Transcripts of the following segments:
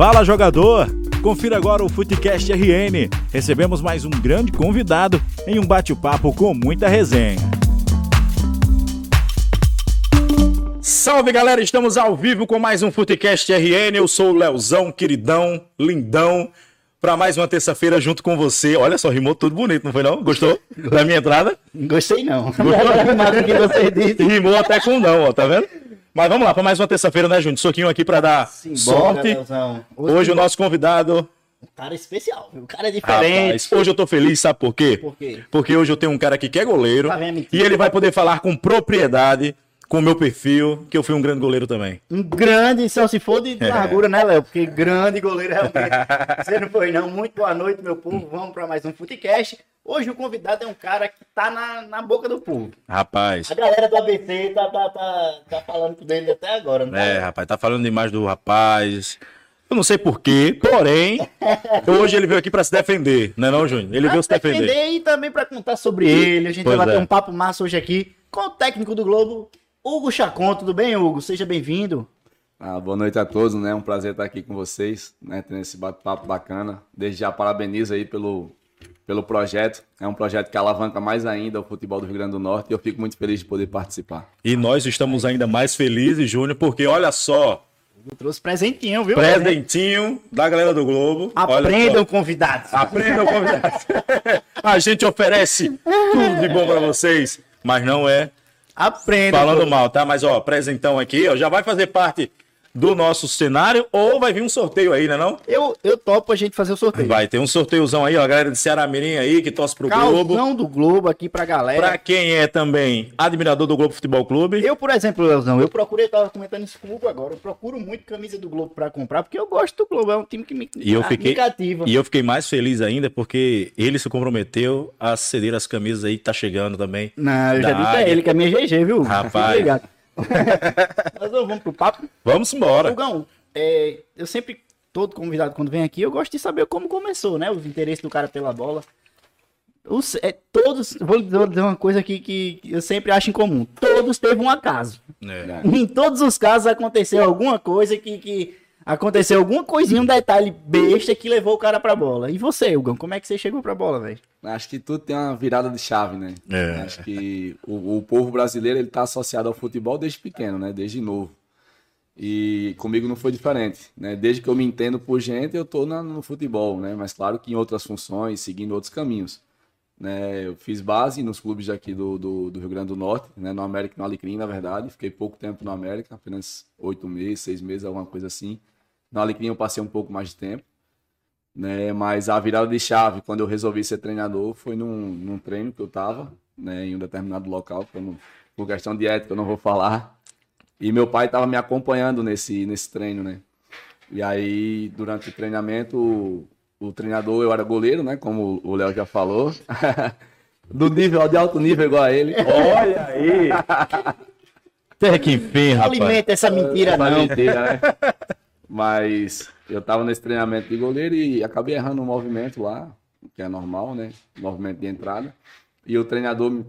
Fala jogador! Confira agora o Futecast RN. Recebemos mais um grande convidado em um bate-papo com muita resenha. Salve galera, estamos ao vivo com mais um Futecast RN. Eu sou o Leozão, queridão, lindão, para mais uma terça-feira junto com você. Olha só, rimou tudo bonito, não foi não? Gostou da minha entrada? Gostei não. Gostou? que você disse. Rimou até com não, ó, tá vendo? Mas vamos lá, para mais uma terça-feira, né, Júnior? Soquinho aqui para dar Simbora, sorte. Leozão. Hoje o nosso convidado Um cara especial? O cara diferente. Rapaz, hoje eu tô feliz, sabe por quê? Por quê? Porque hoje eu tenho um cara aqui que é goleiro Tá e ele vai poder falar com propriedade com o meu perfil, que eu fui um grande goleiro também. Um grande, só se for É. de largura, né, Léo? Porque grande goleiro realmente. Você não foi, não. Muito boa noite, meu povo. Vamos para mais um Futecast. Hoje o convidado é um cara que tá na, na boca do povo. Rapaz, A galera do ABC tá, tá, tá, tá falando dele até agora, não é, rapaz, tá falando demais do rapaz. Eu não sei porquê, porém, hoje ele veio aqui pra se defender, não é não, Júnior? Ele veio se Pra defender. defender e também para contar sobre ele. A gente Pois vai é. um papo massa hoje aqui com o técnico do Globo, Hugo Chacon. Tudo bem, Hugo? Seja bem-vindo. Ah, boa noite a todos, né? Um prazer estar aqui com vocês, né? Tendo esse bate-papo bacana. Desde já parabenizo aí pelo, pelo projeto. É um projeto que alavanca mais ainda o futebol do Rio Grande do Norte e eu fico muito feliz de poder participar. E nós estamos ainda mais felizes, Júnior, porque olha só, Eu trouxe presentinho, viu? presentinho da galera do Globo. Aprendam, convidados. Aprendam, convidados. A gente oferece tudo de bom pra vocês, mas não é Aprendam. falando mal, tá? Mas ó, presentão aqui, ó, já vai fazer parte do nosso cenário ou vai vir um sorteio aí, né não? Eu, eu topo a gente fazer o sorteio. Vai ter um sorteiozão aí, ó, a galera de Ceará Mirim aí que torce pro Globo. Calzão do Globo aqui pra galera. Pra quem é também admirador do Globo Futebol Clube. Eu, por exemplo, Leozão, eu procurei, tava comentando isso com o Hugo agora, eu procuro muito camisa do Globo pra comprar, porque eu gosto do Globo, é um time que me, E eu me fiquei cativa. E eu fiquei mais feliz ainda porque ele se comprometeu a ceder as camisas aí que tá chegando também. Não, eu já disse Águia. ele que é minha GG, viu? Rapaz. Fique Nós vamos pro papo. Vamos embora. Hugão, é, eu sempre, todo convidado quando vem aqui, eu gosto de saber como começou, né? Os interesses do cara pela bola. Os, é, todos, vou vou dizer uma coisa aqui que eu sempre acho em comum. Todos teve um acaso. É. Em todos os casos aconteceu alguma coisa que, que aconteceu alguma coisinha, um detalhe besta que levou o cara pra bola. E você, Hugão, como é que você chegou pra bola, velho? Acho que tudo tem uma virada de chave, né? É. Acho que o, o povo brasileiro ele está associado ao futebol desde pequeno, né? Desde novo. E comigo não foi diferente, né? Desde que eu me entendo por gente, eu tô na- no futebol, né? Mas claro que em outras funções, seguindo outros caminhos. Né? Eu fiz base nos clubes aqui do, do, do Rio Grande do Norte, né? No América no Alecrim, na verdade. Fiquei pouco tempo no América, apenas oito meses, seis meses, alguma coisa assim. No Alecrim eu passei um pouco mais de tempo né? Mas a virada de chave, quando eu resolvi ser treinador, foi num, num treino que eu tava, né? Em um determinado local, que não, por questão de ética eu não vou falar. E meu pai tava me acompanhando nesse, nesse treino, né? E aí, durante o treinamento, o, treinador, eu era goleiro, né? Como o Léo já falou. Do nível, de alto nível igual a ele. Olha aí. Até que enfim, Não rapaz. alimenta essa mentira, Essa não. mentira, né? Mas eu tava nesse treinamento de goleiro e acabei errando um movimento lá, que é normal, né? Movimento de entrada. E o treinador me-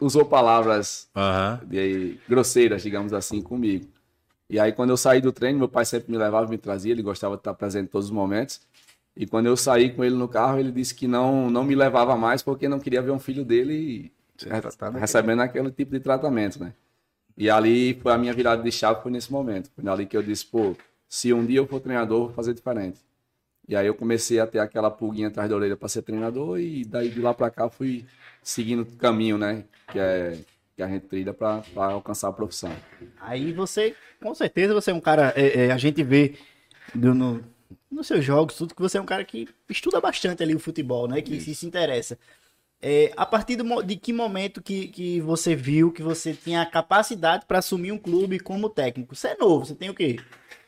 usou palavras Aham. de- grosseiras, digamos assim, comigo. E aí, quando eu saí do treino, meu pai sempre me levava e me trazia, ele gostava de estar presente em todos os momentos. E quando eu saí com ele no carro, ele disse que não, não me levava mais porque não queria ver um filho dele re- recebendo aquele tipo de tratamento, né? E ali foi a minha virada de chave, foi nesse momento. Foi ali que eu disse, pô, se um dia eu for treinador, eu vou fazer diferente. E aí eu comecei a ter aquela pulguinha atrás da orelha para ser treinador e daí de lá para cá fui seguindo o caminho, né? Que é que a gente trilha para alcançar a profissão. Aí você, com certeza, você é um cara. é, é, a gente vê do- no, nos seus jogos, tudo que você é um cara que estuda bastante ali o futebol, né? Que se, se interessa. É, a partir do de que momento que, que você viu que você tinha a capacidade para assumir um clube como técnico? Você é novo, você tem o quê?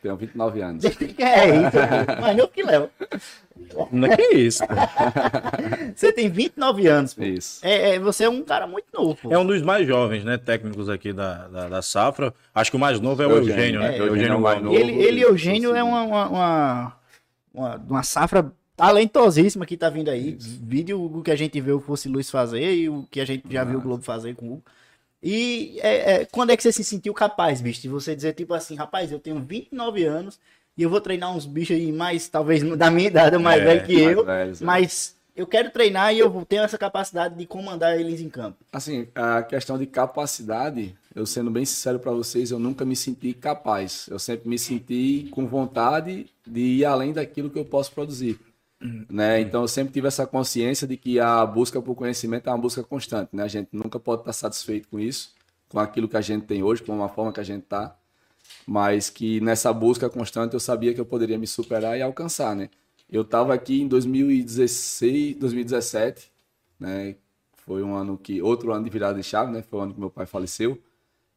Tenho 29 anos. É isso, pô. mais novo que Léo. Não é que isso. pô. Você tem 29 anos. Pô. Isso. É, é, você é um cara muito novo. Pô. É um dos mais jovens, né? Técnicos aqui da, da, da Safra. Acho que o mais novo é o Eugênio, Eugênio, né? é, Eugênio Eugênio é o mais novo. ele, ele Eugênio é uma, uma, uma, uma, uma safra talentosíssima que tá vindo aí. Vídeo o que a gente vê o Fosse Luz fazer e o que a gente já viu o Globo fazer com o Hugo. E é, é, quando é que você se sentiu capaz, bicho, de você dizer, tipo assim, rapaz, eu tenho 29 anos, E eu vou treinar uns bichos aí mais, talvez da minha idade, mais É, velho que mais eu. velhos, é. Mas eu quero treinar e eu tenho essa capacidade de comandar eles em campo. Assim, a questão de capacidade, eu sendo bem sincero para vocês, eu nunca me senti capaz. Eu sempre me senti com vontade de ir além daquilo que eu posso produzir. Né? Então, eu sempre tive essa consciência de que a busca por conhecimento é uma busca constante. Né? A gente nunca pode estar satisfeito com isso, com aquilo que a gente tem hoje, com a forma que a gente está. Mas que nessa busca constante eu sabia que eu poderia me superar e alcançar. Né? Eu estava aqui em 2016, 2017, né? Foi um ano que outro ano de virada de chave, né? Foi o ano que meu pai faleceu.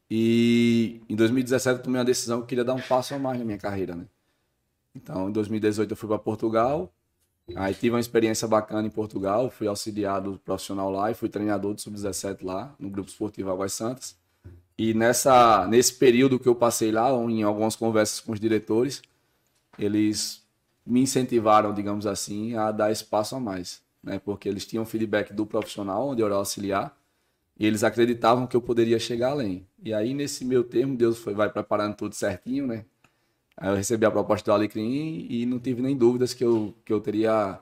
E em 2017 eu tomei uma decisão que eu queria dar um passo a mais na minha carreira, né? Então, em 2018 eu fui para Portugal. Aí tive uma experiência bacana em Portugal, fui auxiliado profissional lá e fui treinador do sub-17 lá no grupo esportivo Águas Santas. E nessa nesse período que eu passei lá, em algumas conversas com os diretores, eles me incentivaram, digamos assim, a dar espaço a mais, né? Porque eles tinham feedback do profissional, onde eu era auxiliar, e eles acreditavam que eu poderia chegar além. E aí, nesse meu termo, Deus foi, vai preparando tudo certinho, né? Aí eu recebi a proposta do Alecrim e não tive nem dúvidas que eu, que eu teria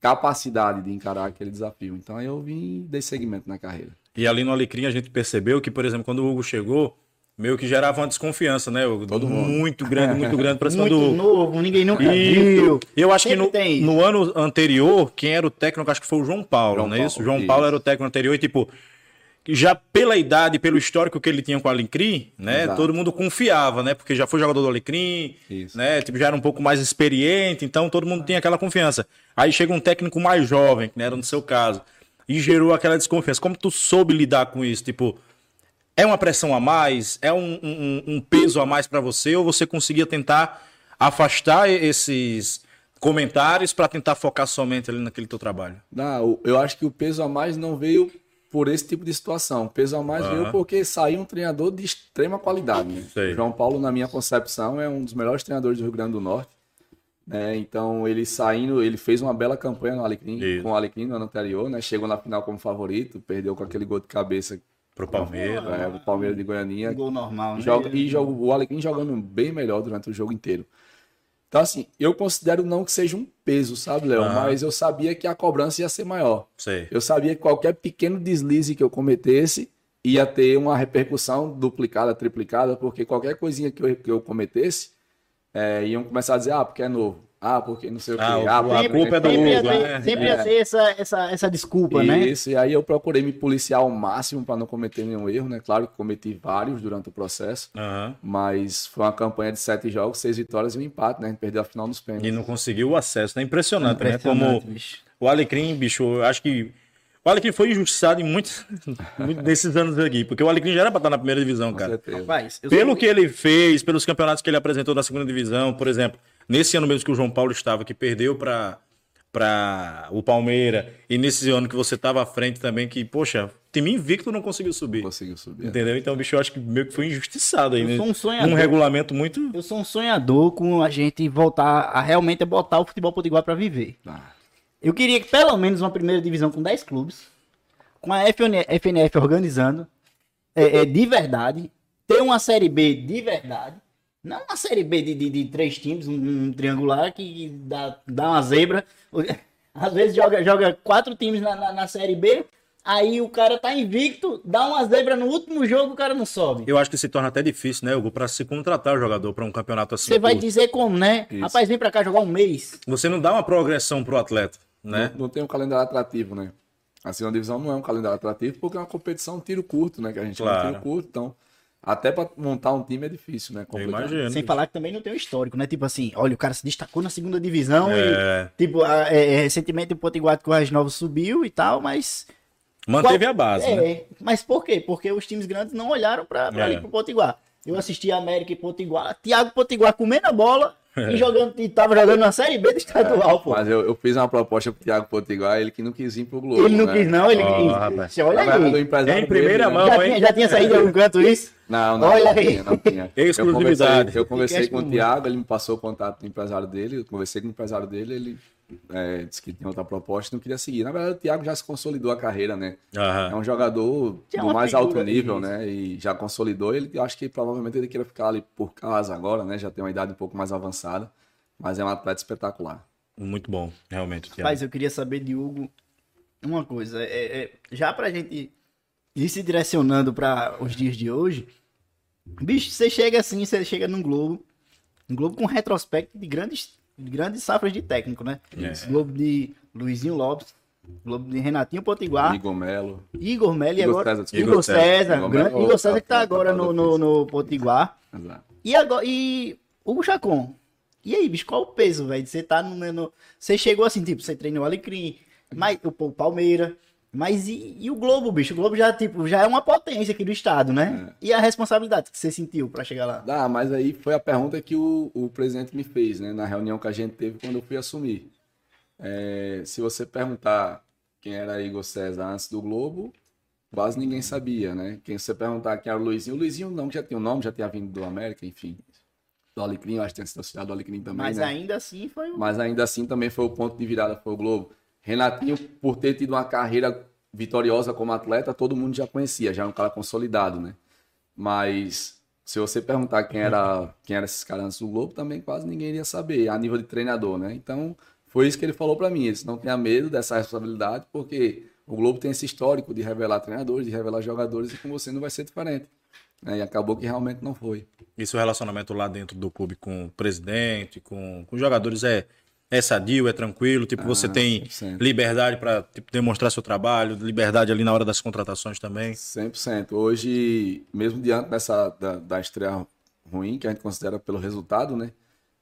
capacidade de encarar aquele desafio. Então, aí eu vim e dei seguimento na carreira. E ali no Alecrim a gente percebeu que, por exemplo, quando o Hugo chegou, meio que gerava uma desconfiança, né? Hugo? Todo mundo. Muito grande, muito grande pra cima Muito do Hugo. novo, ninguém nunca Isso. viu. Eu acho que Sempre no, tem isso. no ano anterior, quem era o técnico, acho que foi o João Paulo, João não é Paulo, isso? João isso. Paulo era o técnico anterior e, tipo, já pela idade, pelo histórico que ele tinha com o Alecrim, né? Exato. Todo mundo confiava, né? Porque já foi jogador do Alecrim, Isso. né? Tipo, já era um pouco mais experiente, então todo mundo tinha aquela confiança. Aí chega um técnico mais jovem, que não era no seu caso, e gerou aquela desconfiança. Como tu soube lidar com isso? Tipo, é uma pressão a mais? É um, um- um peso a mais pra você? Ou você conseguia tentar afastar esses comentários pra tentar focar somente ali naquele teu trabalho? Não, eu acho que o peso a mais não veio por esse tipo de situação. Peso a mais Aham. veio porque saiu um treinador de extrema qualidade. Né? João Paulo, na minha concepção, é um dos melhores treinadores do Rio Grande do Norte. né? Então, ele saindo, ele fez uma bela campanha no Alecrim, Isso. com o Alecrim no ano anterior, né? Chegou na final como favorito, perdeu com aquele gol de cabeça Pro Palmeiras. é, o Palmeiras de Goianinha. Um gol normal, né? Joga, e joga, o Alecrim jogando bem melhor durante o jogo inteiro. Então, assim, eu considero não que seja um peso, sabe, Léo? Mas eu sabia que a cobrança ia ser maior. Sei. Eu sabia que qualquer pequeno deslize que eu cometesse ia ter uma repercussão duplicada, triplicada, porque qualquer coisinha que eu, que eu cometesse, é, iam começar a dizer, ah, porque é novo. Ah, porque não sei o quê. Ah, o- ah, a culpa é do Sempre ia Hugo, ter, né? sempre É. ia ter essa, essa, essa desculpa, né? Isso, e aí eu procurei me policiar ao máximo para não cometer nenhum erro, né? Claro que cometi vários durante o processo, Aham. mas foi uma campanha de sete jogos, seis vitórias e um empate, né? A gente perdeu a final nos E pênaltis. não conseguiu o acesso, né? Impressionante, né? Impressionante, Como bicho. o Alecrim, bicho, eu acho que. O Alecrim foi injustiçado em muitos, muitos desses anos aqui, porque o Alecrim já era pra estar na primeira divisão, Com cara. Rapaz, Pelo sou- que ele fez, pelos campeonatos que ele apresentou na segunda divisão, por exemplo, nesse ano mesmo que o João Paulo estava, que perdeu para para o Palmeiras, e nesse ano que você estava à frente também, que, poxa, time invicto não conseguiu subir. Conseguiu subir. Entendeu? Então o bicho eu acho que meio que foi injustiçado aí, Eu né? sou um sonhador. Um regulamento muito. Eu sou um sonhador com a gente voltar a realmente botar o futebol potiguar para viver. Ah, Eu queria que pelo menos uma primeira divisão com 10 clubes, com a FN FNF organizando, é, é, de verdade, ter uma série B de verdade, não uma série B de, de, de três times, um, um triangular que dá, dá uma zebra. Às vezes joga, joga quatro times na, na, na série B, aí o cara tá invicto, dá uma zebra no último jogo, o cara não sobe. Eu acho que se torna até difícil, né, Hugo, para se contratar o jogador para um campeonato assim. Você vai curto. dizer como, né? Isso. Rapaz, vem pra cá jogar um mês. Você não dá uma progressão pro atleta, né? Não, não tem um calendário atrativo, né? A segunda divisão não é um calendário atrativo porque é uma competição tiro curto, né? Que a gente Claro. tiro curto. Então, até para montar um time é difícil, né? Imagino. Sem falar que também não tem um histórico, né? Tipo assim, olha, o cara se destacou na segunda divisão É. e, tipo, a- é, é, recentemente o Potiguar com as novas subiu e tal, mas. Manteve Qual- a base, é, né? Mas por quê? Porque os times grandes não olharam pra, pra É. ali pro Potiguar. Eu assisti a América e Potiguar, Thiago Potiguar comendo a bola É. e, jogando, e tava jogando na Série B do estadual, pô. Mas eu, eu fiz uma proposta pro Thiago Potiguar, ele que não quis ir pro Globo. Ele não né? quis, não, ele. Rapaz. Você olha aí. empresário É em primeira dele, né? mão. Já hein? tinha, já tinha saído de algum canto isso? Não, não, Olha não aí. tinha, não tinha. Exclusividade. Eu conversei, eu conversei com o Thiago, ele me passou o contato do empresário dele, eu conversei com o empresário dele, ele é, disse que tinha outra proposta e não queria seguir. Na verdade, o Thiago já se consolidou a carreira, né? É Aham. um jogador Já é do mais alto nível, né? E já consolidou. Ele, eu acho que provavelmente ele queira ficar ali por casa agora, né? Já tem uma idade um pouco mais avançada, mas é um atleta espetacular. Muito bom, realmente. Thiago. Rapaz, eu queria saber de Hugo uma coisa. É, é, já pra gente ir se direcionando para os dias de hoje, bicho, você chega assim, você chega num Globo, um Globo com retrospecto de grandes, de grandes safras de técnico, né? É. Globo de Luizinho Lopes, Globo de Renatinho Potiguar, Igor Melo. Igor Melo e Igor agora César. Igor César, Igor grande Igor César que tá tá- agora no, no, no Potiguar. Exato. E agora e Hugo Chacon. E aí, bicho, qual o peso, velho? Você tá no, no- Você chegou assim, tipo, você treinou o Alecrim, mas o, o Palmeira. Mas e, e o Globo, bicho? O Globo já, tipo, já é uma potência aqui do estado, né? E a responsabilidade que você sentiu pra chegar lá? Ah, mas aí foi a pergunta que o, o presidente me fez, né? Na reunião que a gente teve quando eu fui assumir. É, se você perguntar quem era Igor César antes do Globo, quase ninguém sabia, né? Quem você perguntar quem era o Luizinho, o Luizinho não, já tinha o nome, já tinha vindo do América, enfim. Do Alecrim, eu acho que tem sido auxiliar do Alecrim também, Mas né? ainda assim foi. Mas ainda assim também foi o ponto de virada, foi o Globo. Renatinho, por ter tido uma carreira vitoriosa como atleta, todo mundo já conhecia, já era um cara consolidado, né? Mas se você perguntar quem era, quem era esses caras antes do Globo, também quase ninguém iria saber, a nível de treinador, né? Então, foi isso que ele falou para mim, ele não tenha medo dessa responsabilidade, porque o Globo tem esse histórico de revelar treinadores, de revelar jogadores, e com você não vai ser diferente. né? E acabou que realmente não foi. E seu relacionamento lá dentro do clube com o presidente, com, com jogadores é, é sadio, é tranquilo? Tipo, você tem 100%. liberdade para tipo, demonstrar seu trabalho, liberdade ali na hora das contratações também? 100%. Hoje, mesmo diante dessa da, da estreia ruim, que a gente considera pelo resultado, né,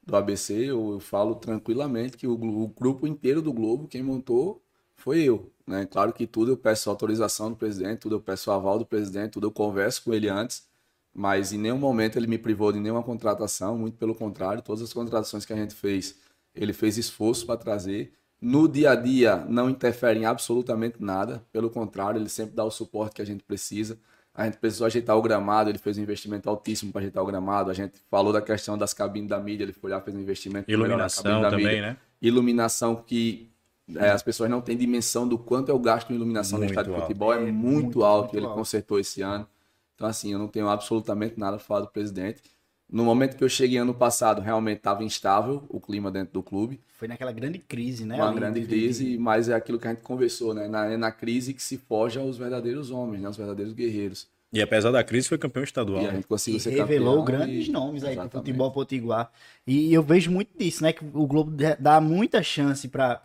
do ABC, eu, eu falo tranquilamente que o, o grupo inteiro do Globo, quem montou, foi eu. Né? Claro que tudo eu peço autorização do presidente, tudo eu peço aval do presidente, tudo eu converso com ele antes, mas em nenhum momento ele me privou de nenhuma contratação, muito pelo contrário, todas as contratações que a gente fez, ele fez esforço para trazer. No dia a dia não interfere em absolutamente nada, pelo contrário, ele sempre dá o suporte que a gente precisa. A gente precisou ajeitar o gramado, ele fez um investimento altíssimo para ajeitar o gramado. A gente falou da questão das cabines da mídia, ele foi lá fez um investimento a Iluminação da também, mídia. né? Iluminação que é, as pessoas não têm dimensão do quanto é o gasto em iluminação Muito no estádio de futebol, é, muito, muito, alto, muito ele alto. consertou esse ano. Então, assim, eu não tenho absolutamente nada para falar do presidente. No momento que eu cheguei ano passado, realmente estava instável o clima dentro do clube, Foi naquela grande crise, né? uma ali grande de- crise, mas é aquilo que a gente conversou, né? Na, é na crise que se foge aos verdadeiros homens, né? Os verdadeiros guerreiros. E apesar da crise, foi campeão estadual. E a né? gente conseguiu E ser revelou campeão grandes e- nomes aí Exatamente. futebol potiguar. E eu vejo muito disso, né? Que o Globo dá- muita chance pra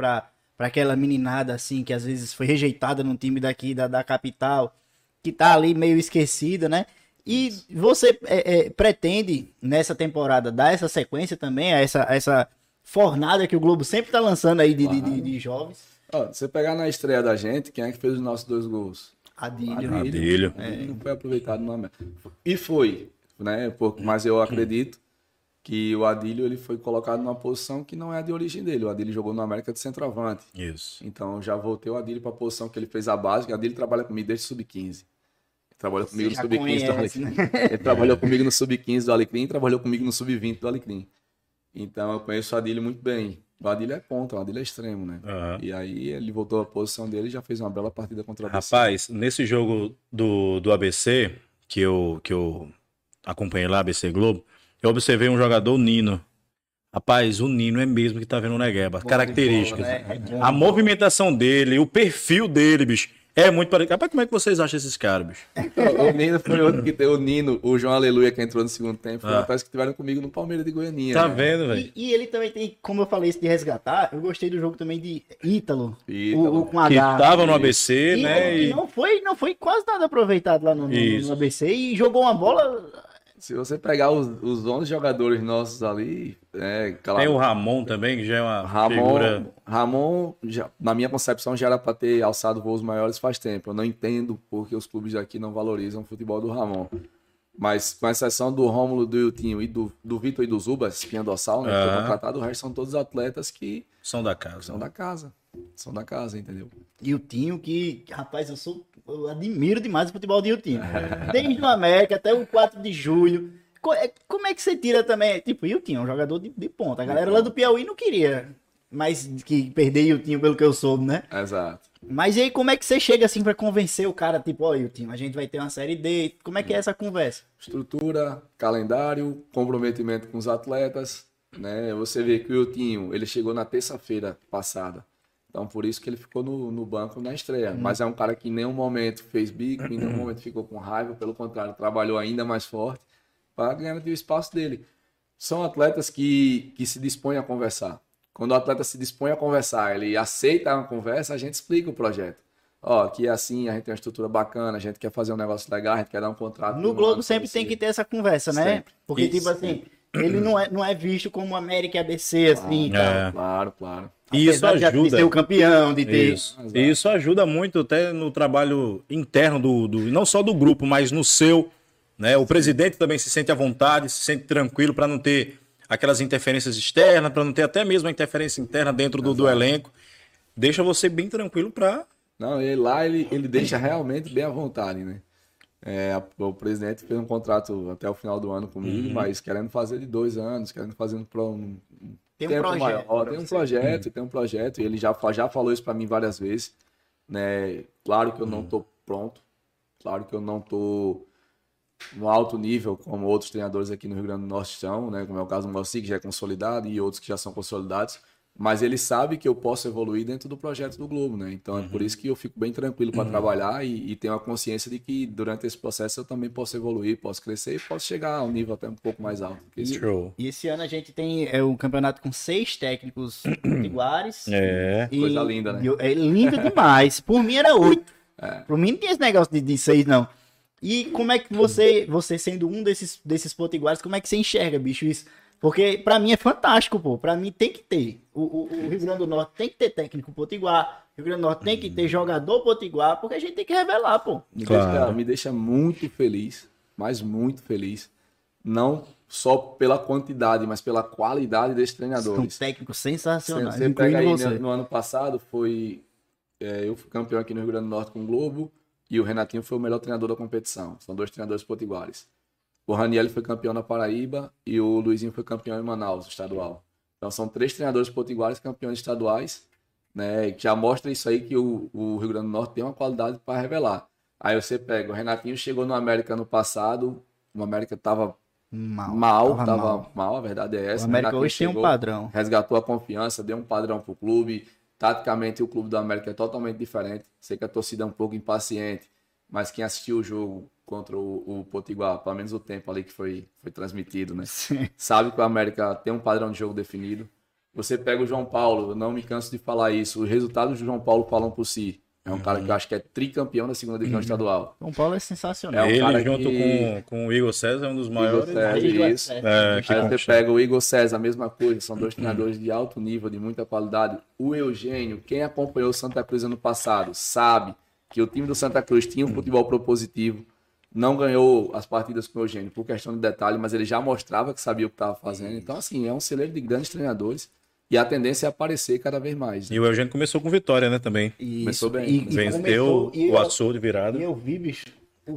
aquela meninada, assim, que às vezes foi rejeitada num time daqui, da, da capital, que tá ali meio esquecida, né? E você é, é, pretende, nessa temporada, dar essa sequência também, a essa, essa fornada que o Globo sempre tá lançando aí de, de, de- de jovens? Ó, você pegar na estreia da gente, quem é que fez os nossos dois gols? Adílio. Adílio. É, não foi aproveitado no América. E foi, né? Mas eu acredito que o Adílio ele foi colocado numa posição que não é a de origem dele. O Adílio jogou no América de centroavante. Isso. Então já voltei o Adílio para a posição que ele fez a base. O Adílio trabalha comigo desde o sub-15. Ele trabalhou comigo no já sub-15 do Alecrim. né? Ele trabalhou comigo no sub-15 do Alecrim, trabalhou comigo no sub-20 do Alecrim. Então eu conheço o Adílio muito bem. O Adílio é ponta, o Adílio é extremo, né? Aham. E aí ele voltou à posição dele e já fez uma bela partida contra o ABC. Rapaz, nesse jogo do, do ABC, que eu, que eu acompanhei lá, ABC Globo, eu observei um jogador, o Nino. Rapaz, o Nino é mesmo que tá vendo o Negueba. Características. bola, né? É bom. A movimentação dele, o perfil dele, bicho, é muito parecido. Rapaz, como é que vocês acham esses caras, bicho? O Nino foi outro que o Nino, o João Aleluia que entrou no segundo tempo. Foi Ah. um rapaz que estiveram comigo no Palmeiras de Goianinha. Tá né? vendo, velho? E, e ele também tem, como eu falei, isso de resgatar, eu gostei do jogo também de Ítalo. Ítalo. O, o com Que H. tava no ABC, E, né? e E... não, foi, não foi quase nada aproveitado lá no, no- no ABC e jogou uma bola. Se você pegar os, os 11 jogadores nossos ali, é. Tem o Ramon também, que já é uma Ramon, figura. Ramon já- na minha concepção, já era para ter alçado voos maiores faz tempo. Eu não entendo porque os clubes daqui não valorizam o futebol do Ramon. Mas com exceção do Rômulo, do Iltinho e do, do Vitor e do Zuba, espinha dorsal, né? Que foi Ah. contratado, o resto são todos atletas que São da casa. são da casa. São da casa, entendeu? E o Tinho, que, rapaz, eu sou. Eu admiro demais o futebol de Iltinho. Desde o América até o 4 de julho. É- Como é que você tira também? Tipo, Iltinho é um jogador de, de ponta. A galera lá do Piauí não queria mais que perder Iltinho, pelo que eu soube, né? Exato. Mas e aí, como é que você chega assim pra convencer o cara, tipo, ó, Iltinho, a gente vai ter uma série D. Como é que é essa conversa? Estrutura, calendário, comprometimento com os atletas, né? Você vê que o Iltinho, ele chegou na terça-feira passada. Então, por isso que ele ficou no, no banco na estreia. Mas é um cara que em nenhum momento fez bico, em nenhum momento ficou com raiva. Pelo contrário, trabalhou ainda mais forte para garantir o espaço dele. São atletas que, que se dispõem a conversar. Quando o atleta se dispõe a conversar, ele aceita uma conversa, a gente explica o projeto. Ó, que é assim, a gente tem uma estrutura bacana, a gente quer fazer um negócio legal, a gente quer dar um contrato. No Globo sempre tem que ter essa conversa, né? Sempre. Porque, Isso. tipo assim, ele não é, não é visto como América e ABC, assim. e tal. É. Claro, claro. E isso Apesar de- ajuda. ser o campeão, de ter. Isso. E isso ajuda muito até no trabalho interno do, do não só do grupo, mas no seu, né? O presidente também se sente à vontade, se sente tranquilo para não ter aquelas interferências externas, para não ter até mesmo a interferência interna dentro do, do elenco. Deixa você bem tranquilo para Não, ele lá ele, ele deixa realmente bem à vontade, né? É, o presidente fez um contrato até o final do ano comigo, Uhum. mas querendo fazer de dois anos, querendo fazer um, pro- um Tem um tempo projeto maior. Tem um você. projeto, tem um projeto, e ele já, já falou isso para mim várias vezes, né? Claro que eu não tô pronto, claro que eu não tô no alto nível como outros treinadores aqui no Rio Grande do Norte estão, né? Como é o caso do Moacir, que já é consolidado, e outros que já são consolidados. Mas ele sabe que eu posso evoluir dentro do projeto do Globo, né? Então é por isso que eu fico bem tranquilo para trabalhar e, e tenho a consciência de que durante esse processo eu também posso evoluir, posso crescer e posso chegar a um nível até um pouco mais alto. que esse. E esse ano a gente tem é, um campeonato com seis técnicos potiguares. É. E- Coisa linda, né? e eu- É lindo demais. Por mim era oito. É. Por mim não tinha esse negócio de, de seis, não. E como é que você, você sendo um desses, desses potiguares, como é que você enxerga, bicho, isso? Porque pra mim é fantástico, pô. Pra mim tem que ter. O, o- o Rio Grande do Norte tem que ter técnico potiguar. O Rio Grande do Norte tem que ter jogador potiguar, porque a gente tem que revelar, pô. Me, Claro. deixa, me deixa muito feliz, mas muito feliz. Não só pela quantidade, mas pela qualidade desses São treinadores. técnicos Você, sensacionais, você pega incluindo aí, você. no, no ano passado, foi. é, eu fui campeão aqui no Rio Grande do Norte com o Globo e o Renatinho foi o melhor treinador da competição. São dois treinadores potiguares. O Raniel foi campeão na Paraíba e o Luizinho foi campeão em Manaus, estadual. Então são três treinadores potiguares campeões estaduais, né? Que já mostra isso aí que o, o Rio Grande do Norte tem uma qualidade para revelar. Aí você pega, o Renatinho chegou no América no passado, o América tava Mal, mal, tava tava, mal. mal. a verdade é O essa. América Renatinho hoje tem um chegou, padrão. resgatou a confiança, deu um padrão pro clube. Taticamente, o clube do América é totalmente diferente. Sei que a torcida é um pouco impaciente, mas quem assistiu o jogo contra o, o Potiguar, pelo menos o tempo ali que foi, foi transmitido, né? Sabe que o América tem um padrão de jogo definido. Você pega o João Paulo, eu não me canso de falar isso. Os resultados do João Paulo falam por si. É um cara que eu acho que é tricampeão da segunda divisão estadual. São Paulo é sensacional. É um Ele cara junto que- com, com o Igor César é um dos maiores. César, Aí, isso. é, É, que Aí você conquista. pega o Igor César, a mesma coisa, são dois treinadores de alto nível, de muita qualidade. O Eugênio, quem acompanhou o Santa Cruz ano passado, sabe que o time do Santa Cruz tinha um futebol propositivo, não ganhou as partidas com o Eugênio por questão de detalhe, mas ele já mostrava que sabia o que estava fazendo. Então, assim, é um celeiro de grandes treinadores e a tendência é aparecer cada vez mais. né? E o Eugênio começou com vitória, né, também. Isso. Começou bem. E- e Venceu começou- e o Açor de virada. E eu vi, bicho.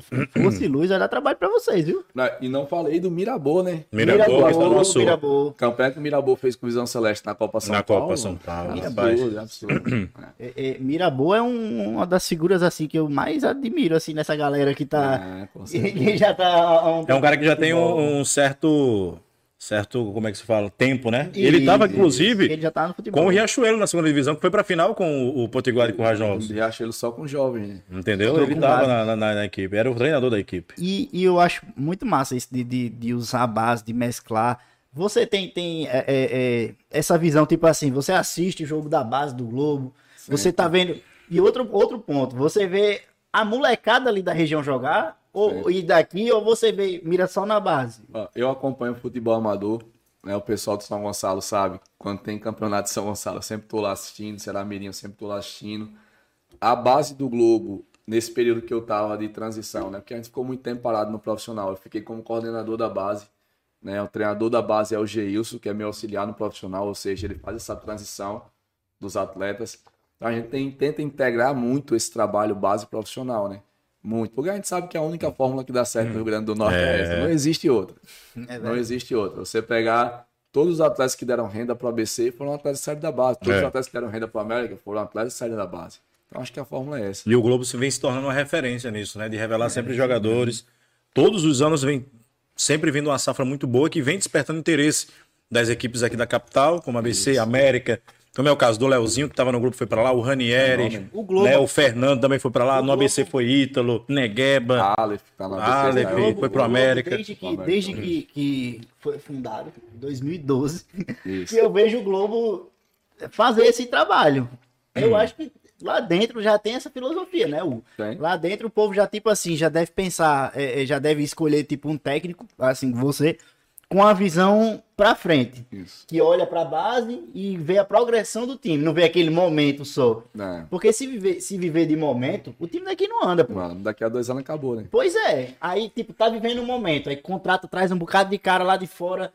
Se fosse luz, vai dar trabalho pra vocês, viu? E não falei do Mirabô, né? Mirabô, está no Açor. Mirabô. Campanha que o Mirabô fez com Visão Celeste na Copa São Na Paulo. Copa São Paulo, Absurdo, absurdo. É. É, é, Mirabô é um- uma das figuras assim que eu mais admiro assim nessa galera que tá É, que já tá um É um cara que já tem um, um certo, certo, como é que se fala? Tempo, né? ele Isso, tava, isso. inclusive, ele já tá no futebol. com o Riachuelo na segunda divisão, que foi pra final com o, o Potiguar e com o Rajão. De Riachuelo só com jovens, né? Entendeu? Ele tava base. na, na- na equipe, era o treinador da equipe. E, e eu acho muito massa isso de, de, de usar a base, de mesclar. Você tem, tem é, é, é, essa visão, tipo assim, você assiste o jogo da base do Globo, você tá vendo. E outro, outro ponto, você vê a molecada ali da região jogar, ou e daqui, ou você vê, mira só na base. Eu acompanho futebol amador, né? O pessoal de São Gonçalo sabe. Quando tem campeonato de São Gonçalo, eu sempre tô lá assistindo. Será Mirim, eu sempre tô lá assistindo. A base do Globo, nesse período que eu tava de transição, né? Porque a gente ficou muito tempo parado no profissional. Eu fiquei como coordenador da base. Né? O treinador da base é o Geilson, que é meu auxiliar no profissional, ou seja, ele faz essa transição dos atletas. Então a gente tem, tenta integrar muito esse trabalho base profissional, né? Muito. Porque a gente sabe que a única fórmula que dá certo no Rio Grande do Norte é, É. essa. Não existe outra. É Não existe outra. Você pegar todos os atletas que deram renda para o ABC foram atletas de série da base. Todos É. os atletas que deram renda para o América foram atletas de série da base. Então acho que a fórmula é essa. E o Globo se vem se tornando uma referência nisso, né? De revelar sempre jogadores. Todos os anos vem sempre vindo uma safra muito boa que vem despertando interesse das equipes aqui da capital, como a ABC, América. Como é o caso do Leozinho, que estava no grupo, foi para lá, o Ranieri. O Globo- né? o Fernando também foi para lá, no Globo- ABC foi Ítalo, Negueba. Aleph, tá na Aleph, foi né? pro Globo, América. Desde que, desde que, que foi fundado, em 2012, Isso. que eu vejo o Globo fazer esse trabalho. Eu acho que lá dentro já tem essa filosofia, né? O, Tem. lá dentro o povo já, tipo assim, já deve pensar, é, é, já deve escolher, tipo, um técnico, assim, você, com a visão pra frente. Isso. Que olha pra base e vê a progressão do time, não vê aquele momento só. É. Porque se viver, se viver de momento, o time daqui não anda, pô. Mano, daqui a dois anos acabou, né? Pois é, aí tipo, tá vivendo um momento, aí contrata, traz um bocado de cara lá de fora,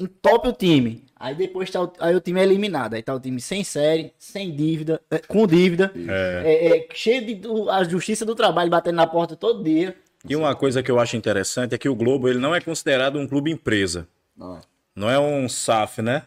entope o time. Aí depois tá o, aí o time é eliminado, aí tá o time sem série, sem dívida, é, com dívida, é, é, cheio de a justiça do trabalho batendo na porta todo dia. E uma coisa que eu acho interessante é que o Globo ele não é considerado um clube empresa. Não é. Não é um SAF, né?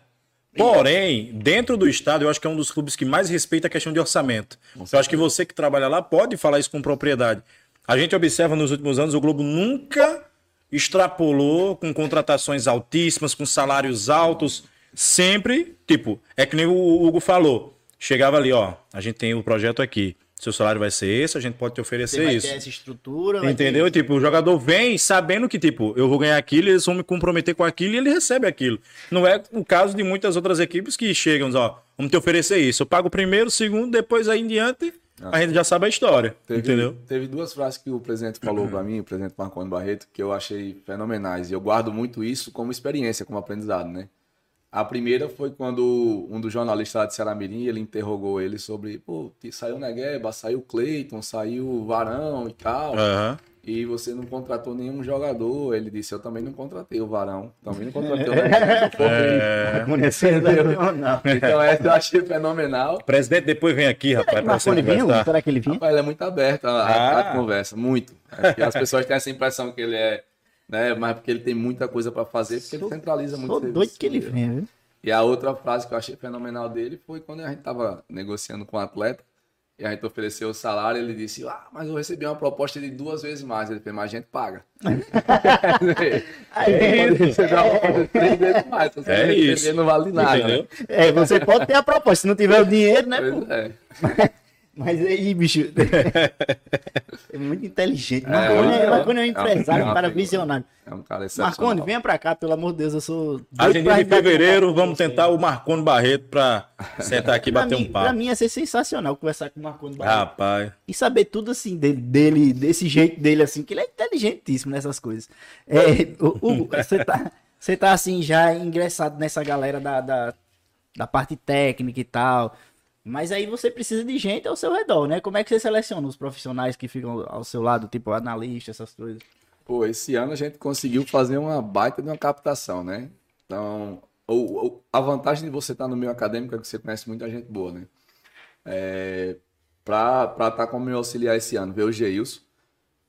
Porém, dentro do estado, eu acho que é um dos clubes que mais respeita a questão de orçamento. Eu acho que você que trabalha lá pode falar isso com propriedade. A gente observa nos últimos anos, o Globo nunca extrapolou com contratações altíssimas, com salários altos. Sempre, tipo, é que nem o Hugo falou. Chegava ali, ó, a gente tem o projeto aqui. Seu salário vai ser esse, a gente pode te Você oferecer vai isso. ter essa estrutura. Entendeu? ter- Tipo, o jogador vem sabendo que, tipo, eu vou ganhar aquilo, eles vão me comprometer com aquilo e ele recebe aquilo. Não é o caso de muitas outras equipes que chegam, ó, vamos te oferecer isso. Eu pago o primeiro, o segundo, depois aí em diante, a gente já sabe a história. Teve, Entendeu? Teve duas frases que o presidente falou para mim, o presidente Marconi Barreto, que eu achei fenomenais. E eu guardo muito isso como experiência, como aprendizado, né? A primeira foi quando um dos jornalistas lá de Ceará-Mirim, ele interrogou ele sobre, pô, que saiu Negueba, saiu Cleiton, saiu Varão e tal. Aham. E você não contratou nenhum jogador. Ele disse, eu também não contratei o Varão. Também não contratei o Negueba. É. Não, não. Então essa eu achei fenomenal. O presidente depois vem aqui, rapaz, você Marconi vinha? conversar. Será que ele vinha? Rapaz, ele é muito aberto a, a- Ah. a conversa, muito. Acho que as pessoas têm essa impressão que ele é, né? Mas porque ele tem muita coisa para fazer, porque ele centraliza muito serviço. doido que ele venha, viu? E a outra frase que eu achei fenomenal dele foi quando a gente tava negociando com o atleta e a gente ofereceu o salário, ele disse: "Ah, mas eu recebi uma proposta de duas vezes mais". Ele fez: "Mas a gente paga". Aí, Você dá uma proposta de três vezes mais, você É não isso. não vale nada. Né? É, você pode ter a proposta, se não tiver o dinheiro, né? Pois é. Mas aí, bicho. é muito inteligente. É, Marconi é, é, Marconi é um é, empresário, é um cara visionário. É um cara excepcional. Marconi, venha pra cá, pelo amor de Deus, eu sou. Agenda pra de fevereiro, vamos tentar o Marconi Barreto pra sentar aqui e Pra bater mim, um pra papo. mim ia ser sensacional conversar com o Marconi Barreto. Rapaz. E saber tudo assim dele, dele, desse jeito dele, assim, que ele é inteligentíssimo nessas coisas. É, Hugo, você tá, você tá assim, já ingressado nessa galera da, da, da parte técnica e tal. Mas aí você precisa de gente ao seu redor, né? Como é que você seleciona os profissionais que ficam ao seu lado, tipo analista, essas coisas? Pô, esse ano a gente conseguiu fazer uma baita de uma captação, né? Então, a vantagem de você estar no meio acadêmico é que você conhece muita gente boa, né? É, pra estar como meu auxiliar esse ano, veio o Geilson,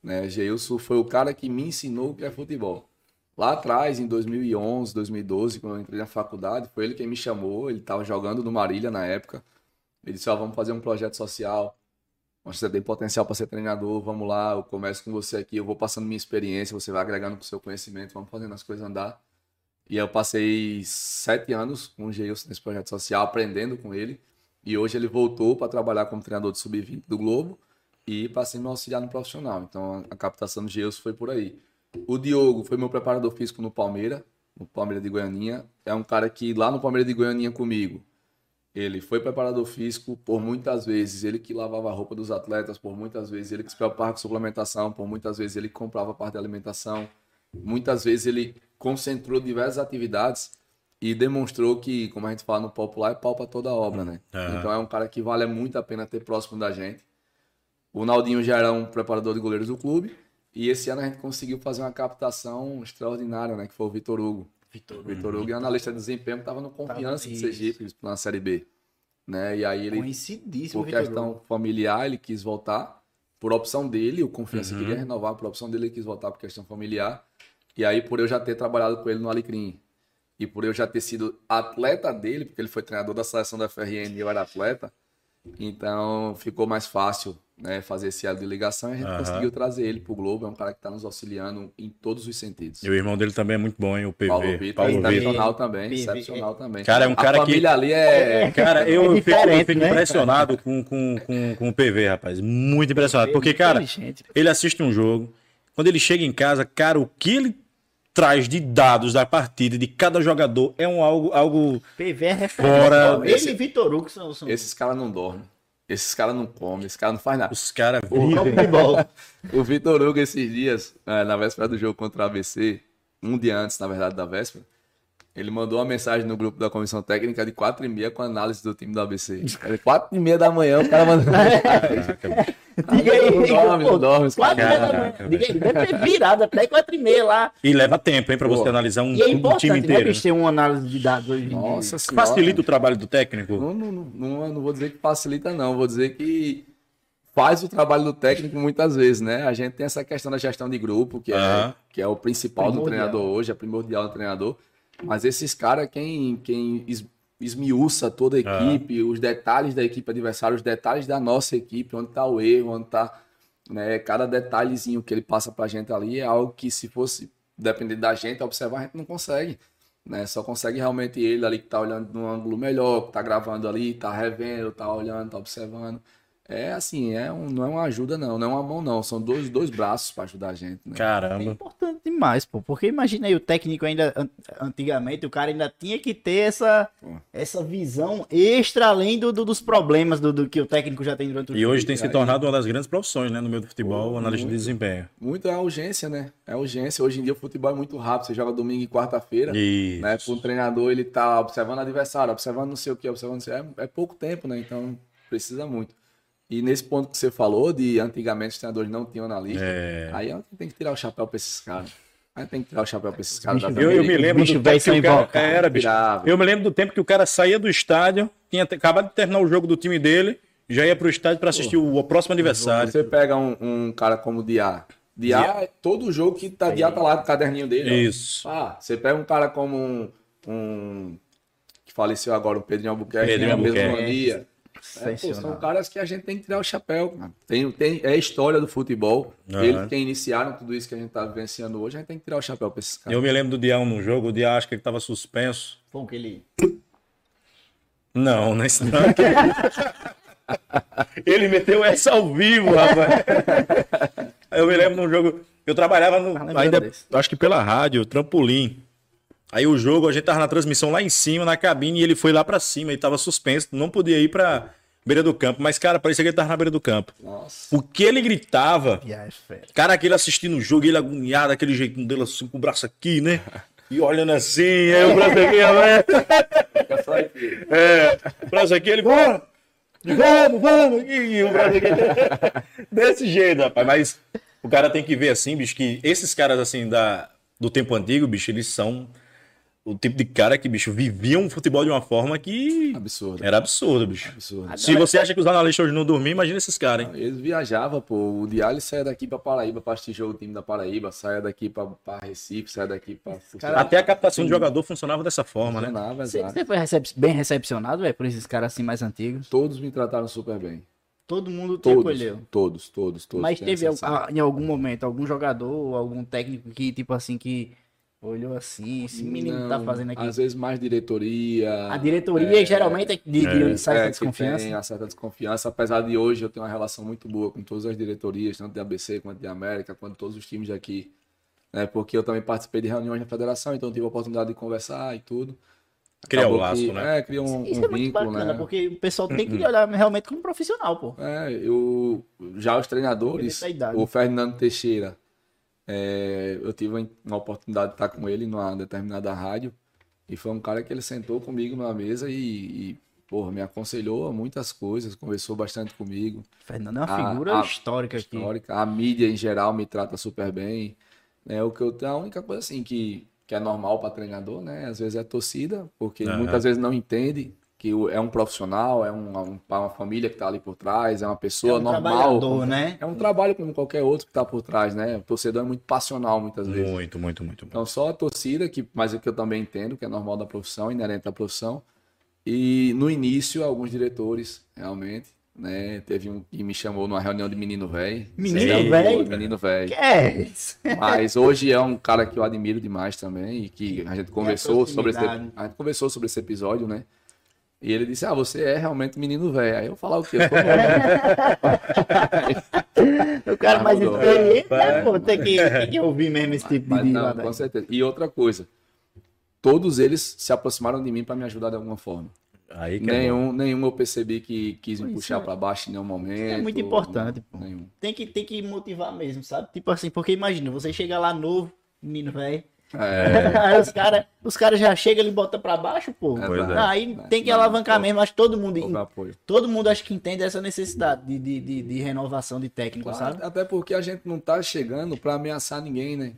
né? Geilson foi o cara que me ensinou o que é futebol. Lá atrás, em 2011, 2012, quando eu entrei na faculdade, foi ele quem me chamou, ele estava jogando no Marília na época. Ele disse, ó, vamos fazer um projeto social, você tem potencial para ser treinador, vamos lá, eu começo com você aqui, eu vou passando minha experiência, você vai agregando com o seu conhecimento, vamos fazendo as coisas andar. E eu passei sete anos com o Geilson nesse projeto social, aprendendo com ele. E hoje ele voltou para trabalhar como treinador de sub-20 do Globo e ser meu auxiliar no profissional. Então a captação do Geilson foi por aí. O Diogo foi meu preparador físico no Palmeiras, no Palmeiras de Goianinha. É um cara que lá no Palmeiras de Goianinha comigo, ele foi preparador físico por muitas vezes, ele que lavava a roupa dos atletas, por muitas vezes ele que se preocupava com suplementação, por muitas vezes ele que comprava parte da alimentação, muitas vezes ele concentrou diversas atividades e demonstrou que, como a gente fala no popular, é pau pra toda a obra, né? Aham. Então é um cara que vale muito a pena ter próximo da gente. O Naldinho já era um preparador de goleiros do clube e esse ano a gente conseguiu fazer uma captação extraordinária, né? Que foi o Vitor Hugo. Vitor. O Vitor Hugo é analista de desempenho estava no Confiança de isso. Sergipe na Série B. né? E aí ele, Conhecidíssimo, por Vitor questão Hugo. familiar, ele quis voltar por opção dele, o Confiança Uhum. queria renovar por opção dele, ele quis voltar por questão familiar. E aí por eu já ter trabalhado com ele no Alecrim e por eu já ter sido atleta dele, porque ele foi treinador da seleção da FRN e eu era atleta, então ficou mais fácil né, fazer esse elo de ligação e a gente Aham. conseguiu trazer ele pro Globo. É um cara que está nos auxiliando em todos os sentidos. E o irmão dele também é muito bom, hein? O PV. Paulo Vitor, Paulo excepcional também, PV. excepcional também. Cara, é um cara a família que- ali é... Cara, eu, É eu fico, eu fico né? impressionado com, com, com, com o PV, rapaz. Muito impressionado. Porque, cara, ele assiste um jogo. Quando ele chega em casa, cara, o que ele traz de dados da partida, de cada jogador, é um algo. algo PV é. Fora- Ele esse- e Vitor Hugo são, são Esses caras não dormem. Esses caras não comem, esses caras não fazem nada. os caras o vivem. futebol. O Vitor Hugo, esses dias, eh, na véspera do jogo contra o ABC, um dia antes, na verdade, da véspera, ele mandou uma mensagem no grupo da comissão técnica de 4 e meia com a análise do time do ABC. Era 4 e meia da manhã, o cara mandou. Diga aí, Não dorme, não dorme, quatro e meia da manhã. Diga aí, deve ter virado até quatro e meia lá. E leva tempo, hein, pra você Pô. analisar um, E é um time importante, né, inteiro. bicho, ter uma análise de dados hoje. Nossa senhora. Facilita o trabalho do técnico. Não, não, não, não, não vou dizer que facilita, não. Vou dizer que faz o trabalho do técnico muitas vezes, né? A gente tem essa questão da gestão de grupo, que, é, que é o principal do Primordial. treinador hoje, é primordial do treinador. Mas esses caras, quem, quem es- esmiuça toda a equipe, os detalhes da equipe adversária, os detalhes da nossa equipe, onde tá o erro, onde tá. Né, cada detalhezinho que ele passa pra gente ali é algo que, se fosse depender da gente, observar, a gente não consegue né? Só consegue realmente ele ali que tá olhando num ângulo melhor, que tá gravando ali, tá revendo, tá olhando, tá observando. É assim, é um, não é uma ajuda não, não é uma mão não, são dois, dois braços para ajudar a gente, né? É Caramba. importante demais, pô. Porque imagina aí o técnico ainda, an- antigamente, o cara ainda tinha que ter essa, essa visão extra além do, do- dos problemas do, do que o técnico já tem durante o E jogo. hoje tem se tornado uma das grandes profissões, né, no meio do futebol, Pô, o analista de muito. desempenho. Muito é a urgência, né? É a urgência. Hoje em dia o futebol é muito rápido, você joga domingo e quarta-feira. Isso. Né? Para um treinador, ele tá observando o adversário, observando não sei o que, observando não sei, é, é pouco tempo, né? Então precisa muito. E nesse ponto que você falou, de antigamente os treinadores não tinham analista, É. aí a gente tem que tirar o chapéu para esses caras. Aí tem que tirar o chapéu para esses caras. Bicho, Eu, eu me lembro bicho do tempo que o cara... boca. Era, bicho. Eu me lembro do tempo que o cara saía do estádio, tinha acabado de terminar o jogo do time dele, já ia pro estádio para assistir o, o próximo aniversário. Você pega um, um cara como o Diá. Diá, é todo jogo que tá, Diá tá lá no caderninho dele. ó. Isso. Ah, você pega um cara como um, um que faleceu agora, o Pedrinho Albuquerque, Pedrinho tem a mesma Albuquerque. mania. É, pô, são caras que a gente tem que tirar o chapéu. cara. Tem, tem, é a história do futebol. Aham. Eles que iniciaram tudo isso que a gente tá vivenciando hoje, a gente tem que tirar o chapéu pra esses caras. Eu me lembro do Dião num jogo, o Dião acho que ele tava suspenso. Foi aquele... Não, não é isso não. Ele meteu essa ao vivo, rapaz. Eu me lembro num jogo. Eu trabalhava no. lembrando Ainda, desse. acho que pela rádio, trampolim. Aí o jogo, a gente tava na transmissão lá em cima, na cabine, e ele foi lá pra cima, e tava suspenso, não podia ir pra beira do campo. Mas, cara, parecia que ele tava na beira do campo. Nossa. O que ele gritava, cara, aquele assistindo o jogo, ele agoniado, aquele jeitinho dele assim, com o braço aqui, né? E olhando assim, aí o braço aqui, né? Fica só aqui. É, o braço aqui, ele, vamos, vamos, vamos, e o braço aqui. Desse jeito, rapaz. Mas o cara tem que ver assim, bicho, que esses caras assim da, do tempo antigo, bicho, eles são o tipo de cara que, bicho, viviam o futebol de uma forma que Absurdo. era absurdo, bicho. Absurdo. Se você acha que os analistas hoje não dormiam, imagina esses caras, hein? Eles viajavam, pô. O Diário saia daqui pra Paraíba pra assistir jogo do time da Paraíba, saia daqui pra, pra Recife, saia daqui pra. cara- Até a captação de jogador funcionava dessa forma, né? Funcionava, Você, exato. você foi recep- bem recepcionado, velho, por esses caras assim mais antigos? Todos me trataram super bem. Todo mundo te Todos, acolheu. todos, todos, todos. Mas teve a- em algum momento algum jogador ou algum técnico que, tipo assim, que olhou assim, esse menino tá Não, fazendo aqui. Às vezes mais diretoria. A diretoria geralmente é de, de É, sai é, desconfiança. Tem uma certa desconfiança, apesar de hoje eu ter uma relação muito boa com todas as diretorias, tanto de ABC quanto de América, quanto todos os times daqui. Né? Porque eu também participei de reuniões na federação, então tive a oportunidade de conversar e tudo. Criar o Acabou laço, que- né? É, cria um, Isso um é muito vínculo, bacana, né? porque o pessoal tem que olhar realmente como profissional, pô. É, eu já os treinadores, idade. o Fernando Teixeira, é, eu tive uma oportunidade de estar com ele numa determinada rádio e foi um cara que ele sentou comigo numa mesa e, e porra, me aconselhou a muitas coisas, conversou bastante comigo. Fernando é uma A- figura a- histórica aqui. Histórica, a mídia em geral me trata super bem. Né? O que eu a única coisa assim que, que é normal para treinador, né? Às vezes é torcida, porque Aham. muitas vezes não entende que o- é um profissional, é um- um- uma família que está ali por trás, é uma pessoa É um normal. né? É um trabalho como qualquer outro que está por trás, né? O torcedor é muito passional muitas vezes. Muito, muito, muito. muito. Então, só a torcida, que, mas é que eu também entendo, que é normal da profissão, inerente à profissão. E no início, alguns diretores, realmente, né? Teve um que me chamou numa reunião de menino velho. Menino velho? Menino velho. Que é isso? Mas hoje é um cara que eu admiro demais também e que a gente conversou sobre esse, a gente conversou sobre esse episódio, né? E ele disse: "Ah, você é realmente menino velho". Aí eu falar o quê? Eu tô O cara Ah, mais experiente, né, pô? Tem que, tem que ouvir mesmo esse tipo Mas de não, ladainha. com certeza. E outra coisa, todos eles se aproximaram de mim para me ajudar de alguma forma. Aí que é. Nenhum, nenhum eu percebi que quis me Isso puxar é- para baixo em nenhum momento. é muito importante, pô. Nenhum. Tem que, tem que motivar mesmo, sabe? Tipo assim, porque imagina, você chega lá novo, menino velho. É, Aí os caras os cara já chegam e botam pra baixo, pô. É verdade. Aí É, tem que alavancar mesmo. Acho que todo mundo, todo mundo acho que entende essa necessidade de, de, de, de renovação de técnico, Claro, sabe? até porque a gente não tá chegando para ameaçar ninguém, né?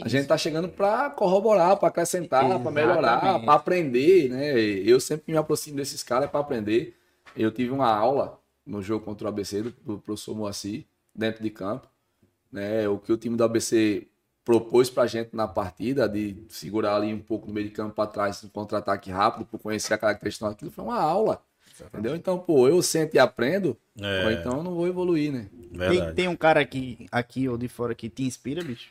A gente tá chegando para corroborar, para acrescentar, para melhorar, para aprender, né? Eu sempre me aproximo desses caras para aprender. Eu tive uma aula no jogo contra o ABC do, do professor Moacir, dentro de campo, né? O que o time do ABC propôs pra gente na partida de segurar ali um pouco no meio de campo para trás, um contra-ataque rápido, por conhecer a característica daquilo, foi uma aula. Entendeu? Então, pô, eu sento e aprendo, É. ou então eu não vou evoluir, né? Tem, tem um cara aqui, aqui ou de fora que te inspira, bicho?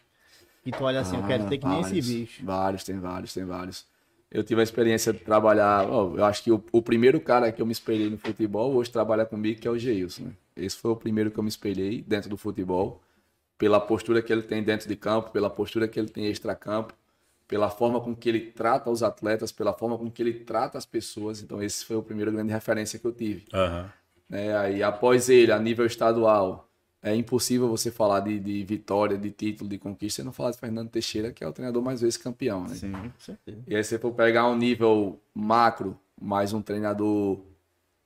Que tu olha assim, eu quero Ah, ter que nem esse vários, bicho. Vários, tem vários, tem vários. Eu tive a experiência de trabalhar. ó, eu acho que o, o primeiro cara que eu me espelhei no futebol hoje trabalha comigo, que é o Geilson. Né? Esse foi o primeiro que eu me espelhei dentro do futebol, pela postura que ele tem dentro de campo, pela postura que ele tem extra-campo, pela forma com que ele trata os atletas, pela forma com que ele trata as pessoas. Então, esse foi o primeiro grande referência que eu tive Aham. né? Aí após ele, a nível estadual, é impossível você falar de, de vitória, de título, de conquista, e não falar de Fernando Teixeira, que é o treinador mais vezes campeão, né? Sim, com certeza. E aí você for pegar um nível macro, mais um treinador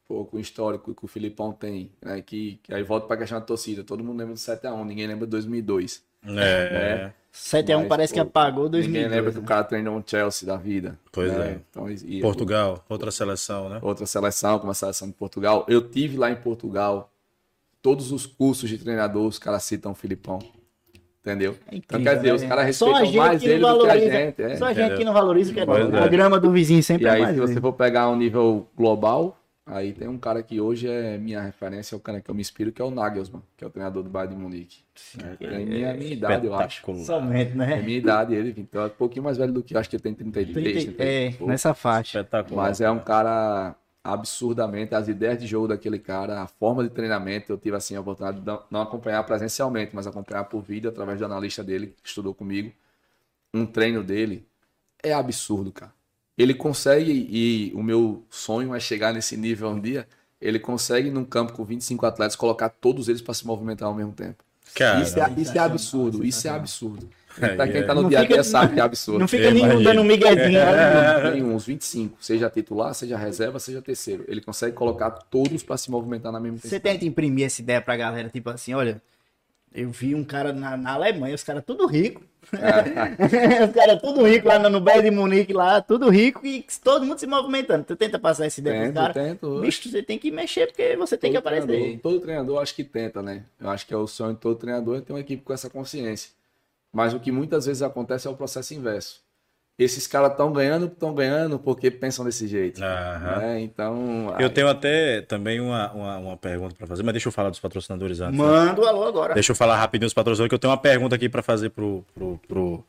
pouco histórico que o Filipão tem, né? Que, que aí volta para a questão da torcida. Todo mundo lembra do 7x1, ninguém lembra de 2002. É. 7x1 Mas, parece que pô, apagou Ninguém 2002. lembra que né? o cara treinou um Chelsea da vida. Pois né? é. Então, e- Portugal, outra seleção, né? outra seleção, como a seleção de Portugal. Eu tive lá em Portugal, todos os cursos de treinador, os caras citam o Filipão. Entendeu? É então, quer dizer, né? os caras respeitam mais que ele do que a valoriza. gente. é. Só a gente que não valoriza que é bom. é. A grama do vizinho sempre E é aí, mais se você for pegar um nível global, aí tem um cara que hoje é minha referência, é o cara que eu me inspiro, que é o Nagelsmann, que é o treinador do Bayern de Munique. É, tem minha, minha idade, eu acho. Espetacular. Somente, É né? minha idade, ele, então é um pouquinho mais velho do que eu, acho que ele tem 33, 30, 30, é, pouco. nessa faixa. Espetacular. Mas é um cara absurdamente, as ideias de jogo daquele cara, a forma de treinamento, eu tive assim a oportunidade de não- não acompanhar presencialmente, mas acompanhar por vídeo através do analista dele, que estudou comigo. Um treino dele é absurdo, cara. Ele consegue, e o meu sonho é chegar nesse nível um dia, ele consegue num campo com 25 atletas colocar todos eles para se movimentar ao mesmo tempo. Cara, Isso é, isso é absurdo, isso é absurdo. Pra quem tá no Não dia a dia sabe que é absurdo. Não fica É, nenhum dando um miguezinho. Tem uns 25, seja titular, seja reserva, seja terceiro. Ele consegue colocar todos para se movimentar na mesma Você tenta imprimir essa ideia pra galera, tipo assim, olha, eu vi um cara na, na Alemanha, os caras tudo rico. os caras tudo rico lá no, Bayern de Munique, lá, tudo rico e todo mundo se movimentando. Tu tenta passar essa ideia Tento, caras. tento. Bicho, você tem que mexer porque você tem que Todo aparecer. treinador- todo treinador acho que tenta, né? Eu acho que é o sonho de todo treinador é ter uma equipe com essa consciência. Mas o que muitas vezes acontece é o processo inverso. Esses caras estão ganhando, estão ganhando porque pensam desse jeito. Aham. né? Então. Eu aí- tenho até também uma, uma, uma pergunta para fazer, mas deixa eu falar dos patrocinadores antes. né? Manda o alô agora. Deixa eu falar rapidinho dos patrocinadores, que eu tenho uma pergunta aqui para fazer pro, pro, pro,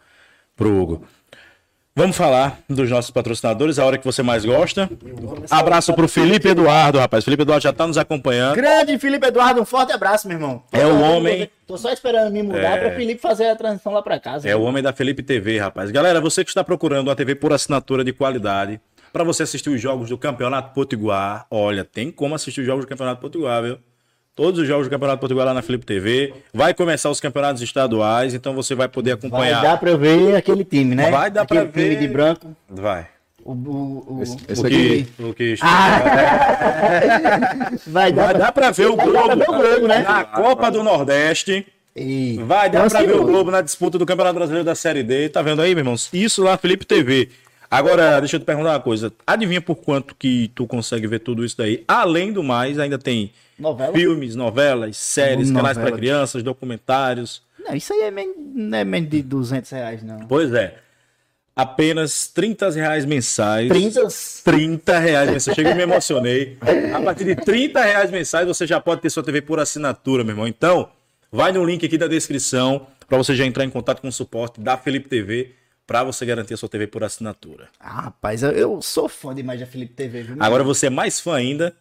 pro Hugo. Vamos falar dos nossos patrocinadores, a hora que você mais gosta. Abraço pro Felipe Eduardo, rapaz. Felipe Eduardo já tá nos acompanhando. Grande Felipe Eduardo, um forte abraço, meu irmão. É o homem- Tô só esperando me mudar É. pra Felipe fazer a transição lá pra casa. É o homem da Felipe TV, rapaz. Galera, você que está procurando uma TV por assinatura de qualidade, para você assistir os jogos do Campeonato Potiguar, olha, tem como assistir os jogos do Campeonato Potiguar, viu? Todos os jogos do Campeonato Potiguar lá na Felipe TV. Vai começar os campeonatos estaduais, então você vai poder Vai acompanhar. dar pra eu ver aquele time, né? Vai dar pra ver. time de branco. Vai. O, o, o- Esse, O esse que, aqui. o que Vai dar Vai pra... dar pra ver o Vai dar pra ver o Globo né? na Copa do Nordeste. Ih, Vai dar pra que ver o. Globo na disputa do Campeonato Brasileiro da Série D. Tá vendo aí, meu irmão? Isso lá, Felipe TV. Agora, deixa eu te perguntar uma coisa. Adivinha por quanto que tu consegue ver tudo isso daí? Além do mais, ainda tem Novela? filmes, novelas, séries, canais Novela. para crianças, documentários. Não, isso aí é men- não é menos de 200 reais, não. Pois é. Apenas 30 reais mensais. 30? 30 reais mensais. Chega e me emocionei. A partir de 30 reais mensais você já pode ter sua TV por assinatura, meu irmão. Então, vai no link aqui da descrição para você já entrar em contato com o suporte da Felipe TV para você garantir a sua TV por assinatura. Ah, rapaz, eu, sou fã demais da Felipe TV, viu? Agora você é mais fã ainda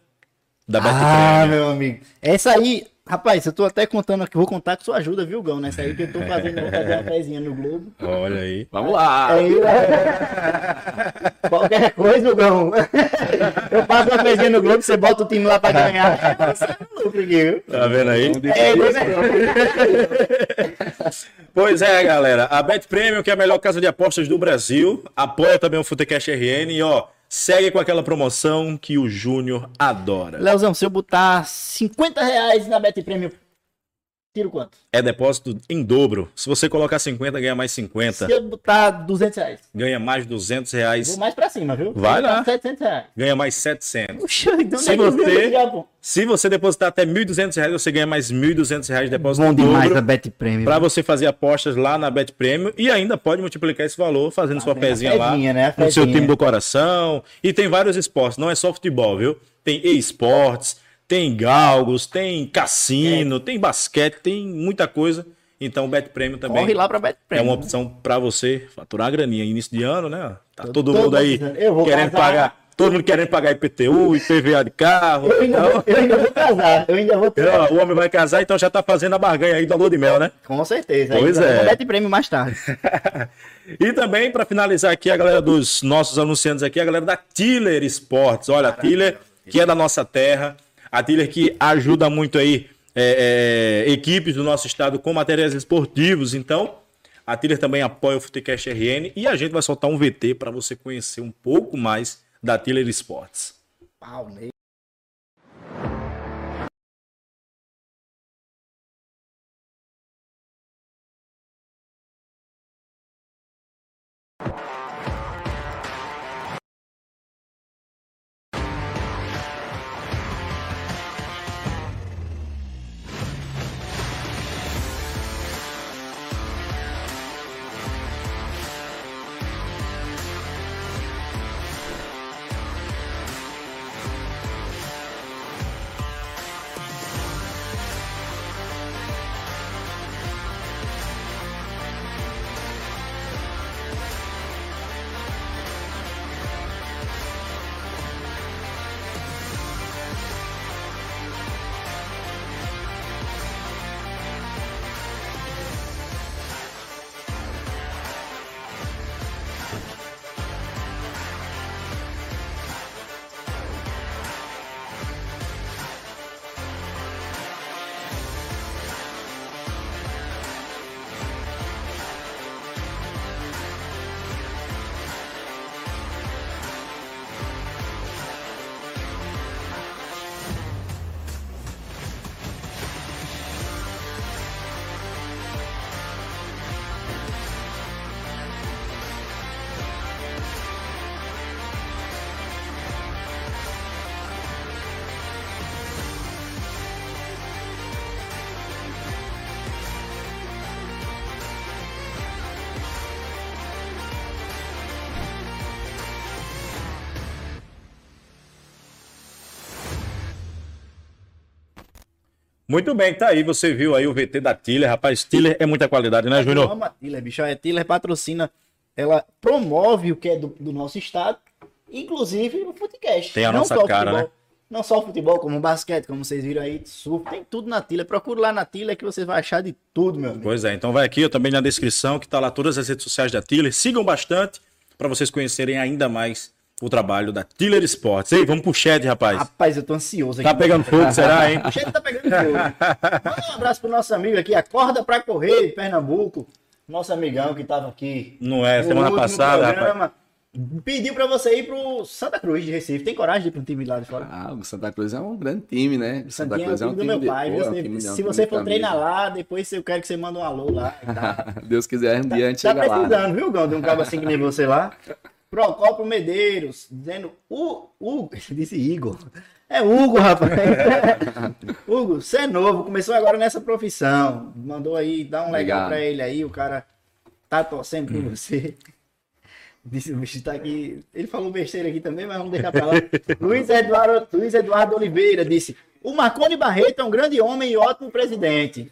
da Bet ah, Premium. meu amigo. Essa aí, rapaz, eu tô até contando aqui, vou contar com sua ajuda, viu, Gão? Nessa aí que eu tô fazendo, vou fazer uma pezinha no Globo. Olha aí. Vamos lá. Aí, né? Qualquer coisa, Gão. Eu faço uma pezinha no Globo, você bota o time lá pra ganhar. Você é? Tá vendo aí? É, né? Pois é, galera. A Bet Premium, que é a melhor casa de apostas do Brasil, apoia também o Futecast RN e, ó, segue com aquela promoção que o Júnior adora. Leozão, se eu botar 50 reais na Bet Premium, tiro quanto? É depósito em dobro. Se você colocar 50, ganha mais 50. Se eu botar 200 reais, Ganha mais 200 vou reais. mais pra cima, viu? Vai Vou lá. 700 reais. Ganha mais 700. Puxa, então Se é você-? Se você depositar até 1.200 reais, você ganha mais 1.200 reais de depósito Bom em demais dobro. a Bet Premium. Para você fazer apostas lá na Bet Premium e ainda pode multiplicar esse valor fazendo sua Fazendo a pezinha lá né? No seu time do coração. E tem vários esportes, não é só futebol, viu? Tem esportes, tem galgos, tem cassino, tem basquete, tem muita coisa. Então o Bet Premium também Corre lá pra Bet é Premium. uma opção para você faturar a graninha. Início de ano, né? Tá todo, Todo mundo aí querendo casar. pagar, todo mundo querendo pagar IPTU, IPVA de carro. Eu ainda, Então, vou, eu ainda vou casar, eu ainda vou o homem vai casar, então já tá fazendo a barganha aí da lua de mel, né? Com certeza. Pois é. Bet Premium mais tarde. E também, para finalizar aqui, a galera dos nossos anunciantes aqui, a galera da Tiller Esportes. Olha, a Tiller, que é da nossa terra, a Tiller que ajuda muito aí é, é, equipes do nosso estado com materiais esportivos. Então, a Tiller também apoia o Futecast RN e a gente vai soltar um VT para você conhecer um pouco mais da Tiller Esportes. Pau? Muito bem, tá aí. Você viu aí o VT da Tiller. Rapaz, Tiller é muita qualidade, né, Eu Júnior? amo a Tiller, bicho. A Tiller patrocina, ela promove o que é do, do nosso estado, inclusive o futecast. Tem a Não nossa cara, futebol, né? Não só o futebol, como o basquete, como vocês viram aí, surf, tem tudo na Tiller. Procure lá na Tiller que você vai achar de tudo, meu amigo. Pois é, então vai aqui, eu também na descrição, que tá lá todas as redes sociais da Tiller. Sigam bastante para vocês conhecerem ainda mais o trabalho da Tiller Esportes. Ei, vamos pro chat, rapaz. Rapaz, eu tô ansioso aqui. Tá pegando fogo, será, hein? O chefe tá pegando fogo. Manda um abraço pro nosso amigo aqui, Acorda pra Correr, de Pernambuco. Nosso amigão que tava aqui. Não é, no semana último passada, rapaz. programa, Pediu pra você ir pro Santa Cruz de Recife. Tem coragem de ir pra um time lá de fora? Ah, o Santa Cruz é um grande time, né? O Santa é o Cruz é um time do meu de pai. pô, é um Se- time- se time você for treinar lá, depois eu quero que você mande um alô lá. Deus quiser, um dia a gente Tá chega lá. né? precisando, viu, Gão? De um cabo assim que nem você lá. Procopio Medeiros, dizendo o, o disse Igor. É Hugo, rapaz. Hugo, você é novo, começou agora nessa profissão. Mandou aí, dá um legal pra ele aí, o cara tá torcendo por você. Disse, o bicho tá aqui. Ele falou besteira aqui também, mas vamos deixar pra lá. Luiz, Eduardo, Luiz Eduardo Oliveira disse: O Marconi Barreto é um grande homem e ótimo presidente.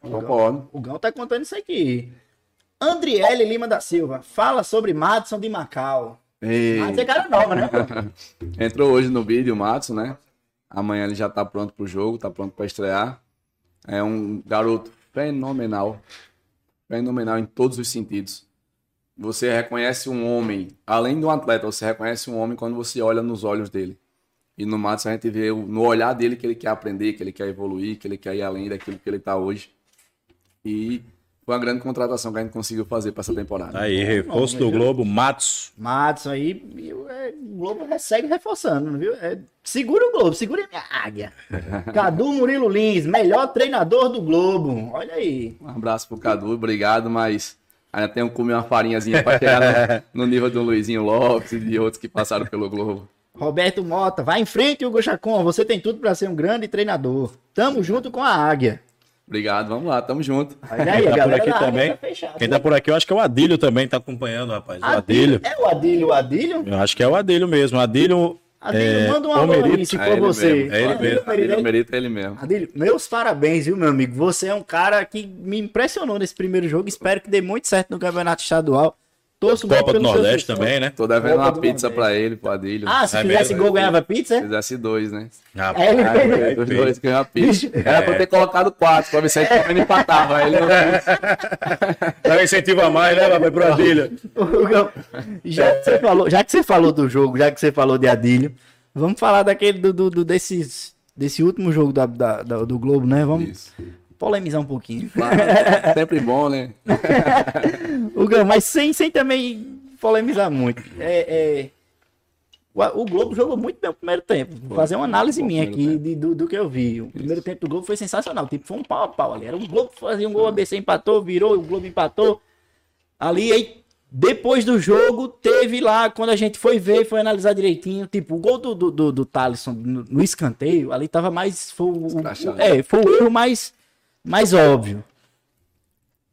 Concordo. O Gão tá contando isso aqui. Andriele Lima da Silva, fala sobre Madison de Macau. Ei. Madison é cara nova, né? Entrou hoje no vídeo o Matson, né? Amanhã ele já tá pronto pro jogo, tá pronto para estrear. É um garoto fenomenal. Fenomenal em todos os sentidos. Você reconhece um homem, além de um atleta, você reconhece um homem quando você olha nos olhos dele. E no Matos a gente vê no olhar dele que ele quer aprender, que ele quer evoluir, que ele quer ir além daquilo que ele tá hoje. E foi uma grande contratação que a gente conseguiu fazer para essa temporada. Aí, reforço do Globo, Matos. Madison aí, o é, o Globo segue reforçando, viu? É, segura o Globo, segura a minha águia. Cadu Murilo Lins, melhor treinador do Globo. Olha aí. Um abraço pro Cadu, obrigado, mas ainda tenho que comer uma farinhazinha para chegar no, no nível do Luizinho Lopes e de outros que passaram pelo Globo. Roberto Mota, vai em frente, Hugo Chacon. Você tem tudo pra ser um grande treinador. Tamo junto com a águia. Obrigado, vamos lá, tamo junto. Olha aí, Quem tá por aqui também. tá. Quem tá por aqui, eu acho que é o Adílio também, tá acompanhando, rapaz. O Adílio. É o Adílio, o Adílio? Eu acho que é o Adílio mesmo. Adílio. Adílio, é, manda um alô aí, se É for você. mesmo, é ele Adílio mesmo. Ele merita ele mesmo. Adílio, meus parabéns, viu, meu amigo? Você é um cara que me impressionou nesse primeiro jogo. Espero que dê muito certo no campeonato estadual. Torço Copa do Nordeste também, né? Tô devendo Copa uma do pizza Nordeste. pra ele, pro Adílio. Ah, se É fizesse mesmo? gol, ganhava pizza? Se é? fizesse dois, né? Rapaz, É, ele fez. os dois ganham a pizza. Bicho. Era pra eu ter colocado quatro, pra ver se a gente também empatava. Aí ele não quis. Dá incentivo a mais, né, papai, pro Adílio? Já, que você falou, já que você falou do jogo, já que você falou de Adílio, vamos falar daquele do, do, do- desses, desse último jogo da, da- da- do Globo, né? Vamos Isso. Polemizar um pouquinho. Claro, sempre bom, né? Hugão, mas sem, sem também polemizar muito. É, é, o, o Globo jogou muito bem o primeiro tempo. Vou fazer uma análise minha aqui de- do, do que eu vi. O primeiro tempo do Globo foi sensacional. Tipo, foi um pau a pau ali. Era o Globo fazia um gol, a ABC empatou, virou, o Globo empatou. Ali, aí, depois do jogo, teve lá, quando a gente foi ver, foi analisar direitinho, tipo, o gol do, do, do, do Thalisson no, no escanteio, ali tava mais. Foi, o- o, é, foi o erro mais, mais óbvio.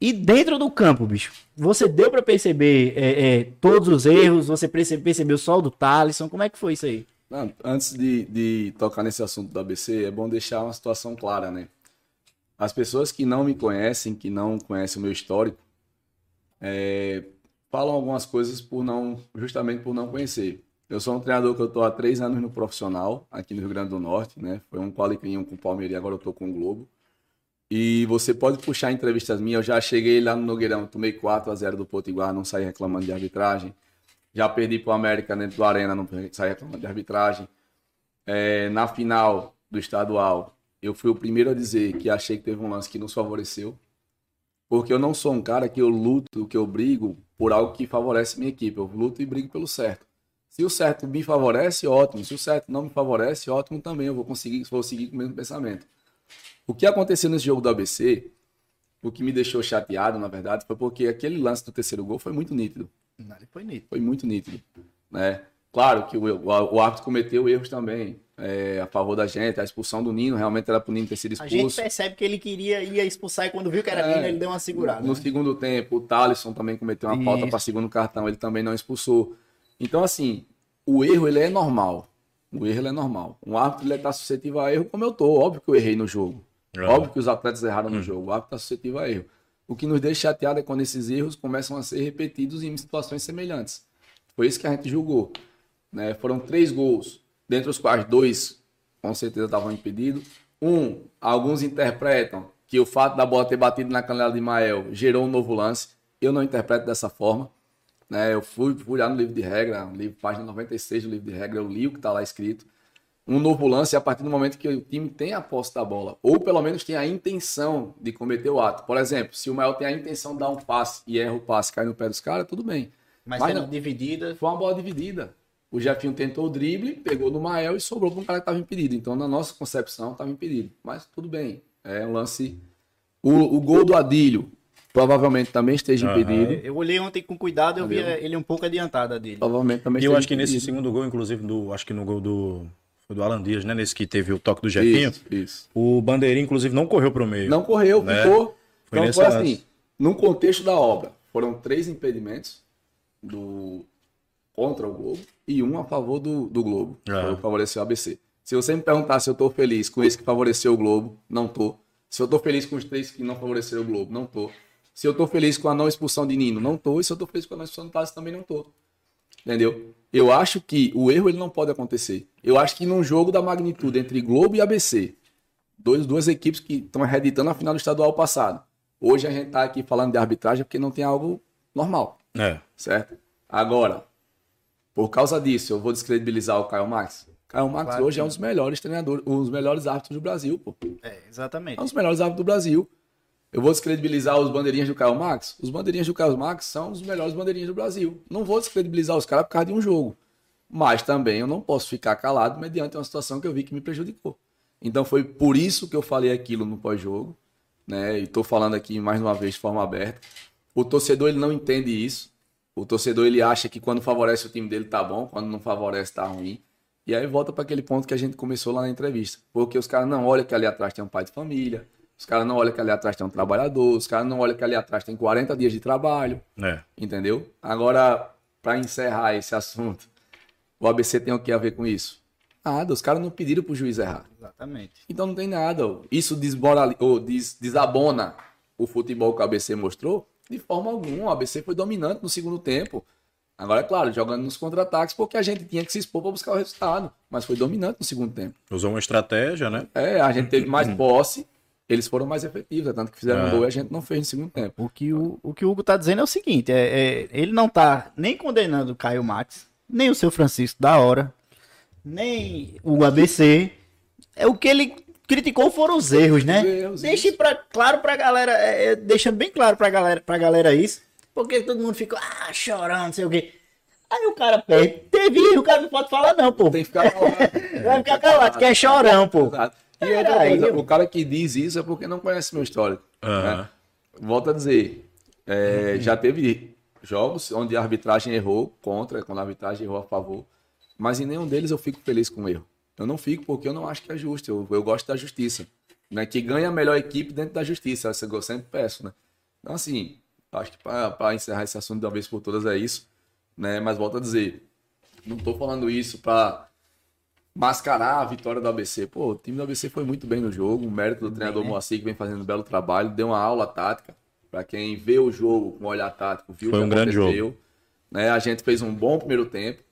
E dentro do campo, bicho, você deu pra perceber é, é, todos os erros, você perce- percebeu só o do Thalisson, como é que foi isso aí? Não, antes de, de tocar nesse assunto do ABC, é bom deixar uma situação clara, né? As pessoas que não me conhecem, que não conhecem o meu histórico, é, falam algumas coisas por não, justamente por não conhecer. Eu sou um treinador que eu estou há três anos no profissional, aqui no Rio Grande do Norte, né? Foi um qualicrinho com o Palmeiras e agora eu estou com o Globo. E você pode puxar entrevistas minhas, eu já cheguei lá no Nogueirão, tomei 4 a 0 do Potiguar, não saí reclamando de arbitragem. Já perdi para o América dentro do Arena, não saí reclamando de arbitragem. É, na final do estadual, eu fui o primeiro a dizer que achei que teve um lance que nos favoreceu. Porque eu não sou um cara que eu luto, que eu brigo por algo que favorece minha equipe. Eu luto e brigo pelo certo. Se o certo me favorece, ótimo. Se o certo não me favorece, ótimo também. Eu vou conseguir, vou seguir com o mesmo pensamento. O que aconteceu nesse jogo do ABC, o que me deixou chateado, na verdade, foi porque aquele lance do terceiro gol foi muito nítido Foi nítido. foi muito nítido, né? Claro que o, o, o árbitro cometeu erros também é, a favor da gente. A expulsão do Nino realmente era para o Nino ter sido A gente expulso. percebe que ele queria ia expulsar e quando viu que era É. Nino, ele deu uma segurada. No né? segundo tempo, o Thalisson também cometeu uma falta para segundo cartão, ele também não expulsou. Então, assim, o erro ele é normal. O erro é normal. Um árbitro ele está suscetível a erro como eu tô. Óbvio que eu errei no jogo. É. Óbvio que os atletas erraram no jogo. O árbitro está suscetível a erro. O que nos deixa chateado é quando esses erros começam a ser repetidos em situações semelhantes. Foi isso que a gente julgou. Né? Foram três gols, dentre os quais dois com certeza estavam impedidos. Um, alguns interpretam que o fato da bola ter batido na canela de Mael gerou um novo lance. Eu não interpreto dessa forma. Né? Eu fui, fui lá no livro de regra, no livro, página 96 do livro de regra, eu li o que está lá escrito. Um novo lance a partir do momento que o time tem a posse da bola, ou pelo menos tem a intenção de cometer o ato. Por exemplo, se o Mael tem a intenção de dar um passe e erra o passe, cai no pé dos caras, tudo bem. Mas, Mas tendo não. dividida. Foi uma bola dividida. O Jefinho tentou o drible, pegou no Mael e sobrou para um cara que estava impedido. Então, na nossa concepção, estava impedido. Mas tudo bem. É um lance. O, o gol do Adílio provavelmente também esteja Aham. impedido. É, Eu olhei ontem com cuidado, eu vi Entendeu? ele um pouco adiantado a dele. Provavelmente também E eu acho que nesse impedido. segundo gol, inclusive, do, acho que no gol do, foi do Alan Dias, né? Nesse que teve o toque do Jefinho, Isso, isso. o Bandeirinha, inclusive, não correu pro meio. Não correu, Né? ficou. Foi então foi lance. assim, no contexto da obra, foram três impedimentos do contra o Globo e um a favor do, do Globo, o que favoreceu o ABC. Se você me perguntar se eu tô feliz com esse que favoreceu o Globo, não tô. Se eu tô feliz com os três que não favoreceram o Globo, não tô. Se eu tô feliz com a não expulsão de Nino, não tô. E se eu tô feliz com a não expulsão de Tassi, também não tô. Entendeu? Eu acho que o erro ele não pode acontecer. Eu acho que num jogo da magnitude entre Globo e ABC, dois, duas equipes que estão reeditando a final do estadual passado. Hoje a gente tá aqui falando de arbitragem porque não tem algo normal, É. certo? Agora, por causa disso, eu vou descredibilizar o Caio Max. Caio Max Claro hoje é um dos melhores treinadores, um dos melhores árbitros do Brasil, pô. É, exatamente. É um dos melhores árbitros do Brasil. Eu vou descredibilizar os bandeirinhas do Caio Max? Os bandeirinhas do Caio Max são os melhores bandeirinhas do Brasil. Não vou descredibilizar os caras por causa de um jogo. Mas também eu não posso ficar calado mediante uma situação que eu vi que me prejudicou. Então foi por isso que eu falei aquilo no pós-jogo, né? E estou falando aqui mais uma vez de forma aberta. O torcedor ele não entende isso. O torcedor ele acha que quando favorece o time dele tá bom, quando não favorece tá ruim. E aí volta para aquele ponto que a gente começou lá na entrevista. Porque os caras não olham que ali atrás tem um pai de família, os caras não olham que ali atrás tem um trabalhador, os caras não olham que ali atrás tem 40 dias de trabalho, É. entendeu? Agora, para encerrar esse assunto, o ABC tem o que a ver com isso? Nada, os caras não pediram pro juiz errar. Exatamente. Então não tem nada. Isso desmorali- ou des- desabona o futebol que o ABC mostrou? De forma alguma. O ABC foi dominante no segundo tempo. Agora, é claro, jogando nos contra-ataques, porque a gente tinha que se expor para buscar o resultado. Mas foi dominante no segundo tempo. Usou uma estratégia, né? É, a gente teve mais posse, eles foram mais efetivos, é tanto que fizeram É. um gol e a gente não fez no segundo tempo. O que o, o, que o Hugo tá dizendo é o seguinte: é, é, ele não tá nem condenando o Caio Max, nem o seu Francisco da hora, nem o ABC. É o que ele criticou foram os erros, né? Os erros, Deixe pra, claro pra galera, é, é, deixando bem claro pra galera, pra galera isso, porque todo mundo fica ah, chorando, não sei o quê. Aí o cara perde. Teve erro, o cara não pode falar, não, pô. Tem que ficar calado. Vai ficar calado, que é chorão, pô. Exato. E outra aí, coisa, o cara que diz isso é porque não conhece meu histórico. Aham. né? Volto a dizer, é, já teve jogos onde a arbitragem errou contra, quando a arbitragem errou a favor, mas em nenhum deles eu fico feliz com o erro. Eu não fico porque eu não acho que é justo, eu, eu gosto da justiça. Né? Que ganha a melhor equipe dentro da justiça, eu sempre peço. Né? Então, assim, acho que para encerrar esse assunto de uma vez por todas é isso. Né? Mas volto a dizer, não estou falando isso para mascarar a vitória do ABC. Pô, o time do ABC foi muito bem no jogo. O mérito do treinador né? Moacir, que vem fazendo um belo trabalho, deu uma aula tática. Para quem vê o jogo com olhar tático, viu Foi o que um grande aconteceu. Né? A gente fez um bom primeiro tempo,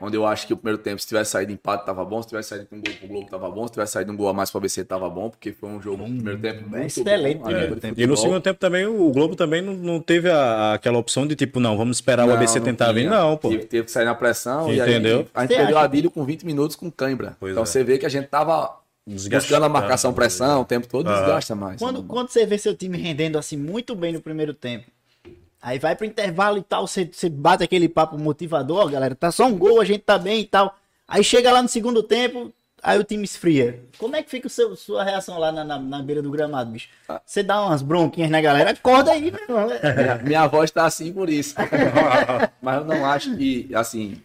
onde eu acho que o primeiro tempo, se tivesse saído empate, tava bom. Se tivesse saído com um gol pro Globo, tava bom. Se tivesse saído um gol a mais pro ABC, tava bom, porque foi um jogo no primeiro tempo muito excelente bom. de tempo. E no segundo tempo também, o Globo também não, não teve a- aquela opção de tipo, não, vamos esperar o Não, ABC não tentar vir. Não, pô. Teve, teve que sair na pressão. Entendeu? E aí, a gente Você perdeu acha- a Adílio com 20 minutos com cãibra. Pois então é. você vê que a gente tava Desgastando. buscando a marcação pressão o tempo todo, Aham. desgasta mais. Quando, quando você vê seu time rendendo assim muito bem no primeiro tempo, aí vai pro intervalo e tal, você, você bate aquele papo motivador, galera, tá só um gol, a gente tá bem e tal. Aí chega lá no segundo tempo, aí o time esfria. Como é que fica o seu, sua reação lá na, na, na beira do gramado, bicho? Você dá umas bronquinhas na galera, acorda aí, meu irmão. Minha, minha voz tá assim por isso. Mas eu não acho que, assim,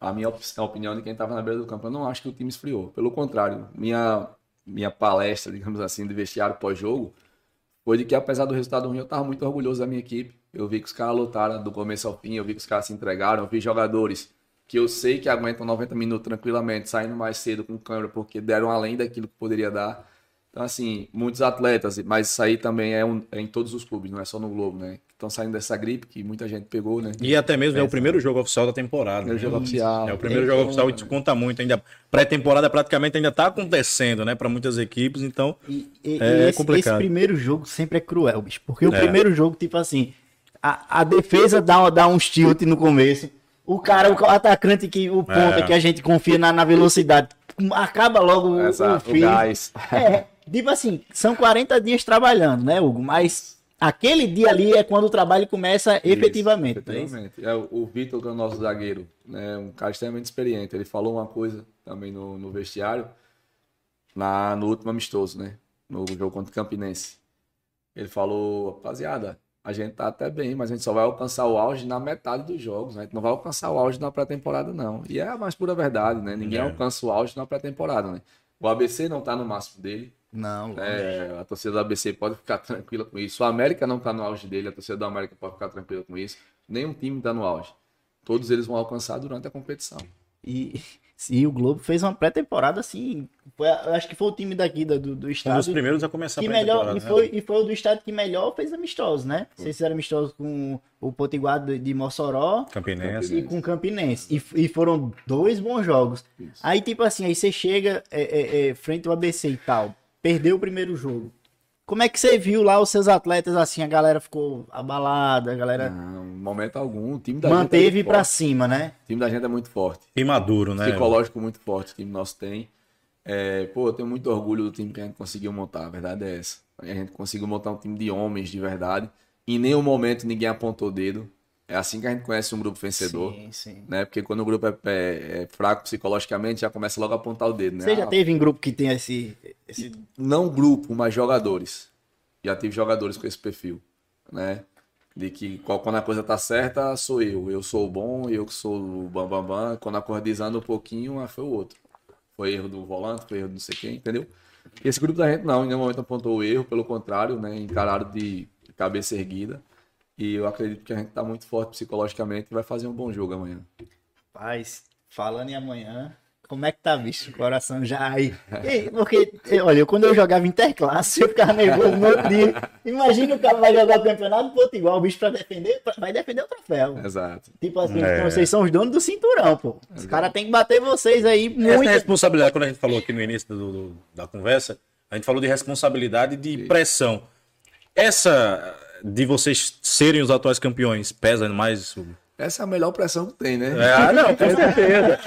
a minha op- a opinião de quem tava na beira do campo, eu não acho que o time esfriou. Pelo contrário, minha, minha palestra, digamos assim, de vestiário pós-jogo, foi de que apesar do resultado ruim, eu tava muito orgulhoso da minha equipe. Eu vi que os caras lutaram do começo ao fim, eu vi que os caras se entregaram, eu vi jogadores que eu sei que aguentam 90 minutos tranquilamente, saindo mais cedo com câmera, porque deram além daquilo que poderia dar. Então, assim, muitos atletas, mas isso aí também é, um- é em todos os clubes, não é só no Globo, né? Estão saindo dessa gripe que muita gente pegou, né? E até mesmo é o primeiro jogo oficial da temporada. Primeiro né? jogo oficial. É o primeiro É, jogo oficial, isso conta muito. Ainda pré-temporada praticamente ainda tá acontecendo, né, para muitas equipes, então E, e- É e esse, complicado. esse primeiro jogo sempre é cruel, bicho. Porque o É. primeiro jogo, tipo assim, a, a defesa dá, dá uns tilt no começo. O cara, o atacante, que, o ponta É. que a gente confia na, na velocidade, acaba logo o, Essa, o o fim. gás. É, tipo assim, são 40 dias trabalhando, né, Hugo? Mas aquele dia ali é quando o trabalho começa efetivamente. Isso, não é efetivamente. É, o o Vitor, que é o nosso zagueiro, né, um cara extremamente experiente. Ele falou uma coisa também no, no vestiário, na, no último amistoso, né? No jogo contra o Campinense. Ele falou, rapaziada, a gente tá até bem, mas a gente só vai alcançar o auge na metade dos jogos. né? A gente não vai alcançar o auge na pré-temporada, não. E é a mais pura verdade, né? Ninguém É. alcança o auge na pré-temporada, né? O ABC não tá no máximo dele. Não, É, a torcida do ABC pode ficar tranquila com isso. O América não tá no auge dele, a torcida do América pode ficar tranquila com isso. Nenhum time tá no auge. Todos eles vão alcançar durante a competição. E, e o Globo fez uma pré-temporada assim. Foi, eu acho que foi o time daqui do, do, do Um dos estado. primeiros a começar que a melhor, pré-temporada, e, né? foi, e foi o do estado que melhor fez amistosos, né? Vocês fizeram amistosos com o Potiguar de, de Mossoró Campinense. e com o Campinense. E, e foram dois bons jogos. Isso. Aí, tipo assim, aí você chega é, é, é, frente ao ABC e tal, perdeu o primeiro jogo. Como é que você viu lá os seus atletas assim? A galera ficou abalada, a galera Não, em momento algum. O time da gente é manteve pra forte. cima, né? O time da gente é muito forte. E maduro, né? Psicológico muito forte, o time nosso tem. É, pô, eu tenho muito orgulho do time que a gente conseguiu montar, a verdade é essa. A gente conseguiu montar um time de homens de verdade. Em nenhum momento ninguém apontou o dedo. É assim que a gente conhece um grupo vencedor. Sim, sim. Né? Porque quando o grupo é, é- é fraco psicologicamente, já começa logo a apontar o dedo, né? Você já Ah, teve em grupo que tem esse. esse... não grupo, mas jogadores. Já tive jogadores com esse perfil, né? De que quando a coisa tá certa, sou eu. Eu sou o bom, eu que sou o bambambam. Bam, bam. Quando a coisa desanda um pouquinho, ah, foi o outro. Foi erro do volante, foi erro do não sei quem, entendeu? E esse grupo da gente não, em nenhum momento apontou o erro, pelo contrário, né? Encararam de cabeça erguida. E eu acredito que a gente tá muito forte psicologicamente e vai fazer um bom jogo amanhã. Paz, falando em amanhã, como é que tá, bicho? O coração já aí. E, Porque, olha, quando eu jogava interclasse, eu ficava nervoso no outro dia. Imagina o cara vai jogar o campeonato do outro igual, o bicho pra defender, pra- vai defender o troféu. Exato. Tipo assim, É. vocês são os donos do cinturão, pô. Os caras têm que bater vocês aí Essa é a muito. responsabilidade, quando a gente falou aqui no início do- do- da conversa, a gente falou de responsabilidade e de pressão. Essa de vocês serem os atuais campeões pesa mais? Essa é a melhor pressão que tem, né? Ah, não, com certeza.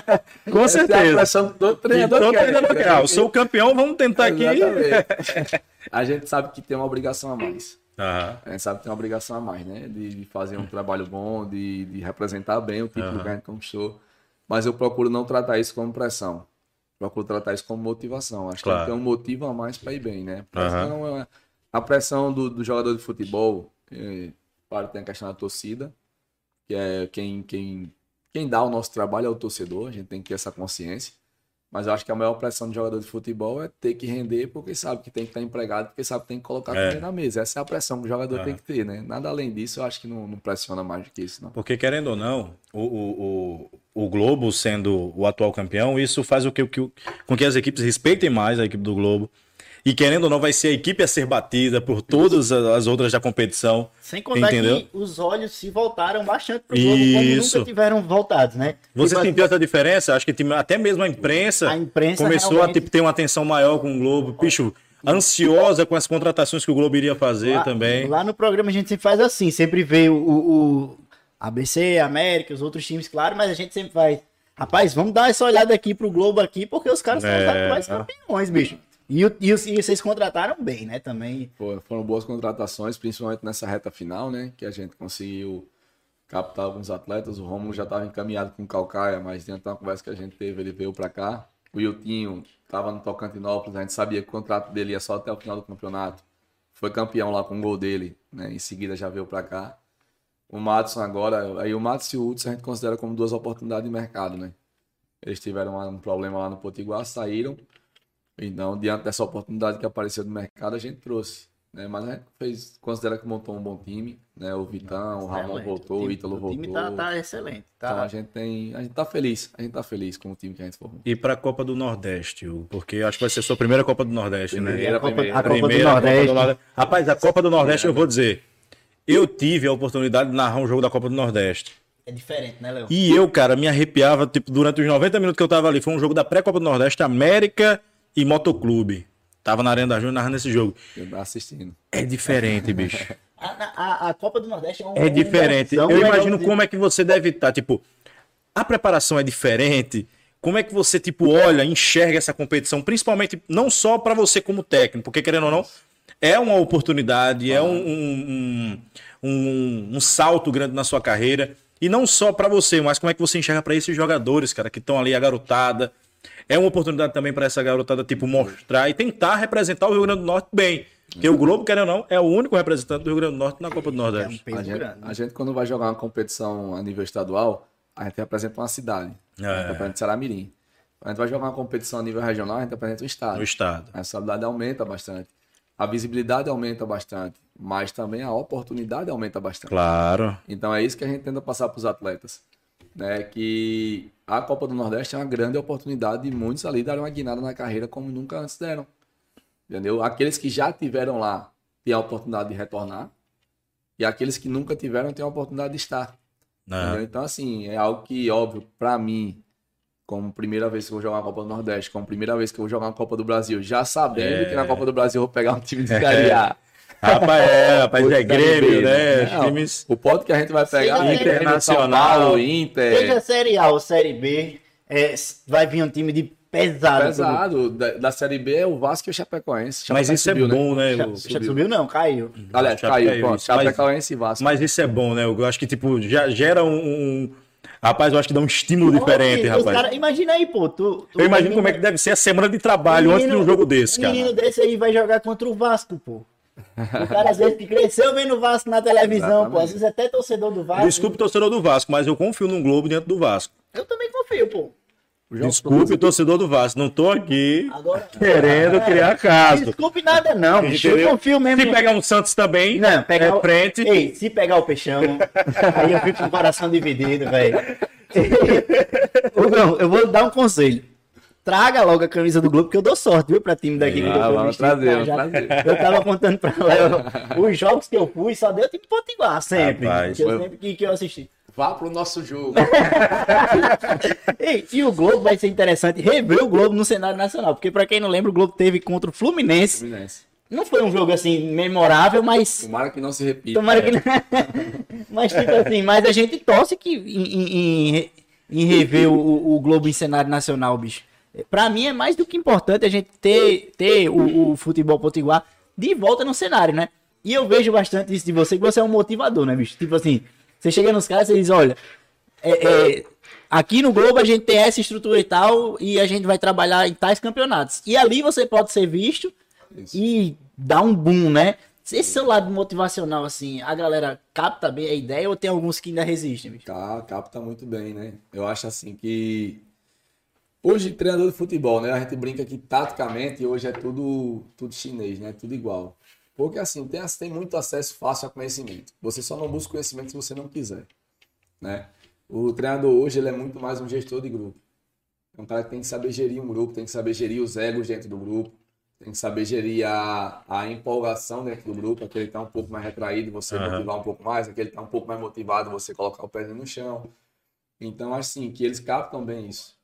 Com Essa é a certeza. pressão todo treinador quer. treinador quer. Ah, eu sou o campeão, vamos tentar aqui. Exatamente. A gente sabe que tem uma obrigação a mais. Aham. A gente sabe que tem uma obrigação a mais, né? De, fazer um trabalho bom, de, de representar bem o título que a gente conquistou. Mas eu procuro não tratar isso como pressão. Procuro tratar isso como motivação. Acho Claro. que tem um motivo a mais para ir bem, né? Pressão é- a pressão do, do jogador de futebol, é, claro, tem a questão da torcida, que é quem, quem, quem dá o nosso trabalho é o torcedor, a gente tem que ter essa consciência. Mas eu acho que a maior pressão do jogador de futebol é ter que render porque sabe que tem que estar empregado, porque sabe que tem que colocar É. na mesa. Essa é a pressão que o jogador tem que ter, né? Nada além disso, eu acho que não, não pressiona mais do que isso, não. Porque, querendo ou não, o, o, o, o Globo sendo o atual campeão, isso faz o que, o que, com que as equipes respeitem mais a equipe do Globo. E, querendo ou não, vai ser a equipe a ser batida por todas as as outras da competição. Sem contar Entendeu? que os olhos se voltaram bastante pro jogo como Isso. nunca tiveram voltados, né? Você sentiu essa diferença? Acho que até mesmo a imprensa, A imprensa começou a realmente- tipo, ter uma atenção maior com o Globo. Bicho, ansiosa com as contratações que o Globo iria fazer lá, também. Lá no programa a gente sempre faz assim, sempre vê o, o, o ABC, América, os outros times, claro, mas a gente sempre vai. Rapaz, vamos dar essa olhada aqui pro Globo aqui, porque os caras são os É. atuais campeões, bicho. E, e, e vocês contrataram bem, né? Também. Pô, foram boas contratações, principalmente nessa reta final, né? Que a gente conseguiu captar alguns atletas. O Romulo já estava encaminhado com o Calcaia, mas dentro da conversa que a gente teve, ele veio para cá. O Iltinho estava no Tocantinópolis, a gente sabia que o contrato dele ia só até o final do campeonato. Foi campeão lá com o gol dele, né? Em seguida já veio para cá. O Matson agora, aí o Matson e o Hudson a gente considera como duas oportunidades de mercado, né? Eles tiveram um problema lá no Potiguar, saíram. Então, diante dessa oportunidade que apareceu no mercado, a gente trouxe. Né? Mas a gente fez, considera que montou um bom time. Né? O Vitão, o Ramon voltou, o time- Ítalo O voltou. time tá, tá excelente. Então Tá. a gente tem. A gente tá feliz. A gente tá feliz com o time que a gente formou. E para a Copa do Nordeste, porque acho que vai ser sua primeira Copa do Nordeste, né? Primeira, a Copa, primeira. a Copa do Primeira Copa Nordeste. do Nordeste. Rapaz, a Copa do Nordeste, eu vou dizer. Eu tive a oportunidade de narrar um jogo da Copa do Nordeste. É diferente, né, Léo? E eu, cara, me arrepiava, tipo, durante os 90 minutos que eu tava ali. Foi um jogo da pré-Copa do Nordeste, América e Motoclube. Tava na Arena da Júnior narrando esse jogo. Eu tava assistindo. É diferente, bicho. A, a, a Copa do Nordeste é um. É diferente. Eu emoção, imagino como é que você deve estar, tipo, a preparação é diferente. Como é que você, tipo, olha, enxerga essa competição, principalmente não só para você como técnico, porque querendo ou não, é uma oportunidade, é um, um, um, um salto grande na sua carreira. E não só para você, mas como é que você enxerga para esses jogadores, cara, que estão ali, a garotada. É uma oportunidade também para essa garotada, tipo, mostrar e tentar representar o Rio Grande do Norte bem. Porque o Globo, querendo ou não, é o único representante do Rio Grande do Norte na Copa do É um Nordeste. A gente, a gente, quando vai jogar uma competição a nível estadual, a gente representa uma cidade. É. A gente representa Saramirim. Quando a gente vai jogar uma competição a nível regional, a gente representa o estado. No estado. A responsabilidade aumenta bastante. A visibilidade aumenta bastante. Mas também a oportunidade aumenta bastante. Claro. Então é isso que a gente tenta passar para os atletas. Né? Que a Copa do Nordeste é uma grande oportunidade e muitos ali deram uma guinada na carreira como nunca antes deram. Entendeu? Aqueles que já tiveram lá têm a oportunidade de retornar. E aqueles que nunca tiveram têm a oportunidade de estar. Né? Então, assim, é algo que, óbvio, para mim, como primeira vez que eu vou jogar uma Copa do Nordeste, como primeira vez que eu vou jogar uma Copa do Brasil, já sabendo É. que na Copa do Brasil eu vou pegar um time de Série A. Rapaz, é, rapaz, é Série Grêmio, né? Não, Times. O ponto que a gente vai pegar é Internacional, Paulo, Inter. Seja Série A ou Série B, é, vai vir um time de pesado. Pesado. Da, da Série B é o Vasco e o Chapecoense. Mas Chapecoense isso é subiu, né? bom, né? Já, Lu? já subiu não, caiu. Aliás, caiu, caiu, pronto. Mas- Chapecoense e Vasco. Mas isso é bom, né? Eu acho que, tipo, já gera um. Rapaz, eu acho que dá um estímulo diferente, rapaz. cara- imagina aí, pô. Tu, tu Eu imagino como é que deve ser a semana de trabalho antes de um jogo desse, Um menino cara. desse aí vai jogar contra o Vasco, pô. O cara às vezes que cresceu vendo o Vasco na televisão, pô. Às vezes é até torcedor do Vasco. Desculpe, torcedor do Vasco, mas eu confio num Globo dentro do Vasco. Eu também confio, pô. Desculpe, torcedor do Vasco. Não tô aqui Agora. querendo criar caso. Desculpe nada, não, bicho. Eu confio mesmo. Se pegar um Santos também, Não, pegar é o... frente. Ei, se pegar o peixão, aí eu fico com o coração dividido, velho. Hugão, eu vou dar um conselho. Traga logo a camisa do Globo, que eu dou sorte, viu, pra time daqui. que eu Ah, tô vamos trazer, vamos Já- trazer. Eu tava contando pra Léo, os jogos que eu fui, só deu time potiguar, sempre. Rapaz, que eu foi- sempre que, que eu assisti. Vá pro nosso jogo. Ei, e o Globo vai ser interessante rever o Globo no cenário nacional, porque pra quem não lembra, o Globo teve contra o Fluminense. Fluminense. Não foi um jogo assim memorável, mas Tomara que não se repita. Tomara que não. mas, tipo assim, mas a gente torce que em, em- em- em rever o, o Globo em cenário nacional, bicho. Pra mim é mais do que importante a gente ter, ter o, o futebol potiguar de volta no cenário, né? E eu vejo bastante isso de você, que você é um motivador, né, bicho? Tipo assim, você chega nos caras e diz, olha, é, é, aqui no Globo a gente tem essa estrutura e tal, e a gente vai trabalhar em tais campeonatos. E ali você pode ser visto Isso. e dá um boom, né? Esse seu lado motivacional, assim, a galera capta bem a ideia ou tem alguns que ainda resistem, bicho? Tá, capta muito bem, né? Eu acho assim que hoje treinador de futebol, né? A gente brinca que taticamente hoje é tudo tudo chinês, né? Tudo igual. Porque assim, tem, tem muito acesso fácil a conhecimento. Você só não busca conhecimento se você não quiser, né? O treinador hoje ele é muito mais um gestor de grupo. É um cara que tem que saber gerir um grupo, tem que saber gerir os egos dentro do grupo, tem que saber gerir a, a empolgação dentro do grupo, aquele que tá um pouco mais retraído, você Aham. motivar um pouco mais, aquele que tá um pouco mais motivado, você colocar o pé no chão. Então, assim, que eles captam bem isso.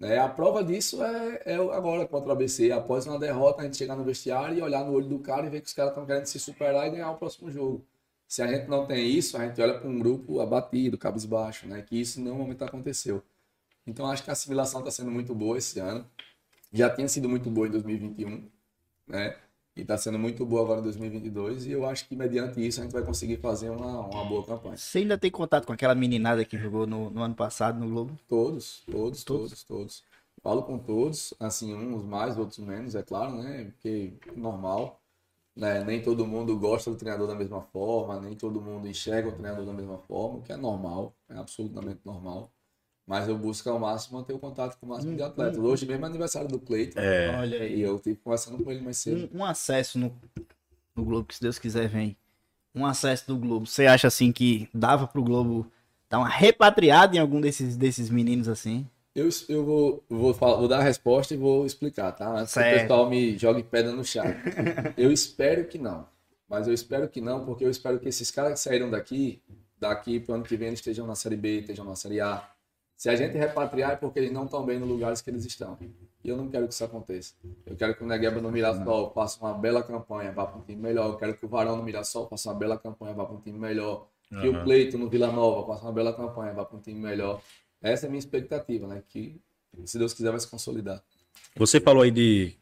Né? A prova disso é, é agora contra o ABC. Após uma derrota, a gente chegar no vestiário e olhar no olho do cara e ver que os caras estão querendo se superar e ganhar o próximo jogo. Se a gente não tem isso, a gente olha para um grupo abatido, cabisbaixo, né? Que isso nenhum momento aconteceu. Então, acho que a assimilação está sendo muito boa esse ano. Já tinha sido muito boa em 2021, né? E está sendo muito boa agora em 2022. E eu acho que, mediante isso, a gente vai conseguir fazer uma, uma boa campanha. Você ainda tem contato com aquela meninada que jogou no, no ano passado no Globo? Todos, todos, todos, todos. Falo com todos, assim, uns mais, outros menos, é claro, né? Porque normal. Né? Nem todo mundo gosta do treinador da mesma forma, nem todo mundo enxerga o treinador da mesma forma, o que é normal, é absolutamente normal. Mas eu busco ao máximo manter o contato com o máximo de atletas. Hoje mesmo é aniversário do Cleiton. É. Olha E aí. eu tive conversando com ele mais cedo. Um, um acesso no, no Globo, que se Deus quiser vem. Um acesso do Globo. Você acha assim que dava pro Globo dar uma repatriada em algum desses, desses meninos assim? Eu, eu vou, vou, falar- vou dar a resposta e vou explicar, tá? Antes que o Certo. pessoal me jogue pedra no chat. Eu espero que não. Mas eu espero que não, porque eu espero que esses caras que saíram daqui, daqui pro ano que vem, eles estejam na Série B, estejam na Série A. Se a gente repatriar é porque eles não estão bem nos lugares que eles estão. E eu não quero que isso aconteça. Eu quero que o Negueba no Mirassol faça uma bela campanha, vá para um time melhor. Eu quero que o Varão no Mirassol faça uma bela campanha, vá para um time melhor. Que o Aham. Pleito no Vila Nova faça uma bela campanha, vá para um time melhor. Essa é a minha expectativa, né? Que, se Deus quiser, vai se consolidar. Você falou aí de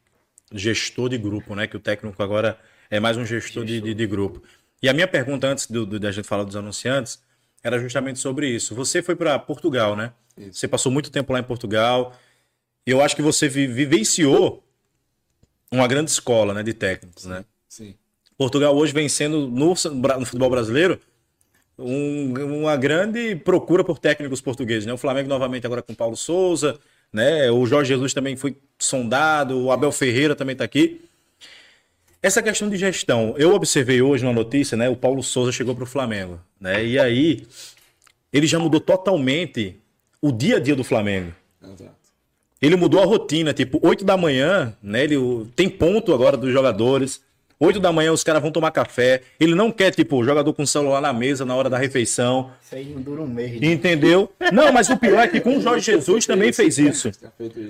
gestor de grupo, né? Que o técnico agora é mais um gestor, de, de, de grupo. E a minha pergunta antes do, do- da gente falar dos anunciantes era justamente sobre isso. Você foi para Portugal, né? Isso. Você passou muito tempo lá em Portugal. E eu acho que você vi- vivenciou uma grande escola, né, de técnicos, né? Sim. Portugal hoje vem sendo, no, no futebol brasileiro, um- uma grande procura por técnicos portugueses. Né? O Flamengo novamente agora com Paulo Souza, né? o Jorge Jesus também foi sondado, o Abel Ferreira também está aqui. Essa questão de gestão, eu observei hoje uma notícia, né? O Paulo Souza chegou para o Flamengo, né? E aí ele já mudou totalmente o dia a dia do Flamengo. Exato. Ele mudou a rotina, tipo, 8 da manhã, né? Ele o- tem ponto agora dos jogadores. 8 da manhã os caras vão tomar café. Ele não quer, tipo, o jogador com o celular na mesa na hora da refeição. Isso aí não dura um mês. né? Entendeu? Não, mas o pior é que com o Jorge Jesus também fez feito isso.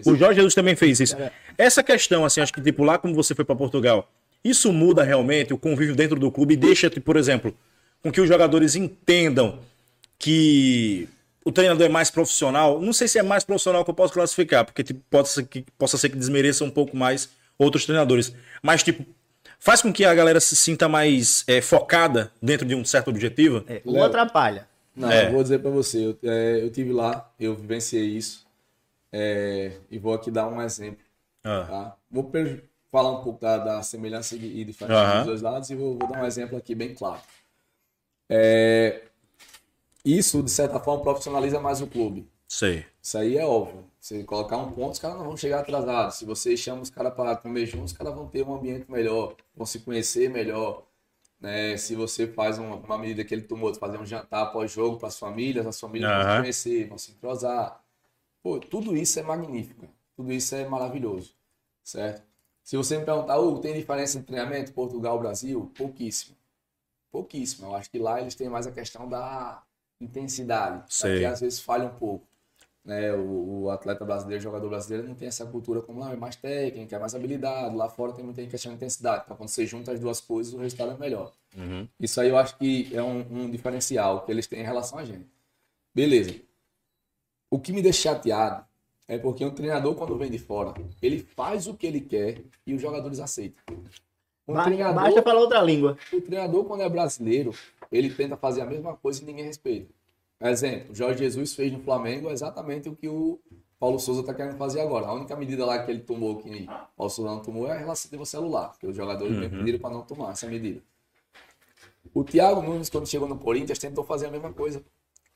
O Jorge Jesus também fez isso. Essa questão, assim, acho que, tipo, lá como você foi para Portugal, isso muda realmente o convívio dentro do clube e deixa, por exemplo, com que os jogadores entendam que o treinador é mais profissional. Não sei se é mais profissional que eu posso classificar, porque tipo, pode ser que, possa ser que desmereça um pouco mais outros treinadores. Mas, tipo, faz com que a galera se sinta mais é, focada dentro de um certo objetivo. É, ou atrapalha. Não, É. eu vou dizer pra você, eu, é, eu tive lá, eu vivenciei isso, é, e vou aqui dar um exemplo, Ah, tá? Vou falar um pouco da, da semelhança e diferença Aham. dos dois lados e vou, vou dar um exemplo aqui bem claro. É, isso, de certa forma, profissionaliza mais o clube. sei. Isso aí é óbvio. Se colocar um ponto, os caras não vão chegar atrasados. Se você chama os caras para comer juntos, os caras vão ter um ambiente melhor, vão se conhecer melhor. Né? Se você faz uma, uma medida que ele tomou, fazer um jantar pós-jogo para as famílias, as famílias vão Aham. se conhecer, vão se entrosar. Pô, tudo isso é magnífico. Tudo isso é maravilhoso. Certo? Se você me perguntar, "Hugo, tem diferença entre treinamento Portugal Brasil? Pouquíssimo. Pouquíssimo. Eu acho que lá eles têm mais a questão da intensidade. Que às vezes falha um pouco né, o, o atleta brasileiro, o jogador brasileiro não tem essa cultura como lá, é mais técnica, é mais habilidade. Lá fora tem muita questão de intensidade. Então, quando você junta as duas coisas, o resultado é melhor. Isso aí eu acho que é um, um diferencial que eles têm em relação a gente. Beleza. O que me deixa chateado é porque um treinador, quando vem de fora, ele faz o que ele quer e os jogadores aceitam. Um Ba- treinador, Basta falar outra língua. o treinador, quando é brasileiro, ele tenta fazer a mesma coisa e ninguém respeita. Exemplo, o Jorge Jesus fez no Flamengo exatamente o que o Paulo Souza está querendo fazer agora. A única medida lá que ele tomou, que o Paulo Souza não tomou, é a relação celular, porque os jogadores me pediram para não tomar essa medida. O Thiago Nunes, quando chegou no Corinthians, tentou fazer a mesma coisa.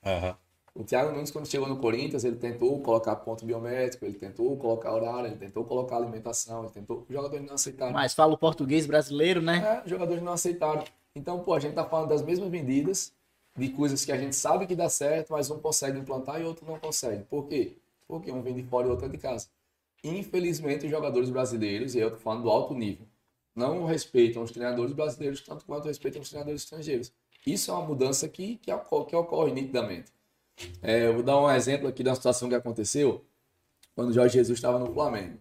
Aham. O Thiago Nunes, quando chegou no Corinthians, ele tentou colocar ponto biométrico, ele tentou colocar horário, ele tentou colocar alimentação, ele tentou. Os jogadores não aceitaram. Mas fala o português brasileiro, né? É, os jogadores não aceitaram. Então, pô, a gente tá falando das mesmas medidas, de coisas que a gente sabe que dá certo, mas um consegue implantar e outro não consegue. Por quê? Porque um vem de fora e outro é de casa. Infelizmente, os jogadores brasileiros, e eu tô falando do alto nível, não respeitam os treinadores brasileiros tanto quanto respeitam os treinadores estrangeiros. Isso é uma mudança que, que, ocorre, que ocorre nitidamente. É, eu vou dar um exemplo aqui da situação que aconteceu quando o Jorge Jesus estava no Flamengo.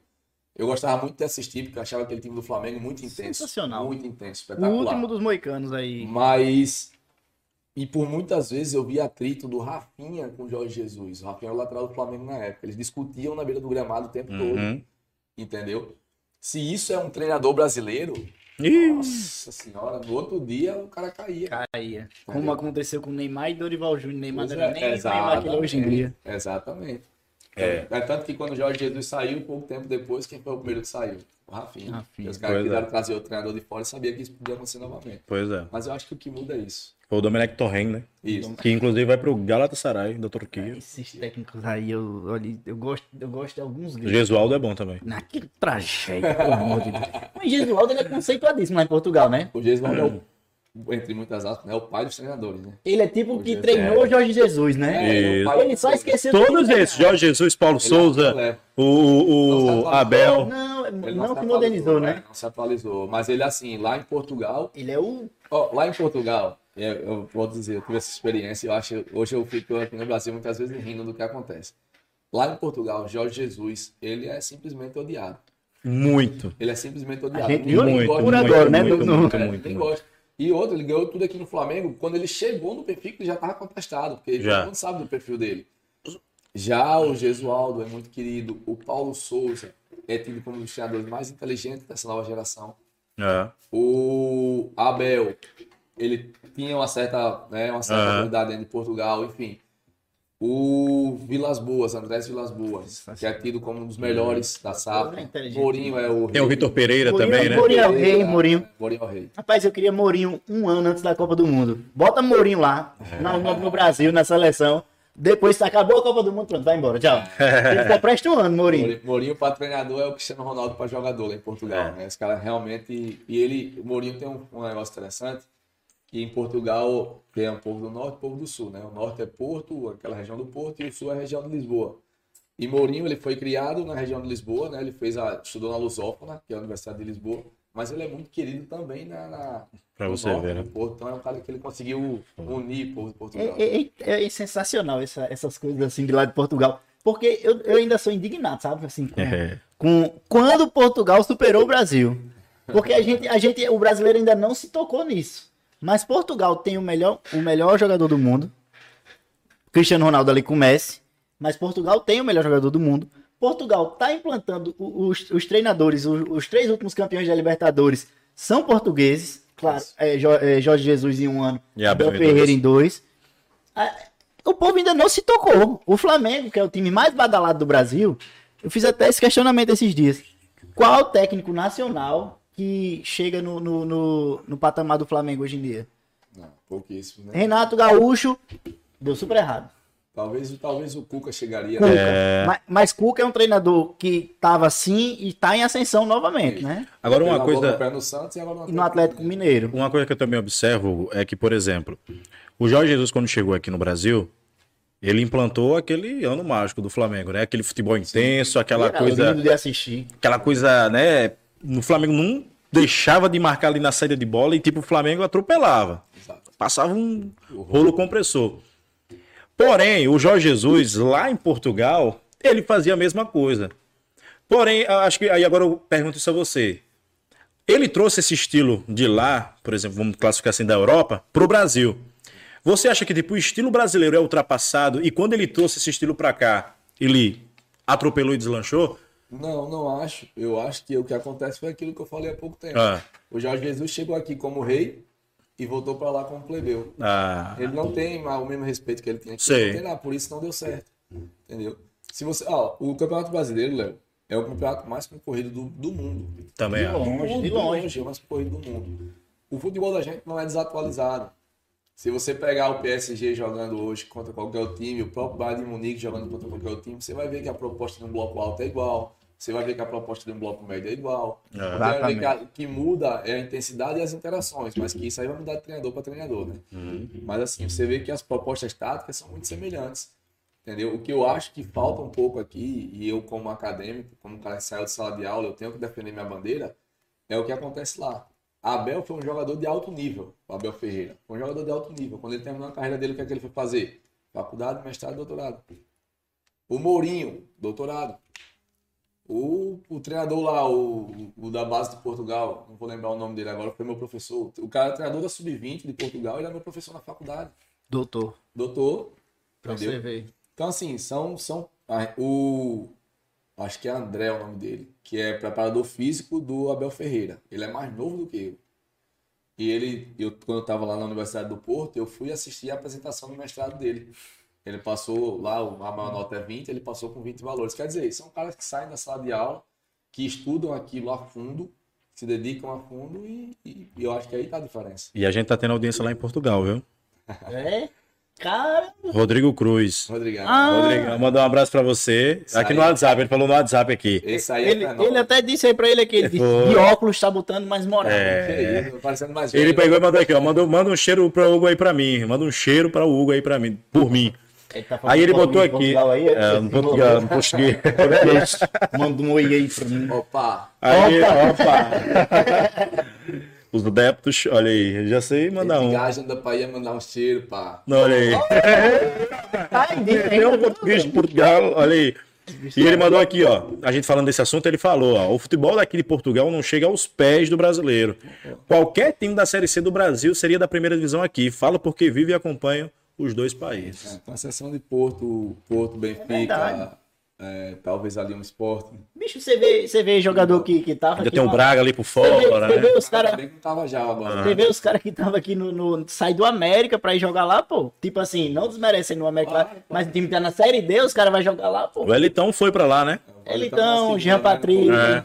Eu gostava muito de assistir, porque eu achava aquele time do Flamengo muito intenso. Sensacional. Muito intenso, O espetacular. último dos moicanos aí. Mas. E por muitas vezes eu vi atrito do Rafinha com o Jorge Jesus. O Rafinha era o lateral do Flamengo na época. Eles discutiam na beira do gramado o tempo todo. Uhum. Entendeu? Se isso é um treinador brasileiro, nossa senhora, no outro dia o cara caía. Caía. Como aconteceu com o Neymar e Dorival Júnior. Neymar não era é, nem o Neymar que é hoje em dia. Exatamente. É. É tanto que quando o Jorge Jesus saiu, pouco tempo depois, quem foi o primeiro que saiu? O Rafinha. Rafinha. E os caras é. quiseram trazer o treinador de fora e sabia que isso podia acontecer novamente. Pois é. Mas eu acho que o que muda é isso. Foi o Domenech Torren, né? Isso. Que inclusive vai pro Galatasaray da Turquia. Esses técnicos aí, eu, olha, eu, gosto, eu gosto de alguns gringos. Gesualdo é bom também. Naquele tragédia, pelo amor de Deus. Mas Gesualdo ele é conceituadíssimo lá em Portugal, né? O Gesualdo é o, entre muitas aspas, né, o pai dos treinadores, né? Ele é tipo o que Jesus, treinou o Jorge Jesus, né? É, ele é o pai Ele só esqueceu Todos de- esses, Jorge Jesus, Paulo Souza, é. o, o- Não o falar. Abel. Não, Ele não, se modernizou, atualizou, né? Não se atualizou. Mas ele, assim, lá em Portugal, Ele é o. ó, lá em Portugal, eu, eu vou dizer, eu tive essa experiência, eu acho, hoje eu fico aqui no Brasil muitas vezes rindo do que acontece. Lá em Portugal, Jorge Jesus, ele é simplesmente odiado. Muito. Ele é simplesmente odiado. gente Ninguém viu Muito, agora, né? muito, muito, É, muito, ninguém muito. E outro, ele ganhou tudo aqui no Flamengo. Quando ele chegou no Benfica, ele já estava contestado, porque Já. todo mundo sabe do perfil dele. Já o Gesualdo é muito querido. O Paulo Souza é tido como um dos treinadores mais inteligentes dessa nova geração. É. O Abel, ele tinha uma certa, né, uma certa autoridade dentro de Portugal, enfim. O Vilas Boas, Andrés Vilas Boas, que é tido como um dos melhores da safra. Mourinho é o. Tem o Vitor Pereira Mourinho- também, né? Mourinho é o rei, Mourinho. Mourinho é o rei. Rapaz, eu queria Mourinho um ano antes da Copa do Mundo. Bota Mourinho lá, na- no, no Brasil, na seleção. Depois que acabou a Copa do Mundo, pronto, vai embora. Tchau. Ele só presta um ano, Mourinho. Mourinho, Mourinho para treinador é o Cristiano Ronaldo para jogador lá em Portugal. É. Né? Esse cara realmente. E ele, o Mourinho tem um, um negócio interessante. Que em Portugal tem um povo do norte e um povo do sul. Né? O norte é Porto, aquela região do Porto, e o sul é a região de Lisboa. E Mourinho ele foi criado na região de Lisboa, né? Ele fez a, estudou na Lusófona, que é a Universidade de Lisboa. Mas ele é muito querido também na, na Pra você norte, ver, né? Porto. Então é um cara que ele conseguiu unir o povo de Portugal. É, é- é- é sensacional essa- essas coisas assim de lá de Portugal. Porque eu, eu ainda sou indignado, sabe? Assim, com, É. com- quando Portugal superou o Brasil. Porque a gente, a gente, o brasileiro ainda não se tocou nisso. Mas Portugal tem o melhor, o melhor jogador do mundo. Cristiano Ronaldo ali com o Messi. Mas Portugal tem o melhor jogador do mundo. Portugal está implantando os, os treinadores, os, os três últimos campeões da Libertadores são portugueses. Claro, é, é, Jorge Jesus em um ano, E Abel Ferreira dois. em dois. O povo ainda não se tocou. O Flamengo, que é o time mais badalado do Brasil, eu fiz até esse questionamento esses dias. Qual o técnico nacional que chega no, no, no, no patamar do Flamengo hoje em dia? Não, pouquíssimo, né? Renato Gaúcho deu super errado. Talvez, talvez o Cuca chegaria. Cuca. É. Mas, mas Cuca é um treinador que estava assim e está em ascensão novamente, né? Agora uma coisa, no pé no Santos e agora E no Atlético Mineiro. uma coisa que eu também observo é que, por exemplo, o Jorge Jesus, quando chegou aqui no Brasil, ele implantou aquele ano mágico do Flamengo, né? Aquele futebol intenso, aquela Era coisa, lindo de assistir. aquela coisa, né? No Flamengo não deixava de marcar ali na saída de bola e tipo o Flamengo atropelava. Exato. Passava um rolo compressor. Porém, o Jorge Jesus, lá em Portugal, ele fazia a mesma coisa. Porém, acho que aí agora eu pergunto isso a você. Ele trouxe esse estilo de lá, por exemplo, vamos classificar assim da Europa, para o Brasil. Você acha que tipo, o estilo brasileiro é ultrapassado e quando ele trouxe esse estilo para cá, ele atropelou e deslanchou? Não, não acho. Eu acho que o que acontece foi aquilo que eu falei há pouco tempo. Ah. O Jorge Jesus chegou aqui como rei e voltou para lá como plebeu. Ah, Ele não tem o mesmo respeito que ele tinha aqui. Lá, por isso não deu certo. Entendeu? Se você, ó, o Campeonato Brasileiro, Léo, é o campeonato mais concorrido do, do mundo. também acho. longe, de de longe. longe, é o mais concorrido do mundo. O futebol da gente não é desatualizado. Se você pegar o PSG jogando hoje contra qualquer time, o próprio Bayern de Munique jogando contra qualquer time, você vai ver que a proposta de um bloco alto é igual. Você vai ver que a proposta de um bloco médio é igual. É. Você vai ver que, que muda é a intensidade e as interações, mas que isso aí vai mudar de treinador para treinador, né? Mas assim, você vê que as propostas táticas são muito semelhantes. Entendeu? O que eu acho que falta um pouco aqui, e eu como acadêmico, como cara que saiu de sala de aula, eu tenho que defender minha bandeira, é o que acontece lá. Abel foi um jogador de alto nível, o Abel Ferreira. Foi um jogador de alto nível. Quando ele terminou a carreira dele, o que é que ele foi fazer? Faculdade, mestrado, doutorado. O Mourinho, doutorado. O, o treinador lá, o, o da base de Portugal, não vou lembrar o nome dele agora, foi meu professor. O cara é treinador da Sub-20 de Portugal, ele é meu professor na faculdade. Doutor. Doutor. Pra Entendeu? você ver. Então, assim, são. são o. Acho que é André o nome dele, que é preparador físico do Abel Ferreira. Ele é mais novo do que eu. E ele, eu, quando eu estava lá na Universidade do Porto, eu fui assistir a apresentação do mestrado dele. Ele passou lá, a maior nota é 20, ele passou com 20 valores. Quer dizer, são caras que saem da sala de aula, que estudam aquilo a fundo, se dedicam a fundo e, e- e eu acho que aí tá a diferença. E a gente tá tendo audiência lá em Portugal, viu? É? Cara. Rodrigo Cruz. Rodrigão. Ah. Rodrigo, mandar um abraço pra você. Isso aqui aí. no WhatsApp, ele falou no WhatsApp aqui. Esse aí Ele, é ele até disse aí pra ele que ele disse, de óculos tá botando mais moral. É. Parecendo mais Ele velho. pegou e mandou aqui, ó. Mandou, manda um cheiro para o Hugo aí pra mim. Manda um cheiro para o Hugo aí pra mim, por mim. Ele tá Aí ele botou aqui. aí, é, no Portugal, no português. Manda um oi aí pra mim. Opa! Aí, opa! Os adeptos, olha aí, já sei mandar um. Engajam da Bahia mandar um cheiro, pá. Não, olha aí. Ai, diz Tem um português de Portugal, olha aí. E ele mandou aqui, ó. A gente falando desse assunto, ele falou, ó. O futebol daqui de Portugal não chega aos pés do brasileiro. Qualquer time da Série C do Brasil seria da primeira divisão aqui. Falo porque vive e acompanho os dois países. Com exceção de Porto, Porto. Benfica, é, talvez ali um esporte. Bicho, você vê, você vê jogador que, que tava Ainda aqui tem no- Braga ali por Você vê, fora, você né? vê os caras tava agora. Você vê os caras que estavam aqui no, no. Sai do América pra ir jogar lá, pô. Tipo assim, não desmerecendo o América lá, mas o time tá na Série D, os caras vão jogar lá, pô. O Elitão foi pra lá, né? Segunda, Jean né? Patrick. É.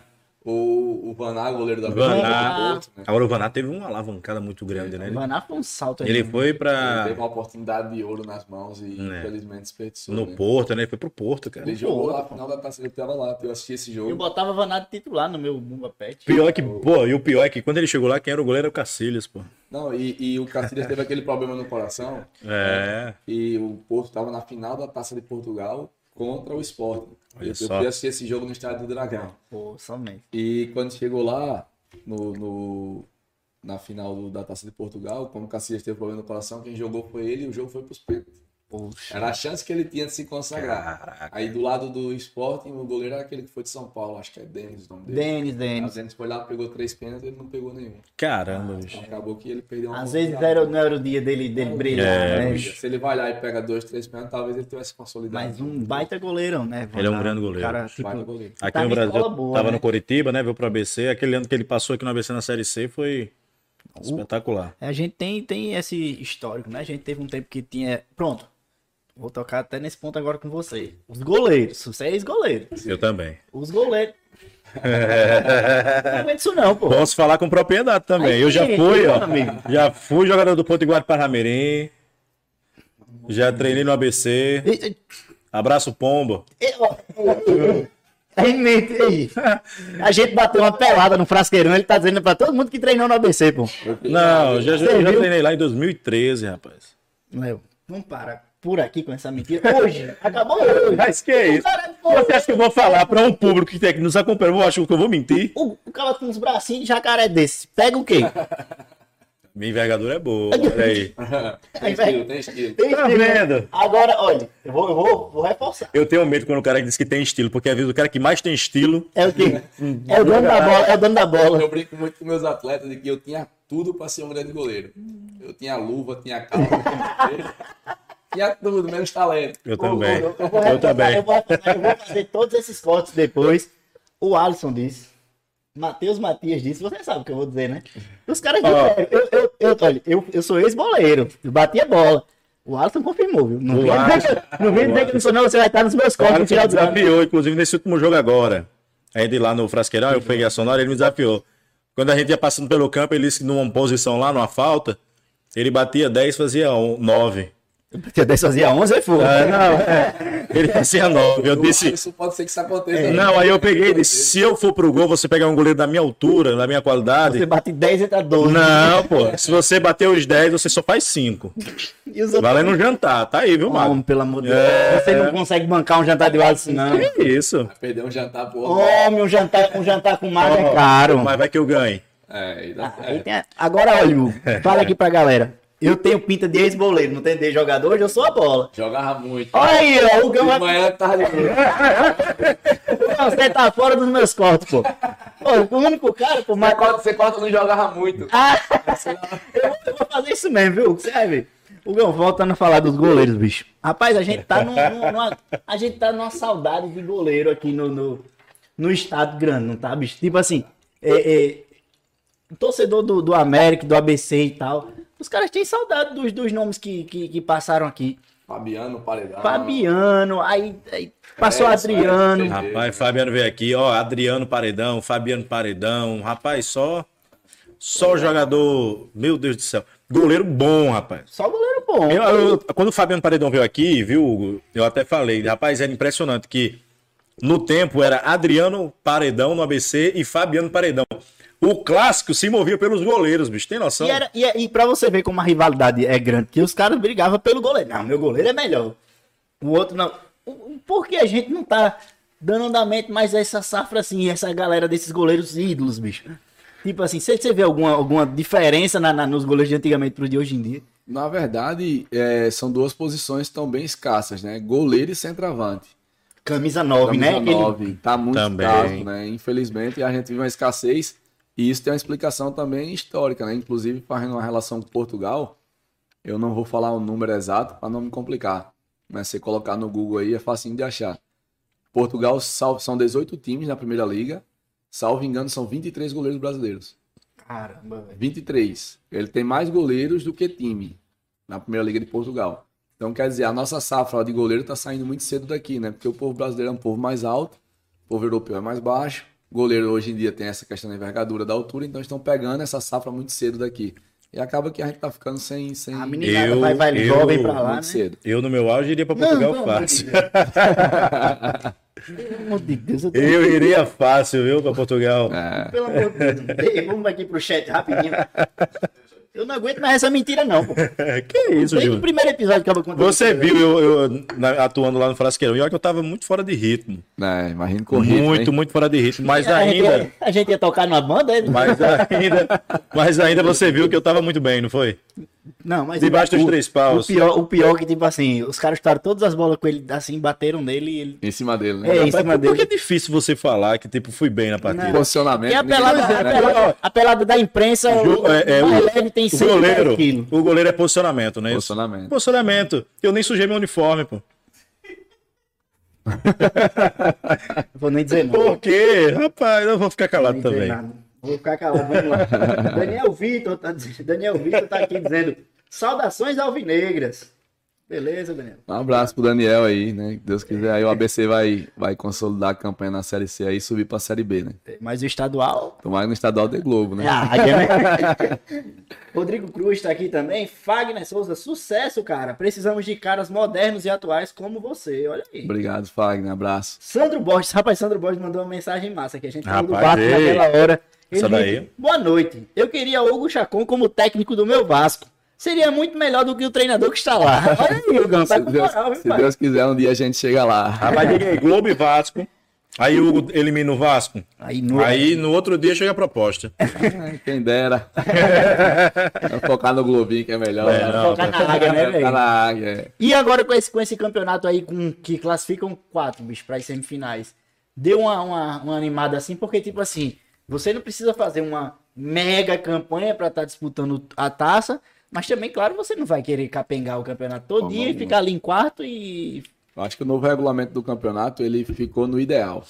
O, o Vaná, goleiro da Vaná. Porto, né? Agora o Vaná teve uma alavancada muito grande, né? O Vaná foi um salto aí. Ele né? foi Ele pra. teve uma oportunidade de ouro nas mãos e É. infelizmente desperdiçou. No né? Porto, né? Ele foi pro Porto, cara. Ele jogou lá, final da taça, ele tava lá, eu assisti esse jogo. Eu botava Vaná de titular no meu Bumba Pet. Pior que, pô, e o pior é que quando ele chegou lá, quem era o goleiro era o Cacilhas, pô. Não, e, e o Cacilhas teve aquele problema no coração É. e o Porto tava na final da Taça de Portugal contra o Sport. Olha Eu, só. fui assistir esse jogo no estádio do Dragão. Pô, somente. E quando chegou lá, no, no- na final do- da Taça de Portugal, como o Cacilhas teve problema no coração, quem jogou foi ele e o jogo foi pros pênaltis. Poxa. Era a chance que ele tinha de se consagrar. Caraca. Aí do lado do Sporting, o goleiro era aquele que foi de São Paulo, acho que é Denis o nome dele. Denis, O Denis. Denis foi lá, pegou três pênaltis, ele não pegou nenhum. Caramba, bicho. Então acabou que ele perdeu uma Às vezes era, não era o dia dele, dele brilhar, É, né? Se ele vai lá e pega dois, três pênaltis, talvez ele tivesse consolidado. Mas um baita goleirão, né? Ele é um grande goleiro. Cara, Baita tipo, goleiro. Aqui Tá no Brasil, boa, tava né? no Coritiba, né? Veio pro ABC. Aquele ano que ele passou aqui no ABC na Série C foi espetacular. a gente tem, tem esse histórico, né? A gente teve um tempo que tinha. Pronto. Vou tocar até nesse ponto agora com você. Os goleiros. Você é ex-goleiro. Eu também. Os goleiros. não aguento isso não, pô. Posso falar com propriedade também. Aí, eu já fui, meu ó. amigo. Já fui jogador do Potiguar de Parramirim. Já treinei no ABC. E- e- Abraço Pombo. ó, Aí, mente aí. A gente bateu uma pelada no frasqueirão, ele tá dizendo pra todo mundo que treinou no ABC, pô. Não, eu já, já treinei lá em 2013, rapaz. Meu, vamos parar por aqui com essa mentira. Hoje, acabou hoje. Mas que é isso? Cara, pô, Você acha que eu vou falar pra um público que tem que nos acompanha? Eu acho que eu vou mentir? O, o cara com uns bracinhos de jacaré desse. Pega o quê? Minha envergadura é boa, olha aí. tem estilo, tem estilo. Tem Tá estilo. vendo? Agora, olha, eu vou, eu vou, vou reforçar. Eu tenho medo quando o cara diz que tem estilo, porque às vezes o cara que mais tem estilo. É o quê? É o dono da bola, é o dono da bola. Eu brinco muito com meus atletas de que eu tinha tudo pra ser um grande goleiro. Eu tinha luva, tinha calça, tinha tinha tudo, menos talento. Eu também. Eu vou Eu também. Eu vou, reforçar, eu vou fazer todos esses cortes depois. O Alisson disse. Matheus Matias disse, você sabe o que eu vou dizer, né? Os caras disseram, eu, eu, eu, olha, eu, eu sou ex-boleiro, eu batia bola. O Alisson confirmou, viu? Não vem dizer, que- não vem dizer que não sou, não, você vai estar nos meus O cortes no cara final me do ano. desafiou, inclusive nesse último jogo agora. Aí de lá no Frasqueirão, eu peguei a sonora, ele me desafiou. Quando a gente ia passando pelo campo, ele disse que numa posição lá, numa falta, ele batia 10, fazia 9. Batia 10, fazia 11, aí foi. É, não, é. Ele fazia 9. Eu disse. Isso pode ser que isso aconteça. né? Não, aí eu peguei e disse: se eu for pro gol, você pegar um goleiro da minha altura, da minha qualidade. Você bate 10 e tá 12. Não, pô. Se você bater os 10, você só faz 5. E os outros... Valendo um jantar. Tá aí, viu, Homem, Mago? pelo amor de Deus. É. Você não consegue bancar um jantar de Alisson, não. Que isso? Perder um jantar pro outro. Homem, um jantar, um jantar com mago é caro. Mas vai que eu ganhe. É, e dá Aí certo. tem Agora, olha, Hugo, fala aqui pra galera. Eu tenho pinta de ex-boleiro, não tem de jogador, hoje eu sou a bola. Jogava muito. Olha aí, ó, o vai... manhã. Não, Você tá fora dos meus cortes, pô. Pô, o único cara, pô, mas... Você corta, você corta, não jogava muito. Ah, eu, vou- fazer isso mesmo, viu? Ver. O Gão, voltando a falar dos goleiros, bicho. Rapaz, a gente tá num- num- numa, a gente tá numa saudade de goleiro aqui no, no, no estado grande, não tá, bicho? Tipo assim, é, é, torcedor do, do América, do ABC e tal, os caras têm saudade dos, dos nomes que, que, que passaram aqui. Fabiano, paredão. Fabiano, aí, aí passou É, Adriano. Rapaz, Fabiano veio aqui, ó. Adriano Paredão, Fabiano Paredão. Rapaz, só. Só jogador. Meu Deus do céu. Goleiro bom, rapaz. Só goleiro bom. Eu- eu- quando o Fabiano Paredão veio aqui, viu, Hugo? Eu até falei, rapaz, era impressionante que no tempo era Adriano Paredão no ABC e Fabiano Paredão. O clássico se movia pelos goleiros, bicho. Tem noção? E, era, e, e pra você ver como a rivalidade é grande, que os caras brigavam pelo goleiro. Não, meu goleiro é melhor. O outro não. Por que a gente não tá dando andamento mais a essa safra assim, essa galera desses goleiros ídolos, bicho? Tipo assim, você, você vê alguma, alguma diferença na, na- nos goleiros de antigamente pros de hoje em dia? Na verdade, é, são duas posições que estão bem escassas, né? Goleiro e centroavante. Camisa 9, né? Camisa Aquele- 9, tá muito Também. escasso, né? Infelizmente, a gente vive uma escassez e isso tem uma explicação também histórica, né? Inclusive, fazendo uma relação com Portugal, eu não vou falar o número exato para não me complicar, mas se colocar no Google aí é facinho de achar. Portugal são 18 times na primeira liga. Salvo engano, são 23 goleiros brasileiros. Caramba, velho. 23. Ele tem mais goleiros do que time na primeira liga de Portugal. Então, quer dizer, a nossa safra de goleiro está saindo muito cedo daqui, né? Porque o povo brasileiro é um povo mais alto, o povo europeu é mais baixo. Goleiro hoje em dia tem essa questão da envergadura da altura, então estão pegando essa safra muito cedo daqi. E acaba que a gente tá ficando sem. sem A meninada Eu- vai, vai eu- jovem pra lá, muito né? cedo. Eu, no meu auge, iria pra Portugal amor de fácil. Pelo amor de Deus, eu. Eu iria fácil, viu, pra Portugal. É, Pelo amor de Deus. Vamos aqui pro chat rapidinho. Eu não aguento mais essa mentira, não. Pô. que isso, Desde o primeiro episódio que eu contando. Você viu eu, eu na- atuando lá no Frasqueirão, e olha que eu tava muito fora de ritmo. né? Imagina corrido. muito, muito fora de ritmo. Mas a, gente ainda, ia, a gente ia tocar numa banda, ele? mas ainda, mas ainda você viu que eu tava muito bem, não foi? Não, mas Debaixo dos três paus. O pior, o pior é que, tipo assim, os caras chutaram todas as bolas com ele, assim, bateram nele e ele. Em cima dele, né? É, em cima por, por que é dele. difícil você falar que, tipo, fui bem na partida? Posicionamento. E a pelada, a né? pelada, a pelada da imprensa, o, é, é, o- tem O 110 goleiro, o goleiro é posicionamento, né? Posicionamento. Posicionamento. Eu nem sujei meu uniforme, pô. Vou nem dizer não. Por quê? Rapaz, eu vou ficar Vou calado dizer também. Vou ficar calado, vamos lá. Daniel Vitor tá, Daniel Vitor tá aqui dizendo, saudações alvinegras. Beleza, Daniel? Um abraço pro Daniel aí, né? Que Deus quiser, aí o ABC vai, vai consolidar a campanha na Série C aí e subir pra Série B, né? Mas o estadual... Tomara no estadual de Globo, né? Ah, né? Rodrigo Cruz tá aqui também. Fagner Souza, sucesso, cara. Precisamos de caras modernos e atuais como você. Olha aí. Obrigado, Fagner. Abraço. Sandro Borges, rapaz, Sandro Borges mandou uma mensagem massa que a gente falou do Rapaz, Vasco naquela hora. Ele daí. disse, Boa noite. Eu queria Hugo Chacon como técnico do meu Vasco. Seria muito melhor do que o treinador que está lá. Olha aí, Hugão, tá com Deus, moral, viu, se pai? Deus quiser, um dia a gente chega lá. Rapaz, diga aí, Globo e Vasco. Aí o Hugo elimina o Vasco. Aí, no... Aí no outro dia chega a proposta. Quem dera. Focar no Globinho que é melhor. É, né? não, Focar na águia, né, velho? Focar na águia, é. E agora com esse, com esse campeonato aí, com, que classificam quatro, bicho, para as semifinais, deu uma, uma, uma animada assim, porque, tipo assim, você não precisa fazer uma mega campanha para estar disputando a taça, mas também, claro, você não vai querer capengar o campeonato todo dia e ficar ali em quarto e. Eu acho que o novo regulamento do campeonato ele ficou no ideal.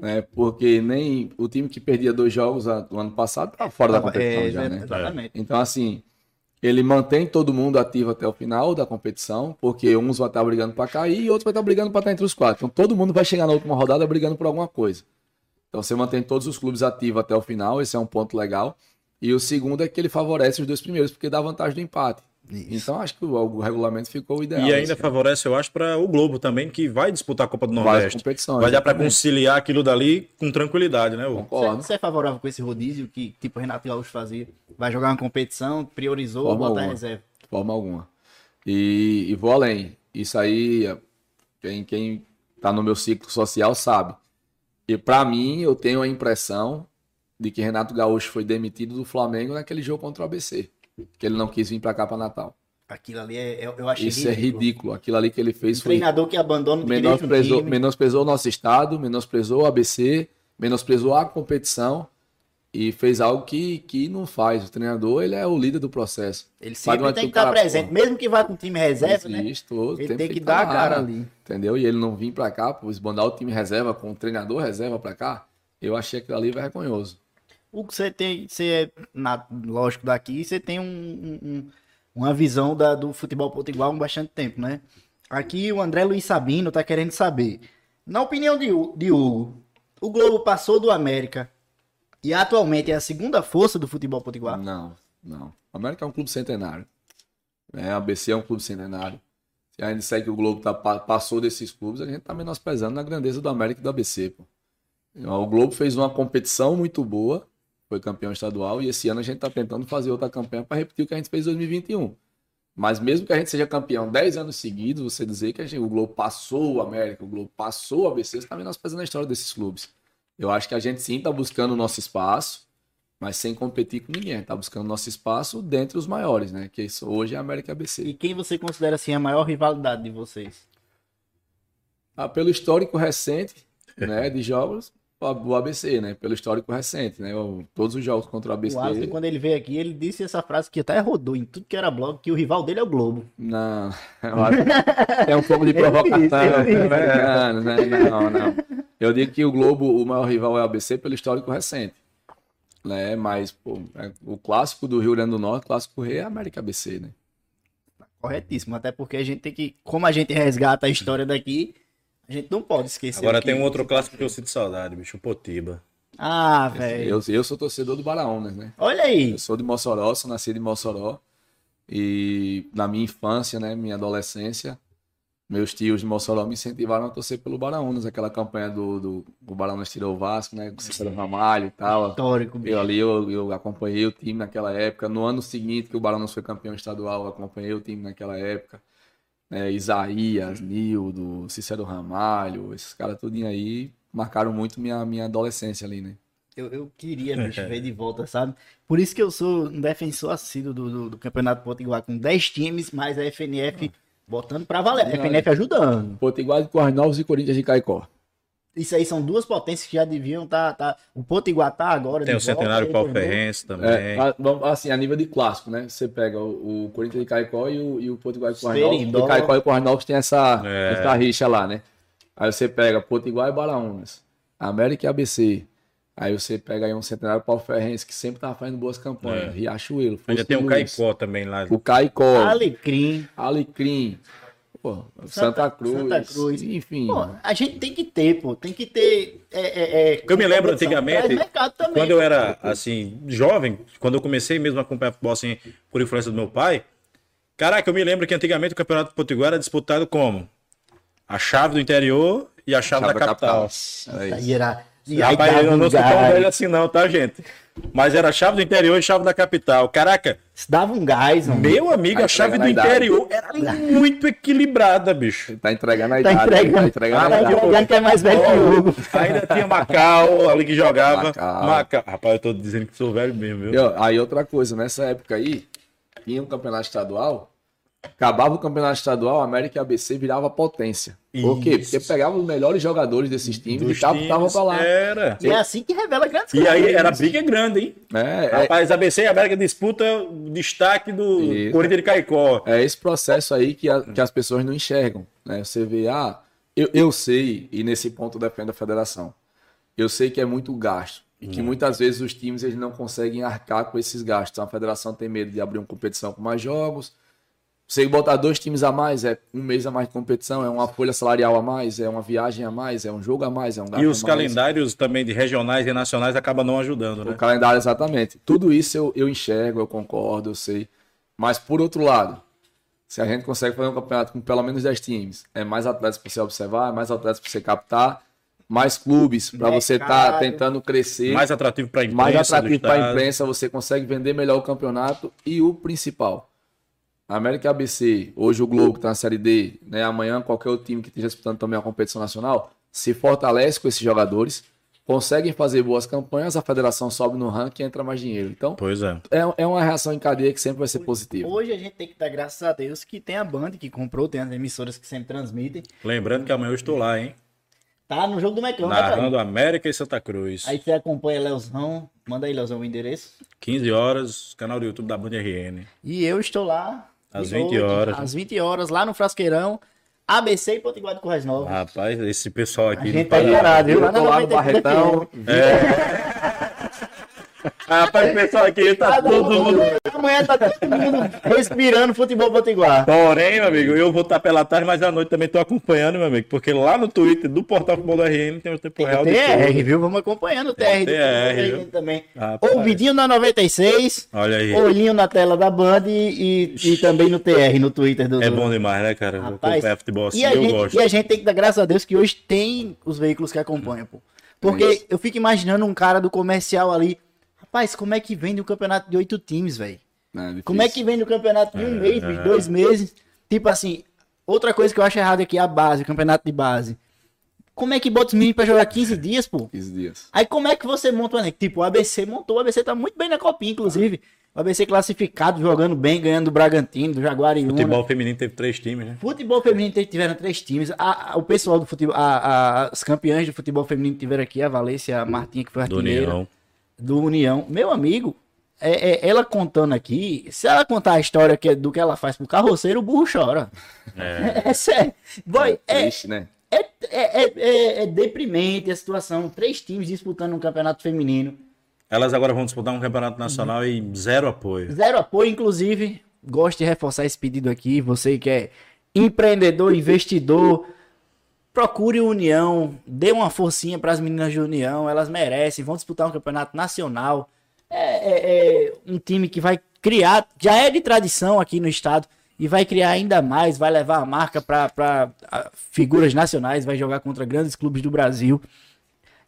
Né? Porque nem o time que perdia dois jogos no ano passado estava fora da competição É, já, né? Exatamente. Então, assim, ele mantém todo mundo ativo até o final da competição, porque uns vão estar brigando para cair e outros vão estar brigando para estar entre os quatro. Então, todo mundo vai chegar na última rodada brigando por alguma coisa. Então, você mantém todos os clubes ativos até o final, esse é um ponto legal. E o segundo é que ele favorece os dois primeiros, porque dá vantagem do empate. Então, acho que o, o regulamento ficou ideal. E ainda assim. favorece, eu acho, para o Globo também, que vai disputar a Copa do Nordeste. Vai dar para conciliar aquilo dali com tranquilidade, né, Hugo? Você, você é favorável com esse rodízio que, tipo, o Renato Gaúcho fazia? Vai jogar uma competição, priorizou, Forma botar alguma. reserva. De forma alguma. E, e vou além. Isso aí, quem, quem tá no meu ciclo social sabe. E para mim, eu tenho a impressão de que Renato Gaúcho foi demitido do Flamengo naquele jogo contra o ABC. Que ele não quis vir para cá para Natal. Aquilo ali é, eu, eu achei Isso é ridículo. Aquilo ali que ele fez Um foi. treinador que abandona o Menosprezou, time. menosprezou o nosso estado, menosprezou o ABC, menosprezou a competição e fez algo que, que não faz. O treinador, ele é o líder do processo. Ele sempre tem que estar presente, pô, mesmo que vá com o time reserva, né? Todo Ele tem que dar a cara ali. Entendeu? E ele não vir pra cá, pô, esbandar o time reserva com o treinador reserva pra cá, eu achei aquilo ali vergonhoso. O que você tem, você é, na- lógico, daqui, você tem um- um- um- uma visão da- do futebol potiguar há bastante tempo, né? Aqui o André Luiz Sabino tá querendo saber. Na opinião de, de Hugo, o Globo passou do América e atualmente é a segunda força do futebol potiguar? Não, não. O América é um clube centenário. É, a ABC é um clube centenário. Se a gente disser que o Globo tá, pa- passou desses clubes, a gente tá menosprezando na grandeza do América e do ABC, pô. O Globo fez uma competição muito boa, foi campeão estadual, e esse ano a gente tá tentando fazer outra campanha para repetir o que a gente fez em 2021. Mas mesmo que a gente seja campeão 10 anos seguidos, você dizer que gente- o Globo passou o América, o Globo passou o ABC, você tá menosprezando a história desses clubes. Eu acho que a gente sim tá buscando o nosso espaço, mas sem competir com ninguém. Tá buscando nosso espaço dentre os maiores, né? Que isso hoje é a América ABC. E quem você considera assim a maior rivalidade de vocês? Ah, pelo histórico recente, né, de jogos, o ABC, né? Pelo histórico recente, né? Todos os jogos contra o ABC. O Alisson, quando ele veio aqui, ele disse essa frase que até rodou em tudo que era blog, que o rival dele é o Globo. Não, eu acho que é um pouco de isso, provocação. vi isso. né? Não, não, não, não. Eu digo que o Globo, o maior rival é o ABC pelo histórico recente. Né? Mas, pô, é- o clássico do Rio Grande do Norte, o clássico rei é a América ABC, né? Corretíssimo, até porque a gente tem que, como a gente resgata a história daqui, a gente não pode esquecer. Agora tem um outro clássico que eu sinto saudade, bicho, o Potiba. Ah, velho. Eu, eu sou torcedor do Baraúnas, né? Olha aí. Eu sou de Mossoró, sou nascido em Mossoró. E na minha infância, né, minha adolescência, meus tios de Mossoró me incentivaram a torcer pelo Baraúnas, aquela campanha do, do, do Baraúnas tirou o Vasco, né, com o Cícero Ramalho e tal. Histórico, bicho. Eu ali, eu, eu acompanhei o time naquela época. No ano seguinte que o Baraúnas foi campeão estadual, eu acompanhei o time naquela época. É, Isaías, Nildo, Cícero Ramalho, esses caras tudinho aí marcaram muito minha, minha adolescência ali, né? Eu, eu queria, bicho, ver de volta, sabe? Por isso que eu sou um defensor assíduo do, do, do Campeonato Potiguar, com 10 times, mais a FNF botando pra valer. A FNF ajudando. Potiguar de Corres Novos e Corinthians de Caicó. Isso aí são duas potências que já deviam estar. Tá, o Potiguar tá agora. Tem de o Centenário volta, Paulo entendeu? Ferrense também. É, assim, a nível de clássico, né? Você pega o, o Corinthians de Caicó e o, e o Potiguar de. Seridó. porque Caicó e Novos tem essa, É. essa rixa lá, né? Aí você pega Potiguar e Baraunas, América e ABC. Aí você pega aí um Centenário Paulo Ferrense, que sempre tava fazendo boas campanhas. É. Riachuelo, Ainda tem o Caicó também lá. O Caicó, Alecrim. Alecrim, pô, Santa, Santa- Cruz, Santa Cruz. enfim. Pô, a gente tem que ter, pô. Tem que ter. É, é, é, Eu me lembro antigamente, também, Quando eu pô. era, assim, jovem, quando eu comecei mesmo a acompanhar futebol, assim, por influência do meu pai, caraca, eu me lembro que antigamente o Campeonato Potiguar era disputado como? A chave do interior e a chave, da capital. Era Aí era. E aí Rapaz, dava eu um não sou tão velho assim não, tá, gente? Mas era a chave do interior e chave da capital. Caraca, Dava um gás, mano. meu amigo, Tá a chave do entregando a interior era muito equilibrada, bicho. Tá entregando a Tá idade. entregando. Tá entregando Tá a idade. entregando que é mais velho que o Hugo. Ainda tinha Macau ali que jogava. Macau. Macau. Rapaz, eu tô dizendo que sou velho mesmo, viu? E, ó, aí outra coisa, nessa época aí, tinha um campeonato estadual, acabava o campeonato estadual, a América e a ABC virava potência. Por quê? Porque pegava os melhores jogadores desses times Dos e times, pra lá. Era. E é assim que revela grandes E aí era briga grande, hein? É, é, Rapaz, ABC e América disputa o destaque do Isso. Corinthians de Caicó. é esse processo aí que, a- que as pessoas não enxergam. Né? Você vê, ah, eu, eu sei, e nesse ponto eu defendo a federação, eu sei que é muito gasto. E que muitas vezes os times eles não conseguem arcar com esses gastos. Então, a federação tem medo de abrir uma competição com mais jogos. Você botar dois times a mais, é um mês a mais de competição, é uma folha salarial a mais, é uma viagem a mais, é um jogo a mais, é um E os calendários também de regionais e nacionais acabam não ajudando, O né? calendário, exatamente. Tudo isso eu, eu enxergo, eu concordo, eu sei. Mas, por outro lado, se a gente consegue fazer um campeonato com pelo menos 10 times, é mais atletas para você observar, é mais atletas para você captar, mais clubes para você estar Mercado. tentando crescer, Mais atrativo para a imprensa. mais atrativo para a imprensa, você consegue vender melhor o campeonato e o principal. América ABC, hoje o Globo que está na Série D, né? amanhã qualquer outro time que esteja disputando também a competição nacional, se fortalece com esses jogadores, conseguem fazer boas campanhas, a federação sobe no ranking e entra mais dinheiro. Então, Pois é. é, é uma reação em cadeia que sempre vai ser positiva. Hoje a gente tem que dar graças a Deus que tem a Band que comprou, tem as emissoras que sempre transmitem. Lembrando que amanhã eu estou lá, hein? Tá no jogo do Mecão, né? Narrando América e Santa Cruz. Aí você acompanha Leozão. Manda aí, Leozão, o endereço. 15 horas, canal do YouTube da Band RN. E eu estou lá. Às de 20 horas. Às 20 horas, lá no Frasqueirão. ABC e Potiguar de Corrais Novas. Rapaz, esse pessoal a aqui. gente não tá ligado, viu? Lá no 93 Barretão, Rapaz, o pessoal aqui tá Cada todo mundo. Amanhã tá todo mundo respirando futebol potiguar. Porém, meu amigo, eu vou estar pela tarde, mas à noite também tô acompanhando, meu amigo. Porque lá no Twitter do Portal Futebol da RN tem o tempo real de TR, viu? Vamos acompanhando o TR. do TR, futebol viu? também. Rapaz. Ouvidinho na 96, Olha aí. olhinho na tela da Band e, e também no TR, no Twitter do É bom demais, né, cara? Rapaz, acompanhar futebol assim, e, eu gente, gosto. e a gente tem que dar graças a Deus que hoje tem os veículos que acompanham, pô. Porque eu fico imaginando um cara do comercial ali. Rapaz, como é que vende um campeonato de oito times, velho? né, Como é que vende um campeonato de um mês, bicho, dois meses? Tipo assim, outra coisa que eu acho errado aqui é a base, o campeonato de base. Como é que bota os meninos pra jogar 15 dias, pô? 15 dias. Aí como é que você monta uma equipe? Tipo, o ABC montou, o ABC tá muito bem na copinha, inclusive. O ABC classificado, jogando bem, ganhando do Bragantino, do Jaguariúna. Futebol feminino teve três times, né? Futebol feminino te- tiveram três times. A- a- o pessoal do futebol, a- a- as campeãs do futebol feminino tiveram aqui, a Valência, a Martinha, que foi Do artilheira União. Do União. Meu amigo, é, é- ela contando aqui, se ela contar a história que, do que ela faz pro carroceiro, o burro chora. É, sério. Boy, é, Triste, né? é, é, é, é- é deprimente a situação. Três times disputando um campeonato feminino. Elas agora vão disputar um campeonato nacional e zero apoio. Zero apoio, inclusive. Gosto de reforçar esse pedido aqui. Você que é empreendedor, investidor, procure o União, dê uma forcinha para as meninas de União, elas merecem, vão disputar um campeonato nacional. É, é- é um time que vai criar, já é de tradição aqui no estado, e vai criar ainda mais, vai levar a marca para figuras nacionais, vai jogar contra grandes clubes do Brasil.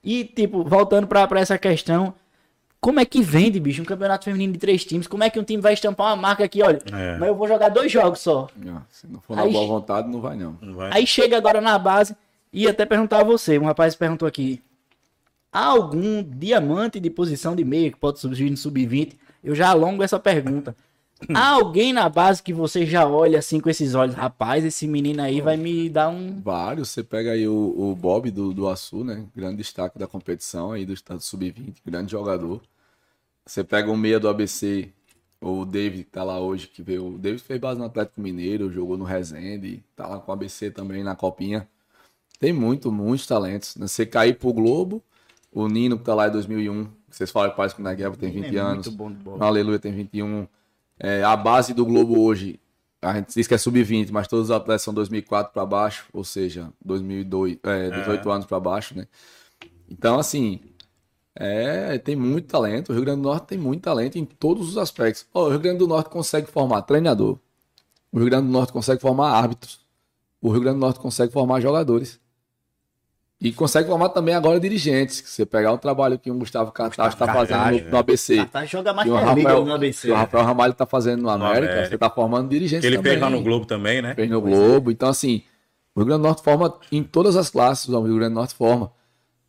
E, tipo, voltando para essa questão, como é que vende, bicho, um campeonato feminino de três times? Como é que um time vai estampar uma marca aqui, olha, É. mas eu vou jogar dois jogos só. Não, se não for na Aí- boa vontade, não vai não. Não vai? Aí chega agora na base e até perguntar a você, um rapaz perguntou aqui, há algum diamante de posição de meia que pode surgir no sub-20? Eu já alongo essa pergunta. Há alguém na base que você já olha assim com esses olhos, rapaz, esse menino aí vai me dar um... Vários, você pega aí o, o Bob do, do Açu, né? Grande destaque da competição aí do estado sub-20, grande jogador. Você pega o meia do ABC, o David que tá lá hoje, que veio. O David fez base no Atlético Mineiro, jogou no Resende, tá lá com o ABC também na copinha. Tem muito, muitos talentos. né? Você cair pro Globo, o Nino que tá lá em 2001, que vocês falam que parece que o Negueba tem 20 É anos. muito bom de bola. O Aleluia tem 21. É, a base do Globo hoje, a gente diz que é sub-20, mas todos os atletas são 2004 para baixo, ou seja, 2002, é, 18 anos para baixo, né? Então, assim, é, tem muito talento. O Rio Grande do Norte tem muito talento em todos os aspectos. Ó, o Rio Grande do Norte consegue formar treinador. O Rio Grande do Norte consegue formar árbitros. O Rio Grande do Norte consegue formar jogadores. E consegue formar também agora dirigentes. Se você pegar o trabalho que o Gustavo Cartaz está fazendo Cartaz, no, no ABC. Tá, joga mais Que o Rafael, no ABC. que o Rafael Ramalho tá fazendo no América, América. você tá formando dirigentes Ele também. fez lá no Globo também, né? Fez no Globo. Então, assim, o Rio Grande do Norte forma em todas as classes, o Rio Grande do Norte forma.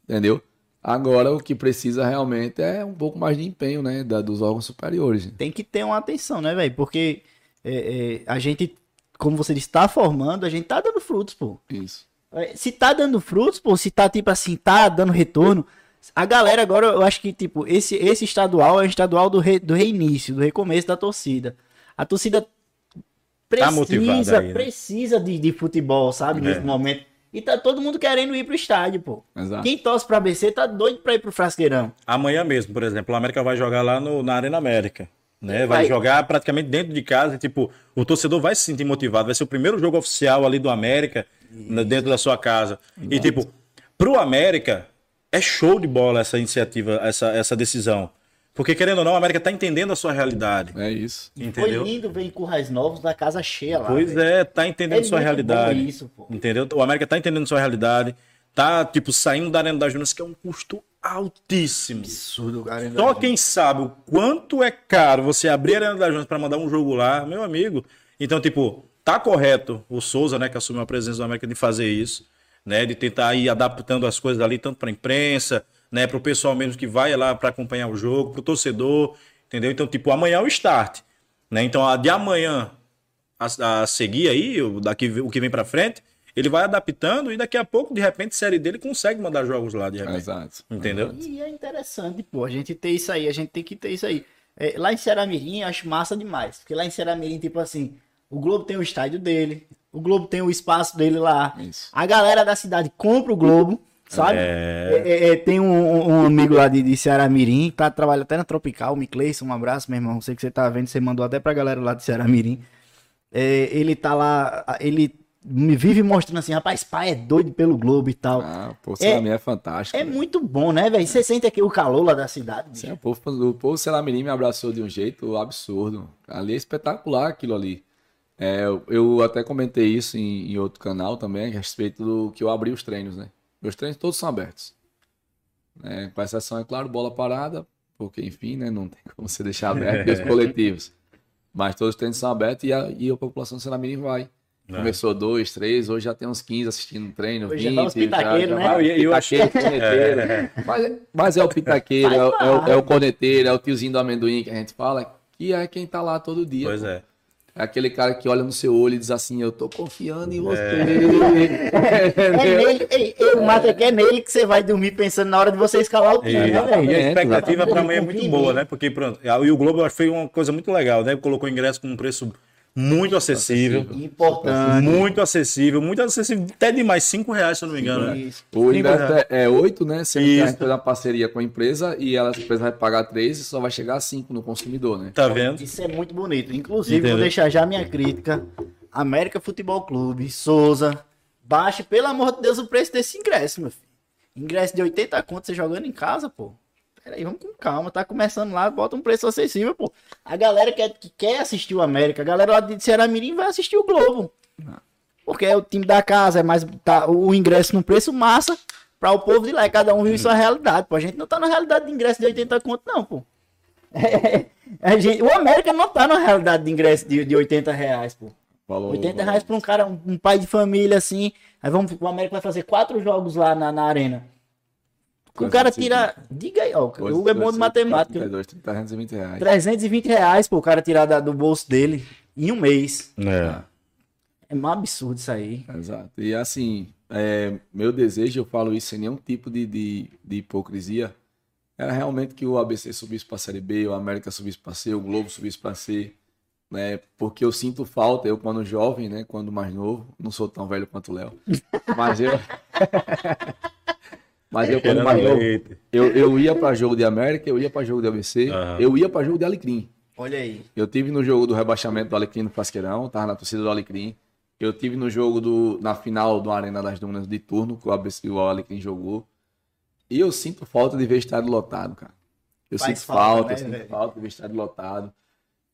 Entendeu? Agora, o que precisa realmente é um pouco mais de empenho, né? Da, dos órgãos superiores. Tem que ter uma atenção, né, velho? Porque é, é, a gente, como você disse, tá formando, a gente tá dando frutos, pô. Isso. É, Se tá dando frutos, pô, se tá tipo assim, tá dando retorno. A galera agora, eu acho que, tipo, esse, esse estadual é o estadual do, re, do reinício, do recomeço da torcida. A torcida precisa, motivada aí, né? precisa de, de futebol, sabe? Nesse momento. E tá todo mundo querendo ir pro estádio, pô. Exato. Quem torce pra ABC tá doido pra ir pro Frasqueirão. Amanhã mesmo, por exemplo, o América vai jogar lá no, na Arena América. Né? Vai, Vai. jogar praticamente dentro de casa. Tipo, o torcedor vai se sentir motivado. Vai ser o primeiro jogo oficial ali do América né, dentro da sua casa. E, tipo, pro América, é show de bola essa iniciativa, essa, essa decisão. Porque, querendo ou não, o América tá entendendo a sua realidade. É isso. Entendeu? Foi lindo ver em Currais Novos da casa cheia lá. Pois velho. é, tá entendendo É sua realidade. bom isso, pô. Entendeu? O América tá entendendo sua realidade. Tá, tipo, saindo da Arena das Dunas, que é um custo altíssimo. Absurdo, cara. Só quem sabe o quanto é caro você abrir a Arena das Dunas para mandar um jogo lá, meu amigo. Então, tipo, tá correto o Souza, né, que assumiu a presença do América de fazer isso, né, de tentar ir adaptando as coisas ali tanto para imprensa, né, para o pessoal mesmo que vai lá para acompanhar o jogo, para o torcedor, entendeu? Então, tipo, amanhã é o start, né? Então, a de amanhã a, a seguir aí, o daqui o que vem para frente, ele vai adaptando e daqui a pouco, de repente, a série dele consegue mandar jogos lá, de repente. Exato. Entendeu? E é interessante, pô, a gente ter isso aí, a gente tem que ter isso aí. É, lá em Ceramirim eu acho massa demais, porque lá em Ceramirim, tipo assim, o Globo tem o estádio dele, o Globo tem o espaço dele lá, Isso. a galera da cidade compra o Globo, sabe? É. É, é, é, tem um, um amigo lá de, de Ceará-Mirim, que tá, trabalha até na Tropical, o Micleison, um abraço, meu irmão, sei que você tá vendo, você mandou até pra galera lá de Ceará-Mirim. É, ele tá lá, ele me vive mostrando assim, rapaz, pai é doido pelo Globo e tal. Ah, pô, Selamirim é, fantástico. É velho. muito bom, né, velho? Você sente aqui o calor lá da cidade. Sim, o povo, o povo Selamirim me abraçou de um jeito absurdo. Ali é espetacular aquilo ali. É, eu, eu até comentei isso em, em outro canal também, a respeito do que eu abri os treinos, né? Meus treinos todos são abertos. É, com exceção, é claro, bola parada, porque enfim, né? Não tem como você deixar aberto os coletivos. Mas todos os treinos são abertos e a, e a população Selamirim vai. Começou dois, três, hoje já tem uns 15 assistindo o treino, Hoje já 20. tá os pitaqueiros, né? vai, eu pitaqueiro, corneteiro. Mas, mas é o pitaqueiro, é, o- é o- é o corneteiro, é o tiozinho do amendoim que a gente fala, que é quem tá lá todo dia. Pois pô. é. É aquele cara que olha no seu olho e diz assim, eu tô confiando em você. É nele, ei, ei, o Mata que é nele que você vai dormir pensando na hora de você escalar o time, né, E, e velho? a expectativa exatamente. para amanhã é muito boa, né? Porque pronto, e o Globo fez uma coisa muito legal, né? Colocou o ingresso com um preço muito acessível. Importante. Muito acessível, muito acessível, até demais, 5 reais, se eu não me engano. né? Isso. O Sim, ingresso verdade. é, é 8, né? Sendo que a Isso. gente fez uma parceria com a empresa e ela, a empresa vai pagar 3 e só vai chegar a 5 no consumidor, né? Tá vendo? Isso é muito bonito. Inclusive, Entendeu? vou deixar já minha crítica. América Futebol Clube, Souza, baixe, pelo amor de Deus, o preço desse ingresso, meu filho. Ingresso de 80 conto você jogando em casa, pô. Peraí, vamos com calma, tá começando lá, bota um preço acessível, pô. A galera que, é- que quer assistir o América, a galera lá de Ceará Mirim vai assistir o Globo. Porque é o time da casa, é mais tá, o ingresso num preço massa pra o povo de lá. E cada um vive sua realidade, pô. A gente não tá na realidade de ingresso de 80 conto, não, pô. A gente- o América não tá na realidade de ingresso de, de 80 reais, pô. Falou, 80 reais pra um cara, um, um pai de família assim. Aí vamos, o América vai fazer quatro jogos lá na, na arena. O Quanto cara tira. Diga aí, ó. O Hugo é bom de matemática. 32, 320 reais. 320 reais, pô, o cara tirar da- do bolso dele em um mês. É. É um absurdo isso aí. Exato. E assim, é, meu desejo, eu falo isso sem nenhum tipo de, de, de hipocrisia, era realmente que o ABC subisse para a Série B, o América subisse para C, o Globo subisse para C, né? Porque eu sinto falta, eu quando jovem, né? Quando mais novo, não sou tão velho quanto o Léo, mas eu. mas eu quando mais novo, eu, eu ia para jogo de América, eu ia para jogo de ABC, Aham. eu ia para jogo de Alecrim. Olha aí. Eu tive no jogo do rebaixamento do Alecrim no Pasqueirão, tava na torcida do Alecrim. Eu tive no jogo do na final do Arena das Dunas de turno que o ABC o Alecrim jogou. E eu sinto falta de ver estádio lotado, cara. Eu Faz sinto falta, falta, né, eu sinto velho? falta de ver estádio lotado.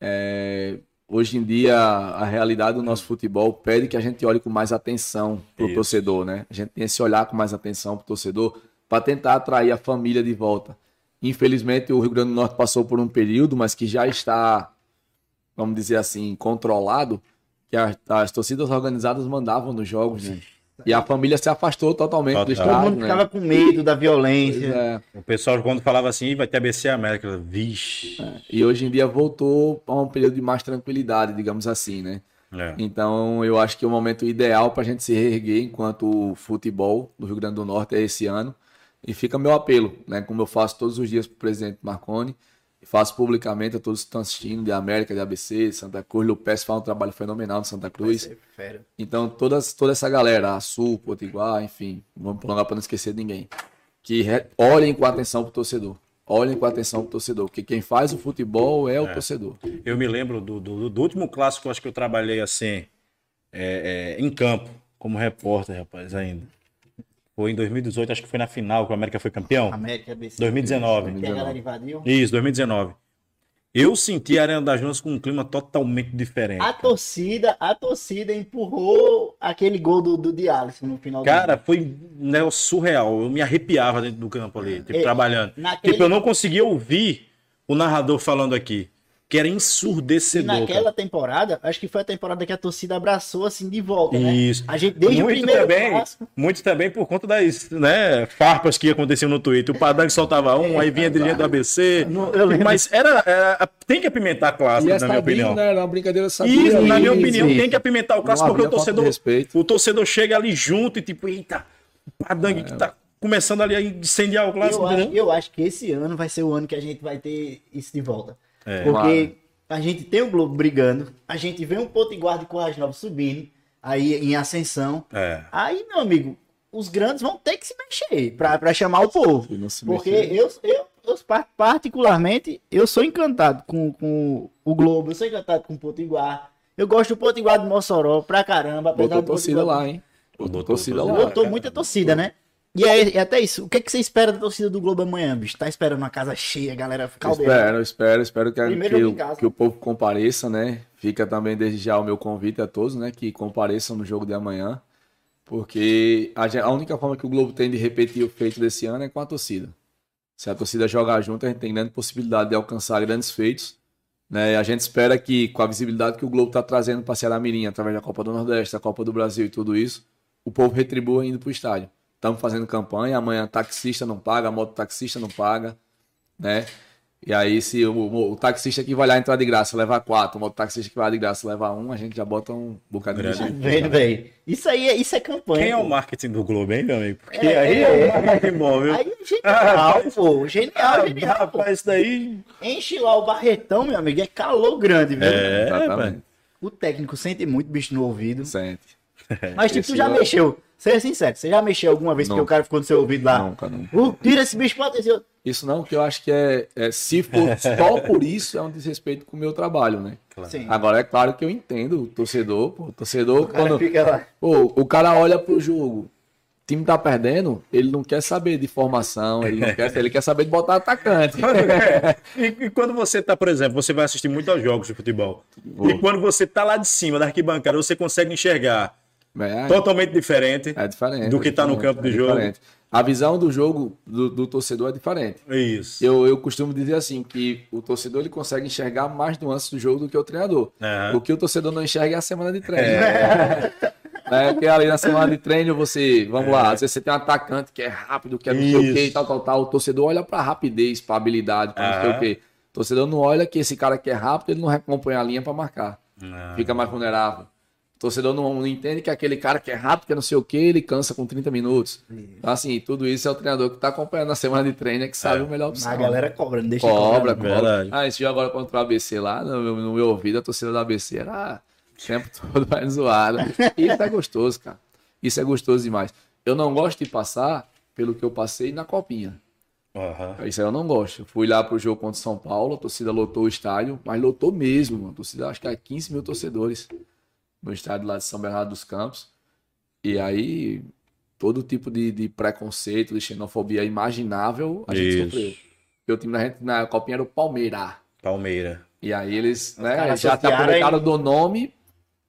É, hoje em dia a realidade do nosso futebol pede que a gente olhe com mais atenção pro Isso. torcedor, né? A gente tem esse olhar com mais atenção pro torcedor para tentar atrair a família de volta. Infelizmente o Rio Grande do Norte passou por um período, mas que já está, vamos dizer assim, controlado, que as, as torcidas organizadas mandavam nos jogos, né? E a família se afastou totalmente do Total. Todo mundo né? ficava com medo da violência. é. O pessoal, quando falava assim, "Ih, vai ter ABC América. Vixe. E hoje em dia voltou a um período de mais tranquilidade, digamos assim, né? É. Então, eu acho que o momento ideal para a gente se reerguer enquanto futebol do Rio Grande do Norte é esse ano. E fica meu apelo, né? Como eu faço todos os dias para o presidente Marconi, e faço publicamente a todos que estão assistindo, de América, de ABC, Santa Cruz. Lupes faz um trabalho fenomenal no Santa Cruz. Então, todas, toda essa galera, a Sul, Potiguar, enfim, vamos prolongar para não esquecer de ninguém, que re- olhem com atenção pro torcedor. Olhem com atenção pro torcedor, porque quem faz o futebol é o torcedor. Eu me lembro do, do, do último clássico, acho que eu trabalhei assim, é, é, em campo, como repórter, rapaz, ainda. Foi em 2018, acho que foi na final que o América foi campeão. América ABC. 2019. Que a galera invadiu. Isso, 2019. Eu senti a Arena das Dunas com um clima totalmente diferente. A torcida, a torcida empurrou aquele gol do, do de Alisson no final do Cara, foi um negócio surreal. Eu me arrepiava dentro do campo ali, tipo, É, trabalhando. naquele- Tipo, eu não conseguia ouvir o narrador falando aqui, que era E ensurdecedor. naquela cara. temporada, acho que foi a temporada que a torcida abraçou assim de volta, né? Isso. A gente desde o muito primeiro também, clássico, muito também por conta das né, farpas que aconteciam no Twitter. O Padang soltava um, aí vinha dirigente do ABC. Lembro. Mas era, era- tem que apimentar a classe, na minha opinião. né? Era uma brincadeira Isso, na minha Isso, opinião, isso. tem que apimentar o clássico, Não porque o torcedor, o torcedor chega ali junto e tipo, eita, o Padang que tá começando ali a incendiar o clássico, eu acho, eu acho que esse ano vai ser o ano que a gente vai ter isso de volta. É. Porque a gente tem o Globo brigando, a gente vê um Potiguar de Corrais Novos subindo, aí em ascensão. É. Aí, meu amigo, os grandes vão ter que se mexer pra, pra chamar o povo. Se não se Porque eu, eu, eu, par- particularmente, eu sou encantado com, com o Globo, eu sou encantado com o Potiguar. Eu gosto do Potiguar de Mossoró pra caramba. apesar Botou do torcida Potiguar- lá, hein? Botou torcida. lá. Botou muita torcida, né? E é, é até isso. O que, que você espera da torcida do Globo amanhã, bicho? Tá esperando uma casa cheia, a galera caldeirada. espero, espero, espero que, Primeiro que, o, que o povo compareça, né? Fica também desde já o meu convite a todos, né? Que compareçam no jogo de amanhã. Porque a, a única forma que o Globo tem de repetir o feito desse ano é com a torcida. Se a torcida jogar junto, a gente tem grande possibilidade de alcançar grandes feitos. Né? E a gente espera que, com a visibilidade que o Globo está trazendo para Ceará Mirim, através da Copa do Nordeste, da Copa do Brasil e tudo isso, o povo retribua indo para o estádio. Estamos fazendo campanha, amanhã taxista não paga, mototaxista não paga, né? E aí, se o, o, o taxista que vai lá entrar de graça levar quatro, o taxista que vai de graça levar um, a gente já bota um bocadinho de gente. vendo, velho? Isso aí é, isso é campanha. Quem é o pô. marketing do Globo, hein, meu amigo? Porque É, aí é. é o marketing bom, viu? Aí é genial, pô. Genial, Ah, genial. pô. rapaz, isso daí. Enche lá o barretão, meu amigo. É calor grande, viu? É, Exatamente. velho. O técnico sente muito bicho no ouvido. Sente. Mas tipo, tu já ano- mexeu. Seja sincero, você já mexeu alguma vez porque Não. o cara ficou no seu ouvido lá? Nunca, nunca. Uh, tira esse bicho pra atenção. Isso não, que eu acho que é, é se for só por isso, é um desrespeito com o meu trabalho, né? Sim. Agora, é claro que eu entendo o torcedor, pô, o torcedor, O cara quando fica lá. pô, o cara olha pro jogo, o time tá perdendo, ele não quer saber de formação, ele não quer, ele quer saber de botar atacante. E, e quando você tá, por exemplo, você vai assistir muito aos jogos de futebol. Vou. E quando você tá lá de cima da arquibancada, você consegue enxergar É, totalmente diferente. é diferente. do que é tá no campo de é jogo. diferente. A visão do jogo do, do torcedor é diferente. Isso. Eu, eu costumo dizer assim, que o torcedor ele consegue enxergar mais nuances do jogo do que o treinador. O que o torcedor não enxerga é a semana de treino. É. Porque ali na semana de treino você, vamos lá, às vezes você tem um atacante que é rápido, que é não sei o que, tal, tal, tal. O torcedor olha pra rapidez, pra habilidade, pra não sei o que. O torcedor não olha que esse cara que é rápido, ele não recompõe a linha pra marcar. Ah. Fica mais vulnerável. Torcedor não, não entende que aquele cara que é rápido, que é não sei o que, ele cansa com 30 minutos. Então, assim, tudo isso é o treinador que tá acompanhando a semana de treino, é que sabe o melhor opção. A galera cobra, não deixa Cobra, de cobra. Verdade. Ah, esse jogo agora contra o ABC lá, no meu, no meu ouvido, a torcida do ABC era o tempo todo mais zoada. Isso é gostoso, cara. Isso é gostoso demais. Eu não gosto de passar pelo que eu passei na copinha. Aham. Isso aí eu não gosto. Eu fui lá pro jogo contra o São Paulo, a torcida lotou o estádio, mas lotou mesmo. mano. A torcida, acho que é 15 mil torcedores no estádio lá de São Bernardo dos Campos. E aí, todo tipo de, de preconceito, de xenofobia imaginável, a gente Isso. sofreu. Porque o time da gente na copinha era o Palmeira. Palmeira. E aí eles né, já se associaram aproveitaram do nome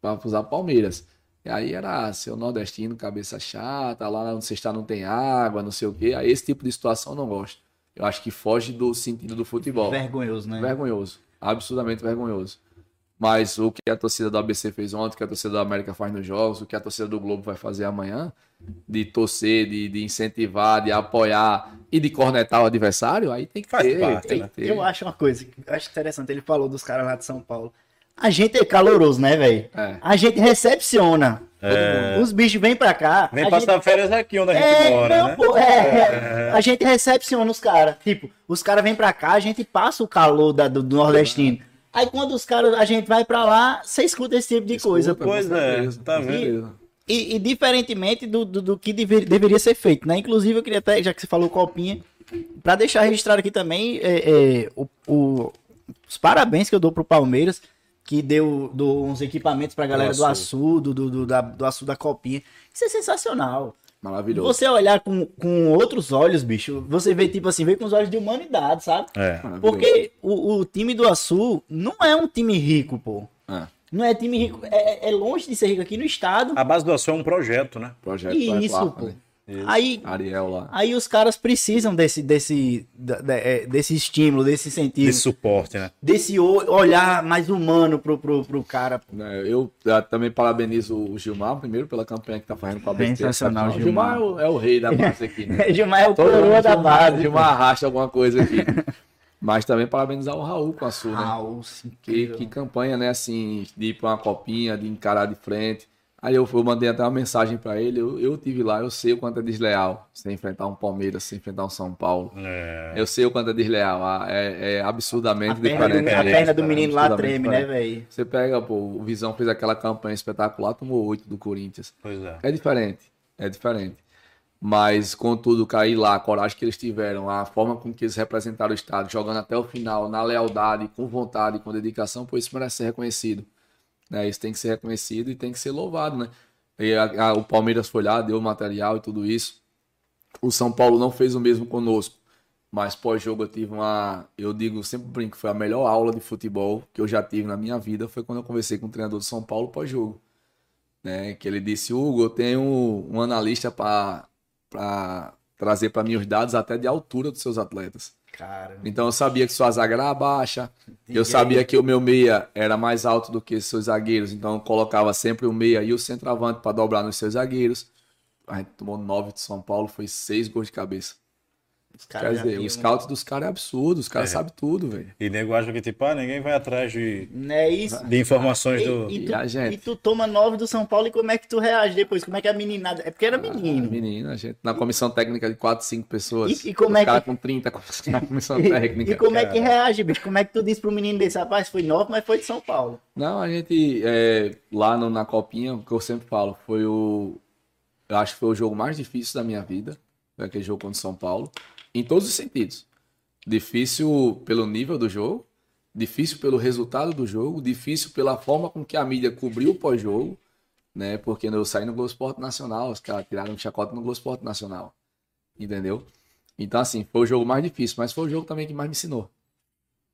para usar Palmeiras. E aí era seu nordestino, cabeça chata, lá onde você está não tem água, não sei o quê. Aí esse tipo de situação eu não gosto. Eu acho que foge do sentido do futebol. Vergonhoso, né? Vergonhoso. Absurdamente vergonhoso. Mas o que a torcida do ABC fez ontem, o que a torcida da América faz nos jogos, o que a torcida do Globo vai fazer amanhã, de torcer, de, de incentivar, de apoiar e de cornetar o adversário, aí tem que Faz ter. parte, tem né? que ter. Eu acho uma coisa, que eu acho interessante, ele falou dos caras lá de São Paulo. A gente é caloroso, né, velho? É. A gente recepciona. É. Os bichos vêm pra cá. Vem a passar gente... férias aqui onde a gente É, mora, não, né? pô, é, A gente recepciona os caras. Tipo, os caras vêm pra cá, a gente passa o calor da- do, do nordestino. Aí quando os caras, a gente vai pra lá, você escuta esse tipo de coisa. Escuta, pô. Pois é, tá vendo? E, e diferentemente do, do, do que dever- deveria ser feito, né? Inclusive, eu queria até, já que você falou copinha, pra deixar registrado aqui também é, é, o- o- os parabéns que eu dou pro Palmeiras, que deu, deu uns equipamentos pra galera do. Açu, do, do, do, da, do Açu da copinha. Isso é sensacional. Maravilhoso. Você olhar com, com outros olhos, bicho, você vê, tipo assim, vê com os olhos de humanidade, sabe? É. Porque o, o time do Açu não é um time rico, pô. É, Não é time rico, é, é longe de ser rico aqui no estado. A base do aço é um projeto, né? projeto vai Isso, lá, pô. né? Aí, Ariel lá. aí os caras precisam desse, desse, é, desse estímulo, desse incentivo, De suporte, né? desse olhar mais humano pro, pro, pro cara. Né, Eu ah, também parabenizo o Gilmar, primeiro, pela campanha que tá fazendo com a BT. Sensacional, O Gilmar é o, é o rei da base aqui, né? Gilmar é o Todo coroa da Gilmar- base. Gilmar arrasta alguma coisa aqui. Mas também parabenizar o Raul com a sua, né? Raul, sim, Que, que campanha, né? Assim, de ir pra uma copinha, de encarar de frente. Aí eu, eu mandei até uma mensagem pra ele. Eu, eu tive lá, eu sei o quanto é desleal você enfrentar um Palmeiras, você enfrentar um São Paulo. É. Eu sei o quanto é desleal. É, é absurdamente A perna, do, diferente. a perna do menino lá treme, né, diferente. velho? Você pega, pô, o Visão fez aquela campanha espetacular, tomou oito do Corinthians. Pois é. É diferente, é diferente. Mas, contudo, cair lá, a coragem que eles tiveram, a forma com que eles representaram o Estado, jogando até o final, na lealdade, com vontade, com dedicação, pô, isso merece ser reconhecido. Né? Isso tem que ser reconhecido e tem que ser louvado, né? E a- a- o Palmeiras foi lá, deu material e tudo isso. O São Paulo não fez o mesmo conosco. Mas pós-jogo eu tive uma. Eu digo, sempre brinco, foi a melhor aula de futebol que eu já tive na minha vida. Foi quando eu conversei com o treinador do São Paulo pós-jogo. Né? Que ele disse: Hugo, eu tenho um analista para trazer para mim os dados até de altura dos seus atletas. Então eu sabia que sua zaga era baixa, E eu sabia que o meu meia era mais alto do que seus zagueiros, então eu colocava sempre o meia e o centroavante para dobrar nos seus zagueiros. A gente tomou nove de São Paulo, foi seis gols de cabeça. Os Quer caras já dizer, o scout dos caras é absurdo, os caras É. sabem tudo, velho. E nego acha que, tipo, ah, ninguém vai atrás de, Não é isso? de informações E, do. e E tu, a gente? e tu toma nove do São Paulo e como é que tu reage depois? Como é que a meninada. É porque era menino. Menina, a gente, na comissão técnica de 4, 5 pessoas. E- e como os é que- com 30 na comissão E, técnica. e como é que reage, bicho? Como é que tu diz pro menino desse rapaz? Foi nove, mas foi de São Paulo. Não, a gente, é, lá no- na Copinha, o que eu sempre falo, foi o. Eu acho que foi o jogo mais difícil da minha vida. Foi aquele jogo contra o São Paulo. Em todos os sentidos. Difícil pelo nível do jogo, difícil pelo resultado do jogo, difícil pela forma com que a mídia cobriu o pós-jogo, né? Porque eu saí no Globo Esporte Nacional, os caras tiraram um chacota no Globo Esporte Nacional. Entendeu? Então, assim, foi o jogo mais difícil, mas foi o jogo também que mais me ensinou.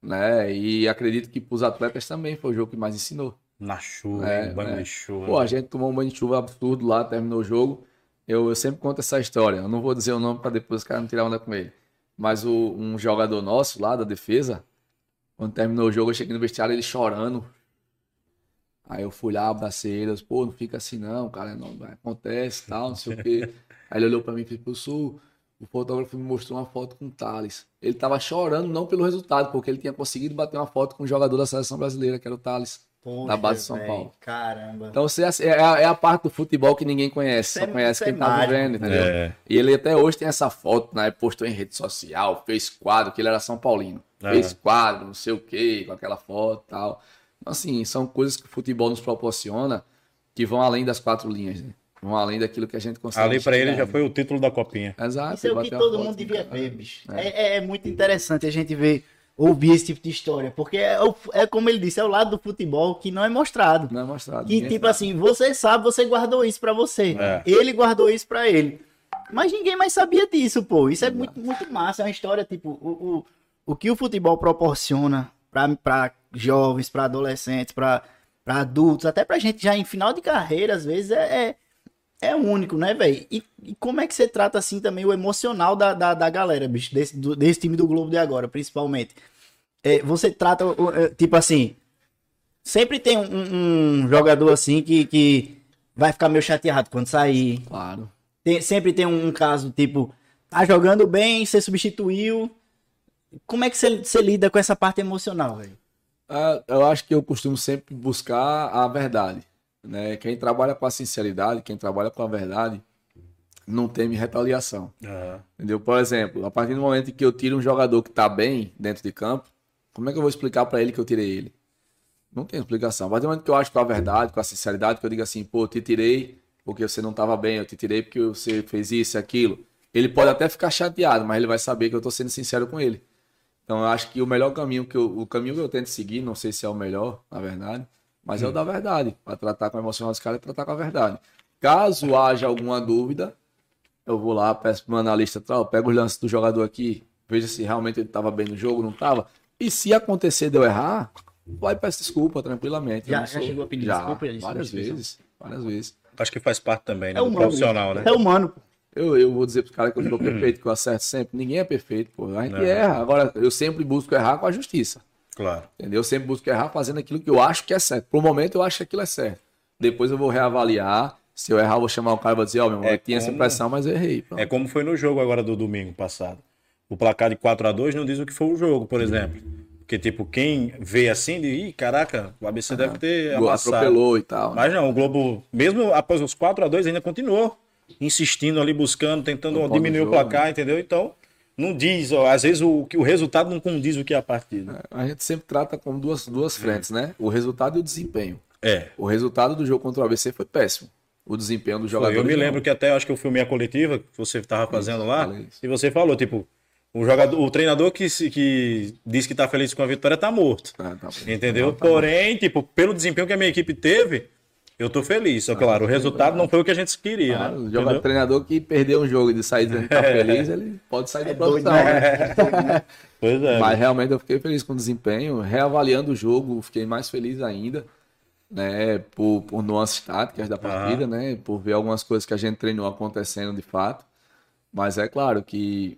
Né? E acredito que para os atletas também foi o jogo que mais ensinou. Na chuva, É, banho é. de chuva. Pô, a gente tomou um banho de chuva absurdo lá, terminou o jogo. Eu, eu sempre conto essa história. Eu não vou dizer o nome para depois os caras não tirar onda com ele. Mas o, um jogador nosso lá da defesa, quando terminou o jogo, eu cheguei no vestiário ele chorando. Aí eu fui lá, abracei ele, eu disse, pô, não fica assim não, cara, não, acontece tal, não sei o quê. Aí ele olhou pra mim e falou, professor, o fotógrafo me mostrou uma foto com o Thales. Ele tava chorando não pelo resultado, porque ele tinha conseguido bater uma foto com um jogador da seleção brasileira, que era o Thales. Poxa, base de São véi, Paulo. Caramba. Então você é a, é a parte do futebol que ninguém conhece, Isso só é- conhece quem é tá mágico. vivendo, entendeu? É. E ele até hoje tem essa foto, né? Postou em rede social, fez quadro, que ele era São Paulino. É. Fez quadro, não sei o quê, com aquela foto e tal. Então, assim, são coisas que o futebol nos proporciona que vão além das quatro linhas, né? Vão além daquilo que a gente consegue. Ali pra ele já né? foi o título da copinha. Exato. Isso é o que todo mundo devia cara. ver, bicho. É, é- é muito interessante a gente ver, ouvir esse tipo de história. Porque é, o- é como ele disse, é o lado do futebol que não é mostrado. Não é mostrado. Que tipo sabe. assim, você sabe, você guardou isso pra você. É. Ele guardou isso pra ele. Mas ninguém mais sabia disso, pô. Isso é muito, muito massa. É uma história, tipo, o, o, o que o futebol proporciona pra, pra jovens, pra adolescentes, pra adultos, até pra gente já em final de carreira, às vezes, é, é, único, né, velho? E, e como é que você trata, assim, também o emocional da, da, da galera, bicho, desse, do- desse time do Globo de agora, principalmente? É, você trata, é, tipo assim, sempre tem um, um- um jogador assim que, que vai ficar meio chateado quando sair. Claro. Tem- sempre tem um, caso, tipo, tá jogando bem, você substituiu. Como é que você, você lida com essa parte emocional, velho? Ah, eu acho que eu costumo sempre buscar a verdade. Né? Quem trabalha com a sinceridade, quem trabalha com a verdade, não teme retaliação. Entendeu? Por exemplo, a partir do momento que eu tiro um jogador que tá bem dentro de campo, como é que eu vou explicar para ele que eu tirei ele? Não tem explicação. A partir do momento que eu acho com a verdade, com a sinceridade, que eu digo assim, pô, eu te tirei porque você não tava bem, eu te tirei porque você fez isso aquilo. Ele pode até ficar chateado, mas ele vai saber que eu tô sendo sincero com ele. Então eu acho que o melhor caminho que eu, o caminho que eu tento seguir, não sei se é o melhor, na verdade, mas é o da verdade. Para tratar com o emocional dos caras é tratar com a verdade. Caso haja alguma dúvida, eu vou lá, peço para o analista, tal, pego os lances do jogador aqui, veja se realmente ele estava bem no jogo, não estava. E se acontecer de eu errar, vai e peço desculpa tranquilamente. Eu Já- não já chegou a pedir já, desculpa, já Várias vezes, várias vezes. Acho que faz parte também, né? É do humano. profissional, né? É humano. pô. Eu, eu vou dizer para os caras que eu sou perfeito, que eu acerto sempre. Ninguém é perfeito, pô. A gente Não. erra. Agora, eu sempre busco errar com a justiça. Claro. Entendeu? Eu sempre busco errar fazendo aquilo que eu acho que é certo. Por um momento eu acho que aquilo é certo. Depois eu vou reavaliar. Se eu errar, eu vou chamar o cara e vou dizer, ó, meu irmão, É eu tinha essa como- impressão, mas eu errei. Pronto. É como foi no jogo agora do domingo passado. O placar de 4 a 2 não diz o que foi o jogo, por exemplo. Porque, tipo, quem vê assim, de, ih, caraca, o ABC deve ter amassado. atropelou e tal. né? Mas não, o Globo, mesmo após os 4 a 2 ainda continuou insistindo ali, buscando, tentando diminuir o jogo, né? placar, entendeu? Então, não diz, ó, às vezes o, o resultado não condiz o que é a partida. A gente sempre trata como duas, duas frentes, né? O resultado e o desempenho. É. O resultado do jogo contra o ABC foi péssimo. O desempenho do jogador. eu me lembro que até acho que eu filmei a coletiva que você estava fazendo lá isso. e você falou, tipo, o jogador, o treinador que, que diz que tá feliz com a vitória tá morto. Ah, tá. Entendeu? Não, tá. Porém, tipo, pelo desempenho que a minha equipe teve, eu tô feliz. Só claro, o resultado não foi o que a gente queria, Ah, né? Entendeu? treinador que perdeu um jogo e de sair dizendo que tá feliz, ele pode sair É da doido, profissão. né? né? Pois é. Mas realmente eu fiquei feliz com o desempenho, reavaliando o jogo, fiquei mais feliz ainda, né, por, por nuances táticas da partida, né, por ver algumas coisas que a gente treinou acontecendo de fato. Mas é claro que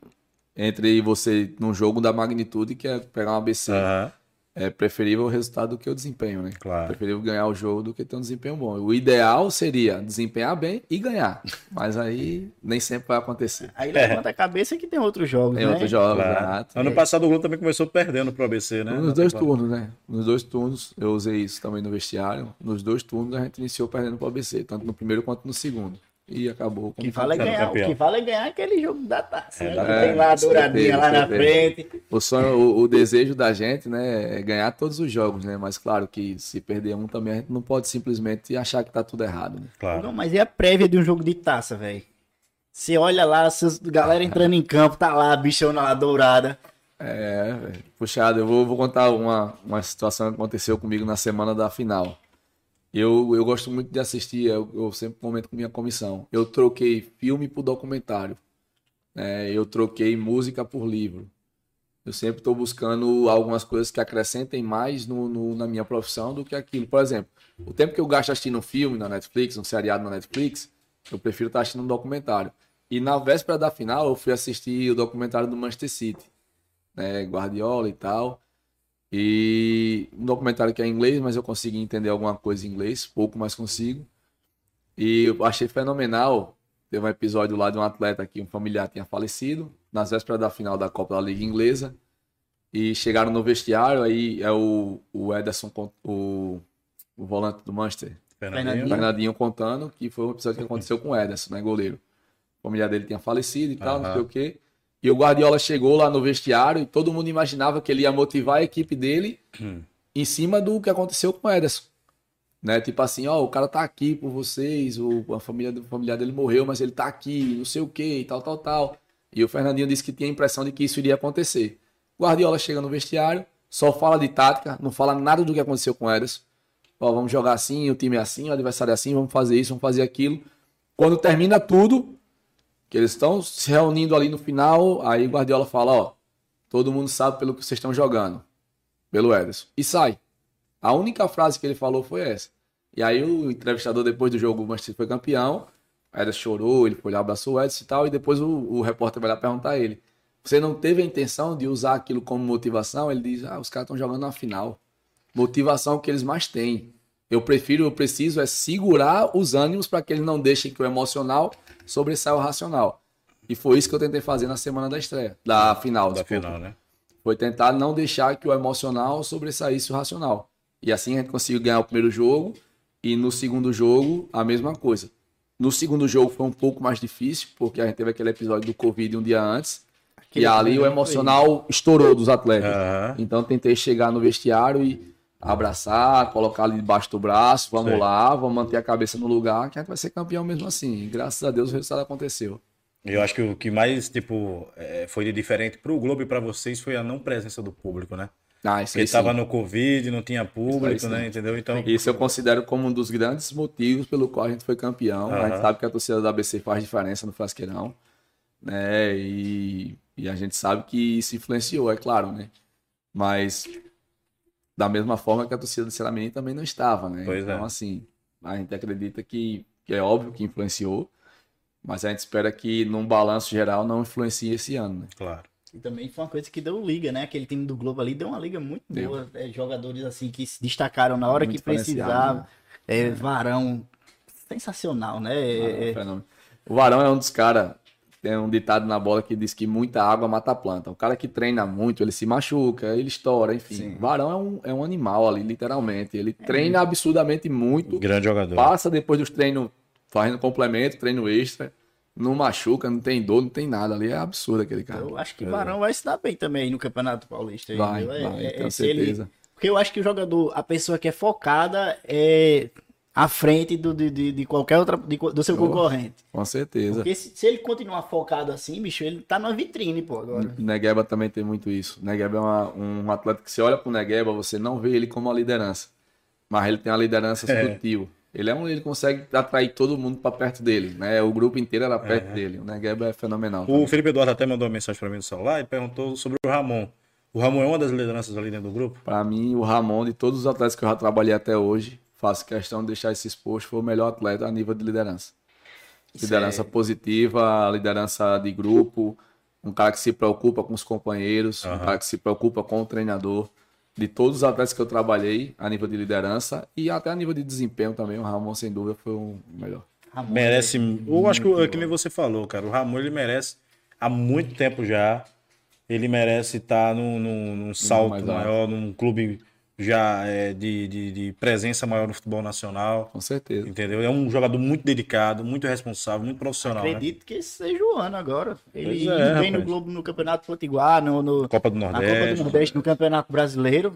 entre você num jogo da magnitude que é pegar um ABC Aham. É preferível o resultado do que o desempenho, né? Claro. Preferível ganhar o jogo do que ter um desempenho bom. O ideal seria desempenhar bem e ganhar. Mas aí nem sempre vai acontecer. Aí levanta a cabeça que tem outros jogos, Tem né? outros jogos, Claro. exato. Ano passado o Globo também começou perdendo pro ABC, né? Nos Na dois temporada. turnos, né? Nos dois turnos, eu usei isso também no vestiário. Nos dois turnos a gente iniciou perdendo pro ABC, tanto no primeiro quanto no segundo. E acabou que vale é ganhar, o que vale é ganhar aquele jogo da taça. É, né? tem lá a é, douradinha lá na certeza, frente. O sonho, o, o desejo da gente, né, é ganhar todos os jogos, né? Mas claro que se perder um também a gente não pode simplesmente achar que tá tudo errado, né? Claro. Não, mas e a prévia de um jogo de taça, velho? Você olha lá, seus, galera entrando em campo, tá lá, a bichona lá dourada. É, puxado. Eu vou, vou contar uma, uma situação que aconteceu comigo na semana da final. Eu, eu gosto muito de assistir, eu, eu sempre comento com minha comissão. Eu troquei filme por documentário. né? eu troquei música por livro. Eu sempre estou buscando algumas coisas que acrescentem mais no, no- na minha profissão do que aquilo. Por exemplo, o tempo que eu gasto assistindo um filme na Netflix, um seriado na Netflix, eu prefiro estar assistindo um documentário. E na véspera da final, eu fui assistir o documentário do Manchester City né, Guardiola e tal. E um documentário que é em inglês, mas eu consegui entender alguma coisa em inglês, pouco mais consigo. E eu achei fenomenal. Teve um episódio lá de um atleta que um familiar tinha falecido, nas vésperas da final da Copa da Liga Inglesa. E chegaram no vestiário, aí é o, o Ederson, o, o volante do Manchester, Fernandinho. Fernandinho contando que foi um episódio que aconteceu com o Ederson, né, goleiro. A família dele tinha falecido e tal, não Aham. sei o quê. E o Guardiola chegou lá no vestiário e todo mundo imaginava que ele ia motivar a equipe dele Hum. em cima do que aconteceu com o Ederson. Né? Tipo assim, ó, o cara tá aqui por vocês, o, a família do familiar dele morreu, mas ele tá aqui, não sei o quê, e tal, tal, tal. E o Fernandinho disse que tinha a impressão de que isso iria acontecer. Guardiola chega no vestiário, só fala de tática, não fala nada do que aconteceu com o Ederson. Ó, vamos jogar assim, o time é assim, o adversário é assim, vamos fazer isso, vamos fazer aquilo. Quando termina tudo, que eles estão se reunindo ali no final, aí Guardiola fala, ó, todo mundo sabe pelo que vocês estão jogando, pelo Ederson. E sai. A única frase que ele falou foi essa. E aí o entrevistador, depois do jogo, o Manchester foi campeão, o Ederson chorou, ele foi lá, abraçou o Ederson e tal, e depois o, o repórter vai lá perguntar a ele, você não teve a intenção de usar aquilo como motivação? Ele diz, ah, os caras estão jogando na final. Motivação que eles mais têm. Eu prefiro, eu preciso é segurar os ânimos para que eles não deixem que o emocional sobressaia o racional. E foi isso que eu tentei fazer na semana da estreia, da final, Da desculpa. final, né? Foi tentar não deixar que o emocional sobressaísse o racional. E assim a gente conseguiu ganhar o primeiro jogo e no segundo jogo a mesma coisa. No segundo jogo foi um pouco mais difícil, porque a gente teve aquele episódio do Covid um dia antes. Aquele e ali o foi- emocional estourou dos atletas. Aham. Então eu tentei chegar no vestiário e abraçar, colocar ali debaixo do braço, vamos Sei. lá, vamos manter a cabeça no lugar, que a gente vai ser campeão mesmo assim. E graças a Deus o resultado aconteceu. Eu acho que o que mais, tipo, é, foi de diferente pro Globo e pra vocês foi a não presença do público, né? Ah, isso Porque aí sim. tava no Covid, não tinha público, né? Entendeu? Então, Isso eu considero como um dos grandes motivos pelo qual a gente foi campeão. A gente sabe que a torcida da ABC faz diferença no Frasqueirão, né? E, e a gente sabe que isso influenciou, é claro, né? Mas da mesma forma que a torcida do Ceará Menino também não estava, né? Pois então, é. assim, a gente acredita que, que é óbvio que influenciou, mas a gente espera que num balanço geral não influencie esse ano, né? claro. E também foi uma coisa que deu liga, né? Aquele time do Globo ali deu uma liga muito Deu. boa. é, jogadores assim que se destacaram na hora Muito que precisava. né? É, Varão, sensacional, né? É, Varão é é, fenômeno. O Varão é um dos caras. Tem um ditado na bola que diz que muita água mata a planta. O cara que treina muito, ele se machuca, ele estoura, enfim. Sim. O Varão é um, é um animal ali, literalmente. Ele treina absurdamente muito, Grande jogador. passa depois dos treinos fazendo complemento, treino extra. Não machuca, não tem dor, não tem nada ali. É absurdo aquele cara. eu acho que Varão vai se dar bem também no Campeonato Paulista. Vai? É- vai, é- tenho é, se ele- certeza. Porque eu acho que o jogador, a pessoa que é focada é à frente do, de, de, de qualquer outra, de do seu Oh. concorrente. Com certeza. Porque se, se ele continuar focado assim, bicho, ele tá numa vitrine, pô, agora. O Negueba também tem muito isso. O Negueba é uma- um atleta que você olha pro Negueba, você não vê ele como uma liderança. Mas ele tem uma liderança É. sutil. Ele é um, ele consegue atrair todo mundo para perto dele, né? O grupo inteiro era perto dele. O Negueba é fenomenal. O Felipe Eduardo até mandou uma mensagem pra mim no celular e perguntou sobre o Ramon. O Ramon é uma das lideranças ali dentro do grupo? Para mim, o Ramon, de todos os atletas que eu já trabalhei até hoje, faço questão de deixar esse exposto, foi o melhor atleta a nível de liderança. Isso Liderança é- positiva, liderança de grupo, um cara que se preocupa com os companheiros, um Aham. cara que se preocupa com o treinador. de todos os atletas que eu trabalhei, a nível de liderança e até a nível de desempenho também, o Ramon, sem dúvida, foi o melhor. Ramon, Merece. Eu acho que o- que nem você falou, cara. O Ramon ele merece há muito tempo já. Ele merece estar num, num, num salto maior, num clube já é, de, de, de presença maior no futebol nacional. Com certeza. Entendeu? É um jogador muito dedicado, muito responsável, muito profissional. Né? Acredito que esse seja o ano agora. Ele é, vem no rapaz. Globo no Campeonato Potiguar, no, no, Copa do na Copa Nordeste. do Nordeste, no Campeonato Brasileiro.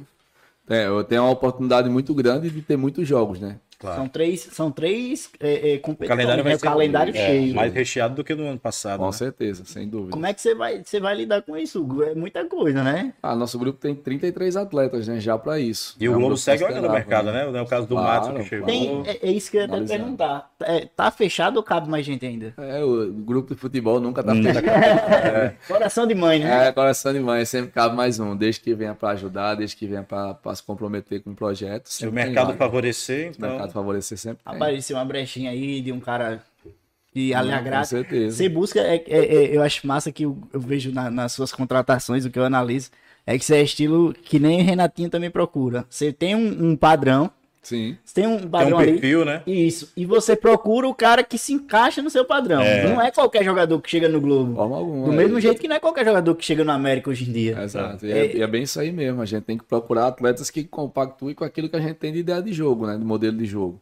É, eu tenho uma oportunidade muito grande de ter muitos jogos, né? Claro. São três, são três é, é, O competições, calendário vai né? O ser calendário é, cheio. mais recheado do que no ano passado. Com né? certeza, sem dúvida. Como é que você vai, você vai lidar com isso? É muita coisa, né? Ah, nosso grupo tem 33 atletas, né? Já pra isso. E É o Globo segue olhando o mercado, né? É o caso do Claro, Matos que chegou. Tem, é, é isso que eu ia até perguntar. É, tá fechado ou cabe mais gente ainda? É, o grupo de futebol nunca tá Hum. fechado. Coração de mãe, né? É, coração de mãe, sempre cabe mais um. Desde que venha pra ajudar, desde que venha pra, pra se comprometer com o projeto. Se o mercado favorecer, então. Favorecer, sempre tem. Apareceu uma brechinha aí de um cara que ali Com agrada. certeza. Você busca, é, é- é- eu acho massa que eu, eu vejo na- nas suas contratações, o que eu analiso, é que você é estilo que nem o Renatinho também procura. Você tem um, um padrão, Sim. você tem um Tem padrão um ali. perfil, né? Isso. E você procura o cara que se encaixa no seu padrão. É. Não é qualquer jogador que chega no Globo. Forma alguma. Do é. mesmo jeito que não é qualquer jogador que chega no América hoje em dia. Exato. E é, e é bem isso aí mesmo. A gente tem que procurar atletas que compactuem com aquilo que a gente tem de ideia de jogo, né? De modelo de jogo.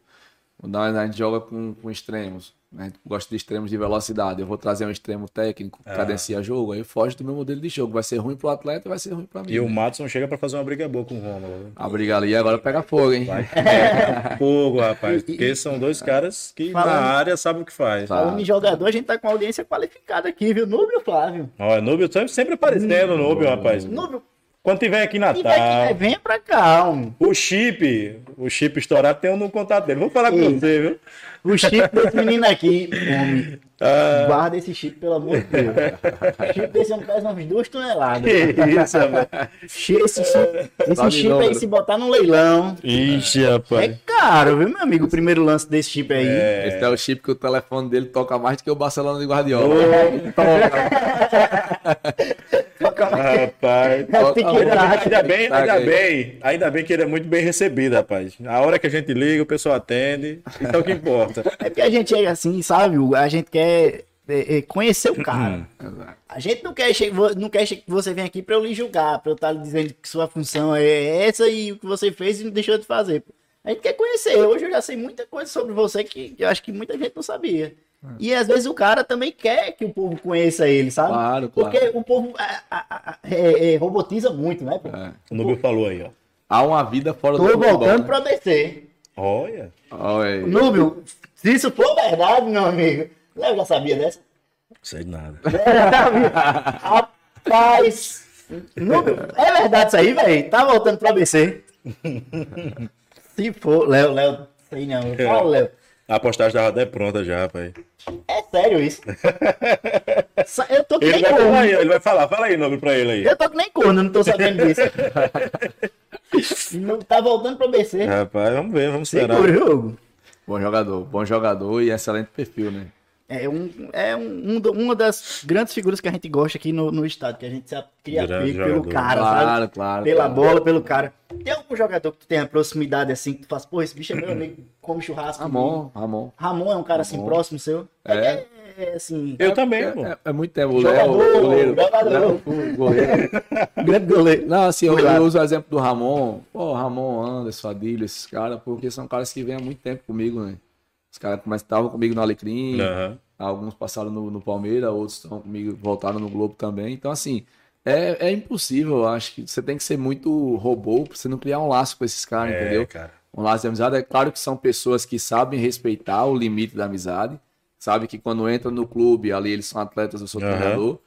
A gente joga com, com extremos. Né? Gosta de extremos de velocidade. Eu vou trazer um extremo técnico, Ah. cadencia jogo, aí foge do meu modelo de jogo. Vai ser ruim pro atleta e vai ser ruim pra mim. E o né? Matson chega pra fazer uma briga boa com o Romulo. A briga ali agora pega fogo, hein? Vai pegar fogo, rapaz. Porque são dois caras que na Falando- área sabem o que faz. Tá. Falando em jogador, a gente tá com uma audiência qualificada aqui, viu? Núbio Flávio. Ó, Núbio sempre, sempre aparecendo, Núbio, rapaz. Núbio, Quando tiver aqui em e vai que Natal, venha pra cá, homem. o chip, o chip estourado tem um no contato dele. Vou falar com você, viu? O chip desse menino aqui, homem. Ah. Guarda esse chip, pelo amor de Deus. O chip desse homem pesa umas duas toneladas. Que isso, Esse chip, esse chip aí, se botar no leilão, Ixi, é rapaz. caro, viu, meu amigo? O primeiro lance desse chip aí. Esse é o chip que o telefone dele toca mais do que o Barcelona de Guardiola. Rapaz. Tic-tac. Ainda bem, Tá ainda bem, ainda bem que ele é muito bem recebido, rapaz. A hora que a gente liga, o pessoal atende. É o que importa. É porque a gente é assim, sabe? A gente quer é, é, conhecer o cara. Exato. A gente não quer, não quer que você venha aqui pra eu lhe julgar, pra eu estar lhe dizendo que sua função é essa e o que você fez e não deixou de fazer. A gente quer conhecer. Hoje eu já sei muita coisa sobre você que eu acho que muita gente não sabia. E às vezes o cara também quer que o povo conheça ele, sabe? Claro, claro. Porque o povo é, é, é, robotiza muito, né? É. O Núbio falou aí, ó. Há uma vida fora Tô do futebol. voltando né? pra descer. Olha. Olha aí. Núbio, se isso for verdade, meu amigo. Eu já sabia dessa. Sei de nada. Rapaz. Núbio, é verdade isso aí, velho? Tá voltando pra ABC. Se for, Léo, Léo, sei não. Fala, Léo. A postagem da roda é pronta já, rapaz. É sério isso? Eu tô que Ele nem vai corno. aí, ele vai falar. Fala aí, Núbio, pra ele aí. Eu tô que nem corno, não tô sabendo disso. Não tá voltando pro ABC. Rapaz, vamos ver, vamos esperar. Jogo. Bom jogador, bom jogador e excelente perfil, né? É, um, é um, um uma das grandes figuras que a gente gosta aqui no, no estado, que a gente se cria pelo cara, Claro, sabe? claro, Pela claro. bola, pelo cara. Tem algum jogador que tu tenha proximidade assim, que tu faz, pô, esse bicho é meu amigo, come churrasco. Ramon, Ramon. Ramon é um cara assim Ramon. próximo seu? É. É, é, assim, Eu também, É, pô. é- é muito tempo. O Jogador, Léo, o goleiro. jogador. O goleiro. grande goleiro. Não, assim, eu, eu uso o exemplo do Ramon. Pô, Ramon, Anderson, Adílio, esses caras, porque são caras que vêm há muito tempo comigo, né? Os caras estavam comigo no Alecrim, Aham. alguns passaram no, no Palmeiras, outros estão comigo, voltaram no Globo também. Então, assim, é, é impossível, eu acho que você tem que ser muito robô pra você não criar um laço com esses caras, É, entendeu? cara. Um laço de amizade. É claro que são pessoas que sabem respeitar o limite da amizade, sabe que quando entra no clube, ali eles são atletas, eu sou Aham. treinador,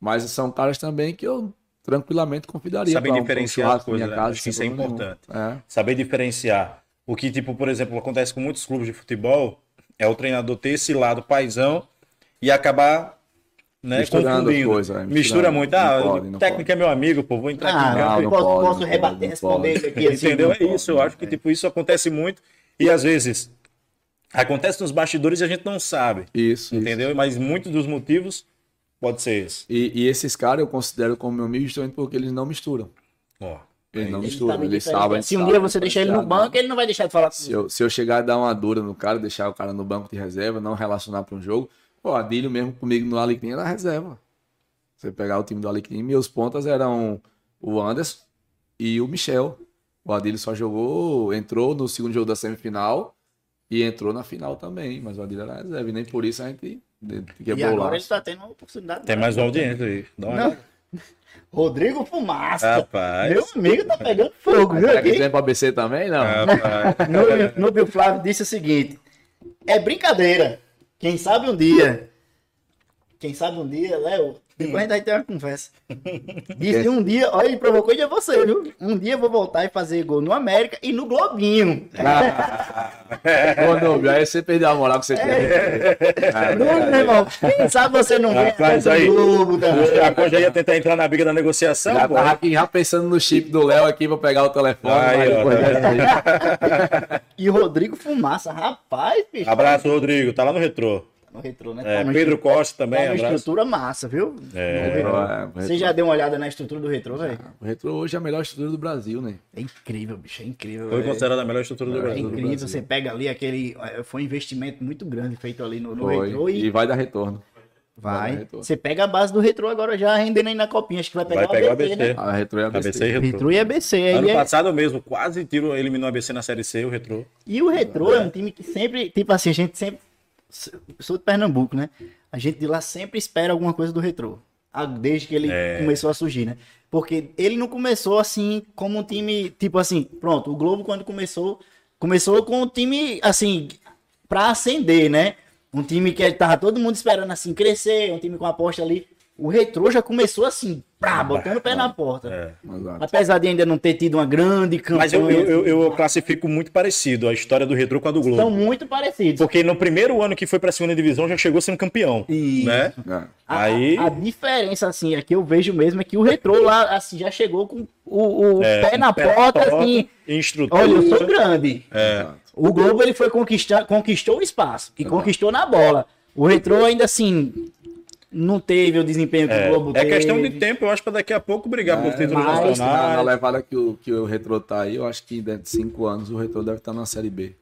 mas são caras também que eu tranquilamente convidaria. Um- diferenciar um as coisas, minha né? casa, Acho que isso é nenhum. É. Saber diferenciar. O que, tipo, por exemplo, acontece com muitos clubes de futebol é o treinador ter esse lado paizão e acabar né, confundindo. as coisas, é, Mistura misturando. muito. Não Ah, pode, o não técnico pode. é meu amigo, pô, vou entrar Ah, aqui. em campo não, eu posso, pode, posso não rebater, não responder isso aqui assim. Entendeu? não É isso. Eu acho que tipo, isso acontece muito. E às vezes acontece nos bastidores e a gente não sabe. Isso, isso. Entendeu? Mas muitos dos motivos pode ser esse. E, e esses caras eu considero como meu amigo justamente porque eles não misturam. Ó. Ele não Ele mistura, sabe ele diferenciar. sabe. a gente Se um dia você deixar ele no diferenciar, banco, ele não vai deixar de falar com Se eu, se eu chegar a dar uma dura no cara, deixar o cara no banco de reserva, não relacionar para um jogo, pô, Adílio mesmo comigo no Alecrim era reserva. Você pegar o time do Alecrim, meus pontas eram o Anderson e o Michel. O Adílio só jogou, entrou no segundo jogo da semifinal e entrou na final também, mas o Adílio era reserva. E nem por isso a gente E quebrou agora lá. ele tá tendo uma oportunidade. Tem mais uma audiência aí. Dá uma. Rodrigo Fumaça. Rapaz. Meu amigo tá pegando fogo, viu? Será que tem pra ABC também? Não. Rapaz. No, no Flávio disse o seguinte: é brincadeira. Quem sabe um dia. Quem sabe um dia, Léo. Depois a gente vai ter uma conversa. Disse um dia, olha, ele provocou de você, viu? Um dia eu vou voltar e fazer gol no América e no Globinho. Ô, Nubio, aí você perdeu a moral que você tem. Ah, Não, meu irmão, quem sabe você não atrás do aí- Globo também. A Conja ia tentar entrar na briga da negociação, Já pô. tava aqui já pensando no chip do Léo aqui pra pegar o telefone. Aí, ó, tá E Rodrigo Fumaça, rapaz, bicho. Abraço, Rodrigo. Tá lá no retrô. No retrô, né? É, Tá Pedro Costa tá também, numa abraço. estrutura massa, viu? É. Retrô. É, o Você retrô- já deu uma olhada na estrutura do retrô, velho? O Retro hoje é a melhor estrutura do Brasil, né? É incrível, bicho, é incrível. Foi considerada a melhor estrutura do É Brasil. incrível, você pega ali aquele. eh, Foi um investimento muito grande feito ali no, no Foi. retrô E e vai dar retorno. vai. dar retorno. Você pega a base do retrô agora já rendendo aí na copinha. Acho que vai pegar, Vai pegar o ABC, né? A Retro é a ABC ABC. e Retrô. Retrô e ABC. Aí Ano é- passado mesmo, quase tirou, eliminou a ABC na Série C, o Retrô. E o Retrô é um time que sempre, tipo assim, a gente sempre. Sou de Pernambuco, né? A gente de lá sempre espera alguma coisa do Retrô. Desde que ele É. começou a surgir, né? Porque ele não começou assim como um time, tipo assim, pronto, o Globo quando começou, começou com um time assim, pra ascender, né? Um time que tava todo mundo esperando assim crescer, um time com aposta ali. O Retrô já começou assim, pá, botando o pé na porta. É. Apesar de ainda não ter tido uma grande campanha. Mas eu, eu, eu- eu classifico muito parecido a história do Retrô com a do Globo. São muito parecidos. Porque no primeiro ano que foi pra segunda divisão já chegou sendo campeão. Isso. Né? É. A, Aí- a diferença, assim, é que eu vejo mesmo é que o retrô lá, assim, já chegou com o, o É, pé na porta, assim. em estrutura. Olha, eu sou grande. É. O Globo, ele foi conquistar, conquistou o espaço e conquistou na bola. O retrô ainda, assim, não teve o desempenho que o Globo É teve. questão de tempo, eu acho, pra daqui a pouco brigar por títulos mas- Na, na nacionais. levada que o, que o Retro tá aí, eu acho que dentro de cinco anos o Retro deve estar na Série B.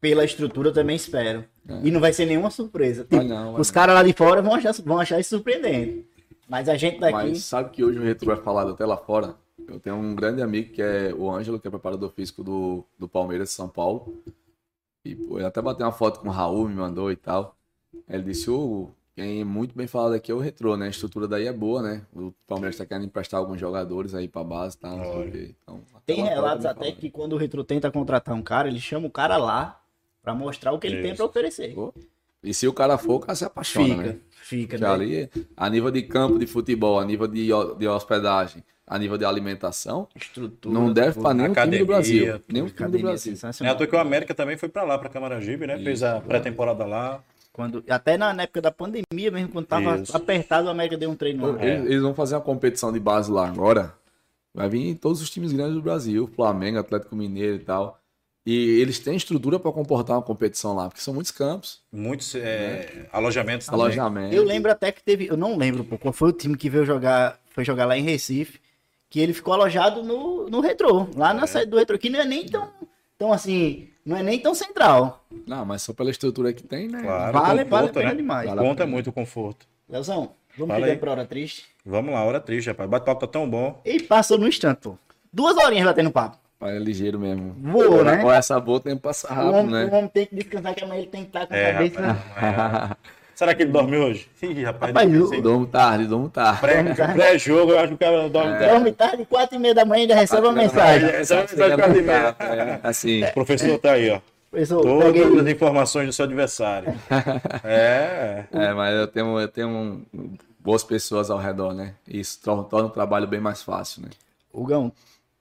Pela estrutura, eu também espero. E não vai ser nenhuma surpresa. Tipo, Vai não, os caras lá de fora vão achar, vão achar isso surpreendente. Mas a gente daqui... Mas sabe que hoje o Retro é falado até lá fora? Eu tenho um grande amigo que é o Ângelo, que é preparador físico do, do Palmeiras de São Paulo. E pô, eu até batei uma foto com o Raul, me mandou e tal. Ele disse, Hugo, quem é muito bem falado aqui é o Retro, né? A estrutura daí é boa, né? O Palmeiras tá querendo emprestar alguns jogadores aí pra base e quê. Então, Tem relatos até que quando o Retro tenta contratar um cara, ele chama o cara lá pra mostrar o que ele tem Isso. pra oferecer. E se o cara for, o cara se apaixona, Fica, né? fica. Né? ali, a nível de campo de futebol, a nível de, de hospedagem, a nível de alimentação, Estrutura. não deve para nenhum time academia, do Brasil. Nenhum time do Brasil. É à sensacional. toa que o América também foi pra lá, pra Camaragibe, né? Fez a pré-temporada lá. Quando, até na, na época da pandemia mesmo, quando tava Isso. apertado, o América deu um treino lá. Eles, eles vão fazer uma competição de base lá agora. Vai vir todos os times grandes do Brasil, Flamengo, Atlético Mineiro e tal. E eles têm estrutura para comportar uma competição lá, porque são muitos campos, Muitos é, alojamentos também. alojamento. Eu lembro até que teve, eu não lembro pô, qual foi o time que veio jogar, foi jogar lá em Recife, que ele ficou alojado no, no Retrô, lá na sede do Retrô, que não é nem tão, tão assim, não é nem tão central. Não, mas só pela estrutura que tem, né? Claro, Vale- conforto, vale a pena né? demais. Conta muito o conforto. Leozão, vamos Fala aí. pra hora triste. Vamos lá, hora triste, rapaz. Bate-papo tá tão bom. E passou no instante, pô. Duas horinhas batendo papo. É ligeiro mesmo. Voou, né? Com essa boa tem que passar O rápido, homem, né? o homem tem que descansar, que amanhã ele tem que estar com a É, cabeça... rapaz. Será que ele dorme hoje? Ih, rapaz. Rapaz, eu- sei. Dormo tarde, dormo tarde. Pré- Pré-jogo, eu acho que o cara dorme. Dorme tarde, quatro e meia da manhã, ainda recebe uma mensagem. É uma mensagem pra mim. É, assim, O professor tá aí, ó. Professor, Todas peguei- as informações do seu adversário. É. é, mas eu tenho, eu tenho um- boas pessoas ao redor, né? Isso torna, torna o trabalho bem mais fácil, né? Hugão,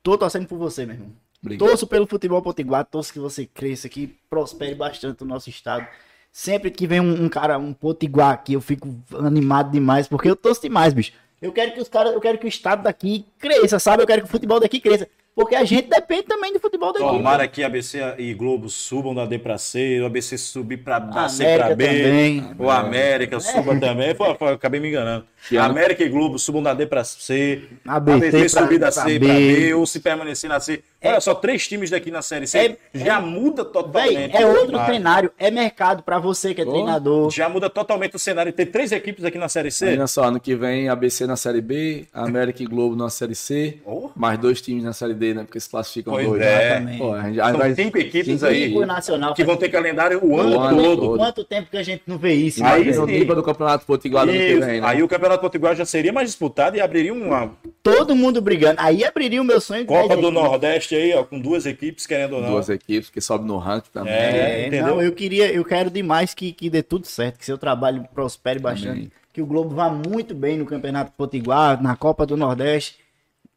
tô torcendo por você, meu irmão. Obrigado. Torço pelo futebol potiguar, torço que você cresça aqui, prospere bastante o nosso estado. Sempre que vem um, um cara, um potiguar aqui, eu fico animado demais, porque eu torço demais, bicho. Eu quero que os caras, eu quero que o estado daqui cresça, sabe? Eu quero que o futebol daqui cresça. Porque a gente depende também do futebol daqui. Tomara que ABC e Globo subam da D pra C, o ABC subir pra da C pra B, também. o América suba também. Pô, pô, acabei me enganando. Que ano? América e Globo subam da D pra C, ABC ABC subir da C pra B, ou se permanecer na C. Olha só, três times daqui na Série C É- já muda Véi, totalmente. é outro Ah, cenário. É mercado pra você que é Oh, treinador. Já muda totalmente o cenário. Ter três equipes aqui na Série C. Imagina só, ano que vem ABC na Série B, América e Globo na Série C, Oh. mais dois times na Série D, né? Porque se classificam Pois dois. é. Exatamente. Pô, a gente, aí São vai- cinco equipes aí nacional. que vão ter calendário o ano, O ano todo. todo. Quanto tempo que a gente não vê isso? Aí o nível do Campeonato Potiguar do ano que vem, né? Aí o Campeonato Potiguar já seria mais disputado e abriria uma Todo mundo brigando. Aí abriria o meu sonho Copa do. Nordeste aí, ó, com duas equipes, querendo ou não. Duas equipes que sobem no ranking também. É. É, Entendeu? não, eu queria, eu quero demais que, que dê tudo certo, que seu trabalho prospere bastante, Amém. que o Globo vá muito bem no Campeonato Potiguar, na Copa do Nordeste.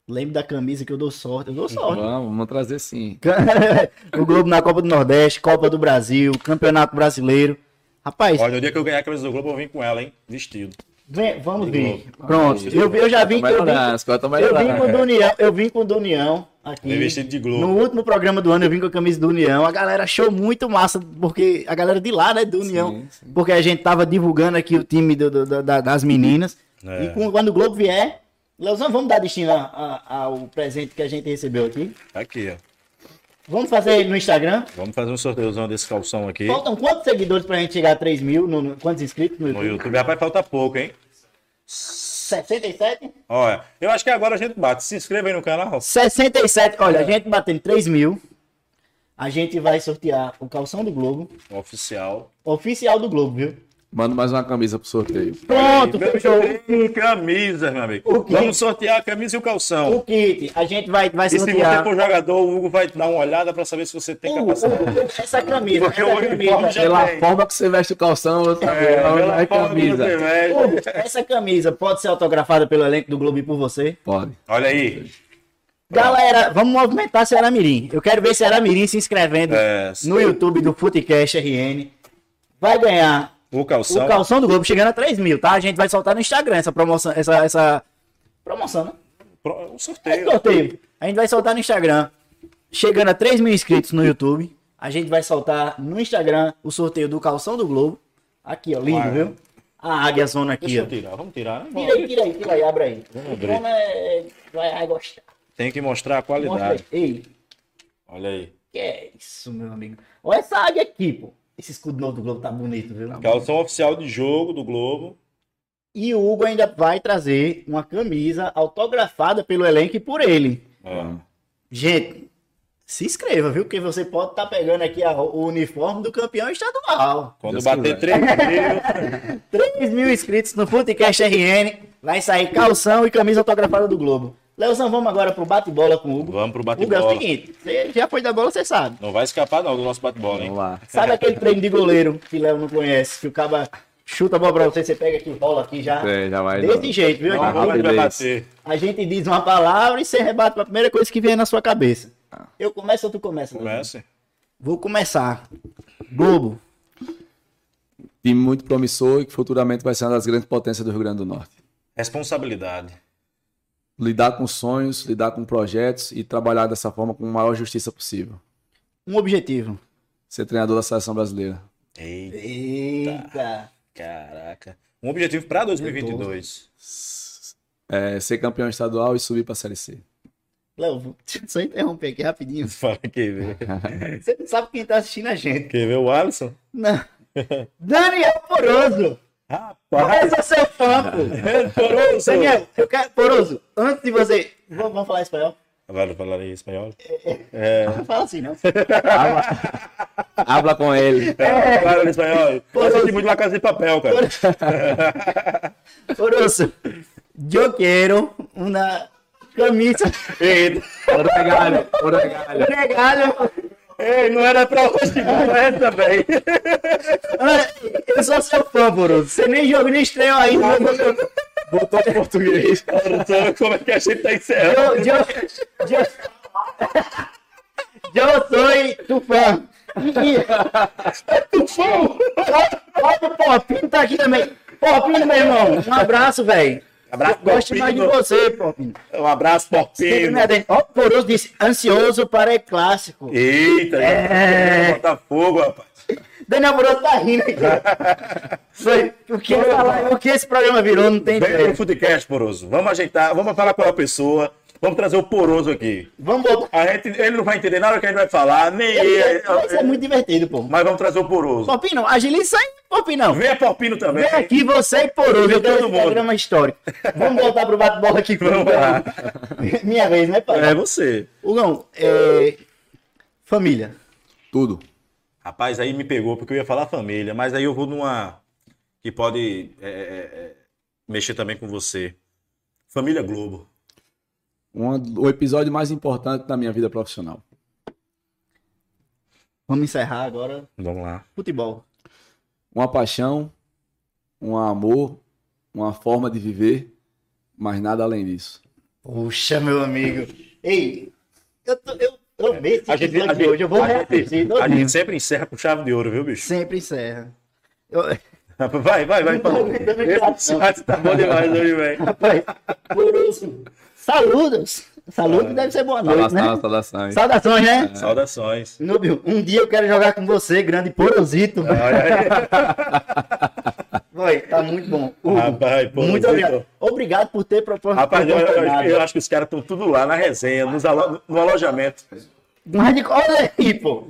Lembre da camisa que eu dou sorte, eu dou sorte. Vamos, vamos trazer sim. o Globo na Copa do Nordeste, Copa do Brasil, Campeonato Brasileiro. Rapaz, Olha, no dia que eu ganhar a camisa do Globo, eu vim com ela, hein? Vestido. vem- vamos ver. Pronto, eu, eu já vim, eu vim, eu vim com o do União, eu vim com o do União aqui. Vestido de Globo. No último programa do ano eu vim com a camisa do União. A galera achou muito massa, porque a galera de lá, né, do União. Sim, sim. Porque a gente tava divulgando aqui o time do- do- da- das meninas. É. E quando o Globo vier, Leozão, vamos dar destino a- a- ao presente que a gente recebeu aqui. Tá Aqui, ó. Vamos fazer no Instagram. Vamos fazer um sorteuzão desse calção aqui. Faltam quantos seguidores pra gente chegar a 3 mil? No, no- quantos inscritos no No YouTube? YouTube. Rapaz, falta pouco, hein? 67? Olha, eu acho que agora a gente bate. Se inscreva aí no canal. 67. Olha, a gente batendo 3 mil. A gente vai sortear o calção do Globo. Oficial. Oficial do Globo, viu? Manda mais uma camisa pro sorteio. Pronto, fechou. Tem camisa, meu amigo. Vamos sortear a camisa e o calção. O kit, a gente vai, vai E se você sortear. for jogador, o Hugo vai dar uma olhada pra saber se você tem Uh, capacidade. essa camisa, Porque essa o uniforme camisa, já- Pela tem. forma que você veste o calção, saber. É, pela camisa. você. Uh, essa camisa pode ser autografada pelo elenco do Globo e por você? Pode. Olha aí. Galera, vamos movimentar Ceará Mirim. Eu quero ver Ceará Mirim se inscrevendo É, no YouTube do Futecast RN. Vai ganhar o calção. o calção do Globo chegando a 3 mil, tá? A gente vai soltar no Instagram essa promoção, essa, essa promoção, né? Pro- Um É sorteio. sorteio. A gente vai soltar no Instagram. Chegando a 3 mil inscritos no YouTube, a gente vai soltar no Instagram o sorteio do calção do Globo. Aqui, ó, lindo, viu? A águia zona aqui, Deixa eu tirar. Vamos tirar, né? Tira aí, tira aí, tira aí, abre aí. Vamos abrir. dono é... vai, vai gostar. Tem que mostrar a Mostra qualidade. Ei, Olha aí. que é isso, meu amigo? Olha essa águia aqui, pô. Esse escudo novo do Globo tá bonito, viu? Calção oficial de jogo do Globo. E o Hugo ainda vai trazer uma camisa autografada pelo elenco e por ele. É. Gente, se inscreva, viu? Porque você pode estar pegando aqui a- o uniforme do campeão estadual. Quando Deus bater quiser. 3 mil, 3 mil inscritos no Futecast RN. Vai sair calção e camisa autografada do Globo. Leozão, vamos agora pro bate-bola com o Hugo. vamos pro Hugo, é o bate-bola. seguinte, você já foi da bola, você sabe. Não vai escapar não do nosso bate-bola, hein? Vamos lá. Sabe aquele treino de goleiro que Léo não conhece? Que o cara chuta a bola pra você, você pega aqui, rola aqui já. É, já vai. Desse jeito, viu? Não, gente- vai bater. A gente diz uma palavra e você rebate a primeira coisa que vier na sua cabeça. Eu começo ou tu começa? Comece. Vou começar. Globo. Time muito promissor e que futuramente vai ser uma das grandes potências do Rio Grande do Norte. Responsabilidade. Lidar com sonhos, lidar com projetos e trabalhar dessa forma com a maior justiça possível. Um objetivo. Ser treinador da seleção brasileira. Eita, Eita. caraca. Um objetivo pra 2022. É, ser campeão estadual e subir para a Série C. Léo, vou só interromper aqui rapidinho. Fala quem vê. Você não sabe quem tá assistindo a gente. Quer ver o Alisson? Não. Daniel Poroso. Rapaz, Eu sou seu fã, pô. Poroso. Daniel, eu quero. Poroso, antes de você. Vamos, vamos falar espanhol? Agora falar em espanhol. É. Não fala assim, não. Habla com ele. Fala em espanhol. Eu assisti muito La Casa de Papel, cara. Poroso, eu quero uma camisa. Eita. Obrigado, obrigado. Regalo. Ei, não era pra hoje, não é também. Eu sou seu fã, Poroso. Você nem jogou, nem estreou ainda. fã. Botou português. Olha só como é que a gente tá encerrando. Eu, eu, eu, eu sou tu fã. Tu fã? Olha o Popinho tá aqui também. Popinho, meu irmão, um abraço, velho. Abraço, Eu gosto mais de você, Popino. Um abraço, atende. Ó, Poroso disse, ansioso para o clássico. Eita, É. Botafogo, rapaz. Daniel Poroso tá rindo aqui. Foi, o, que falar, o que esse programa virou, não tem Vem pro ideia. Footcast, Poroso. Vamos ajeitar, vamos falar com a pessoa. Vamos trazer o Poroso aqui. Vamos voltar. A gente, ele não vai entender nada que a gente vai falar, nem Ele- ele. Vai ser muito divertido, pô. Mas vamos trazer o Poroso. Popinho, agiliza aí, Popinho. Venha Porpino também. Vem aqui você e Poroso, Vem eu todo mundo. programa histórico. Vamos voltar pro bate-bola aqui. Vamos lá. Minha vez, né, pai? É você. Hugão, é... família. Tudo. Rapaz, aí me pegou, porque eu ia falar família, mas aí eu vou numa que pode é, é, é, mexer também com você. Família Globo. Um, o episódio mais importante da minha vida profissional. Vamos encerrar agora. Vamos lá. Futebol. Uma paixão, um amor, uma forma de viver, mas nada além disso. Puxa, meu amigo. Ei, eu, tô, eu, eu amei esse A gente, a hoje. Eu vou a reassistir. gente- a gente sempre encerra com chave de ouro, viu, bicho? Sempre encerra. Eu, Vai, vai, vai. Esse chat tá bom demais hoje, velho. rapaz, por isso. Saludos. Saludos deve ser boa noite, né? Saudação, saudação. Saudações, né? Saudações. Núbio, um dia eu quero jogar com você, grande porosito. Vai, tá muito bom. Hugo, Rapaz, Porosito. muito obrigado. Obrigado por ter propor- Rapaz, eu, eu- proporcionado. eu acho que os caras estão tudo lá na resenha, nos alo- no alojamento. Mas de olha aí, pô.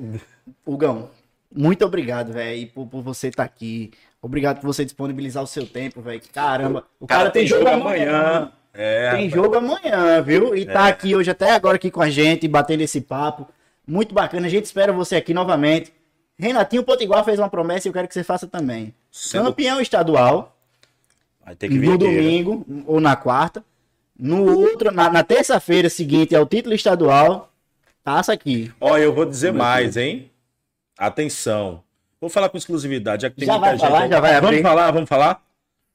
Hugão, muito obrigado, velho, por, por você estar aqui. Obrigado por você disponibilizar o seu tempo, velho. Caramba, o Cara, tem jogo amanhã. É, Tem rapaz. jogo amanhã, viu? E tá aqui hoje até agora aqui com a gente, batendo esse papo. Muito bacana. A gente espera você aqui novamente. Renatinho Potiguar fez uma promessa e eu quero que você faça também. Sendo- Campeão estadual Vai ter que vir no né? domingo ou na quarta. No outro, na, na terça-feira seguinte é o título estadual. Passa aqui. Ó, eu vou dizer mais, hein? Atenção. Vou falar com exclusividade, já que tem Já muita vai gente. falar? aí. Já vai abrir? Vamos falar, vamos falar?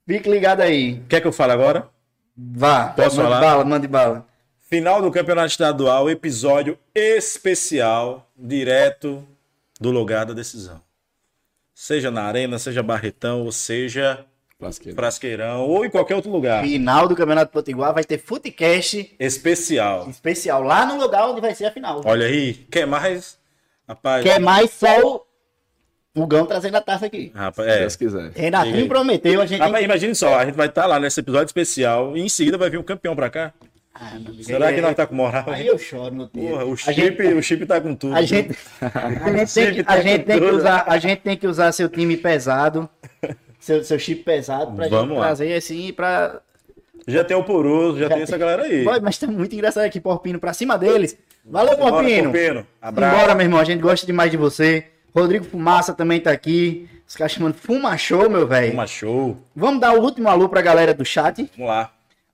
Fique ligado aí. Quer que eu fale agora? Vá. Posso mande falar? bala, mande bala. Final do Campeonato Estadual, episódio especial, direto do lugar da decisão. Seja na Arena, seja Barretão, ou seja Frasqueiro. Frasqueirão, ou em qualquer outro lugar. Final do Campeonato Potiguar vai ter Footcast Especial. especial lá no lugar onde vai ser a final. Olha aí, quer mais? Rapaz, Quer mais só o Hugão trazendo a taça aqui. rapaz Se é. Deus quiser. Renatinho prometeu, a gente Rapaz, imagine só, a gente vai estar lá nesse episódio especial e em seguida vai vir um campeão pra cá. Ah, Será que é- nós tá com moral? Aí eu choro no tempo. Porra, o chip, gente, o chip tá com tudo. a gente, a gente tem que, a gente tem que usar, a gente tem que usar seu time pesado, seu, seu chip pesado pra Vamos gente lá. trazer assim pra. Já tem o Poroso, já, tem essa galera aí. Vai, mas tá muito engraçado aqui, Porpino, pra cima deles. Valeu, Bora, Porpino. Porpino. Abraço. Embora, meu irmão, a gente gosta demais de você. Rodrigo Fumaça também tá aqui. Os caras chamando Fuma Show, meu velho. Uma show. Vamos dar o último alô pra galera do chat. Vamos lá.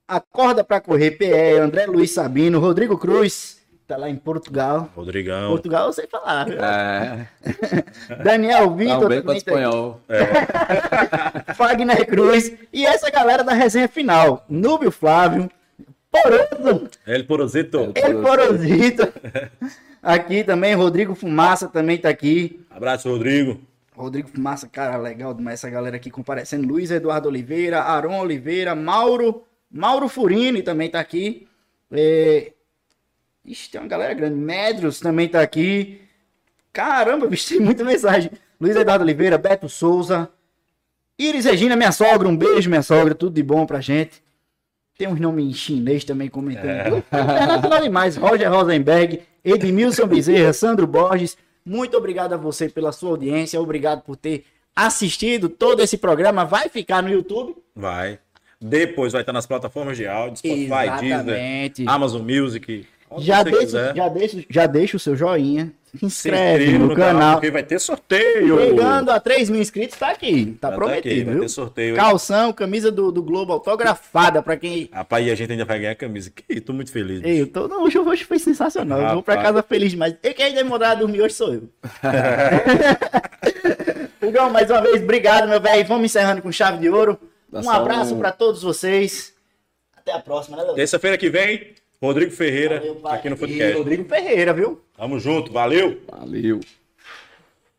Acorda pra correr, PE, André Luiz Sabino, Rodrigo Cruz, tá lá em Portugal. Rodrigão. Portugal eu sei falar? É, Daniel tá Vitor, um com também tá espanhol. aqui. Fagner Cruz e essa galera da resenha final. Núbio Flávio, Poroso, El Porosito. El Porosito. Aqui também, Rodrigo Fumaça também tá aqui. Abraço, Rodrigo. Rodrigo Fumaça, cara, legal demais essa galera aqui comparecendo. Luiz Eduardo Oliveira, Aron Oliveira, Mauro, Mauro Furini também tá aqui. É... Ixi, tem uma galera grande. Medros também tá aqui. Caramba, bicho, tem muita mensagem. Luiz Eduardo Oliveira, Beto Souza, Iris Regina, minha sogra, um beijo, minha sogra, tudo de bom pra gente. Tem uns nomes em chinês também comentando. É. Internacional demais. Roger Rosenberg, Edmilson Bezerra, Sandro Borges. Muito obrigado a você pela sua audiência. Obrigado por ter assistido todo esse programa. Vai ficar no YouTube. Vai. Depois vai estar nas plataformas de áudio, Spotify, Exatamente. Deezer, Amazon Music. Já deixa, já, deixa, já deixa o seu joinha. Inscreve inscreva no, canal. porque vai ter sorteio. Chegando a 3 mil inscritos, tá aqui. Tá Já tá prometido, aqui, vai ter sorteio aí. Calção, camisa do, do Globo autografada pra quem Rapaz, e a gente ainda vai ganhar a camisa. Que tô muito feliz. Ei, eu tô. Não, hoje, hoje foi sensacional. Eu vou pra casa feliz demais. Eu que ainda demorar a dormir hoje sou eu. Igão, mais uma vez, obrigado, meu velho. Vamos encerrando com chave de ouro. Dá Um abraço um- pra todos vocês. Até a próxima, né? Terça-feira que vem, Rodrigo Ferreira, Valeu, aqui no E podcast. Rodrigo Ferreira, viu? Tamo junto, valeu! Valeu.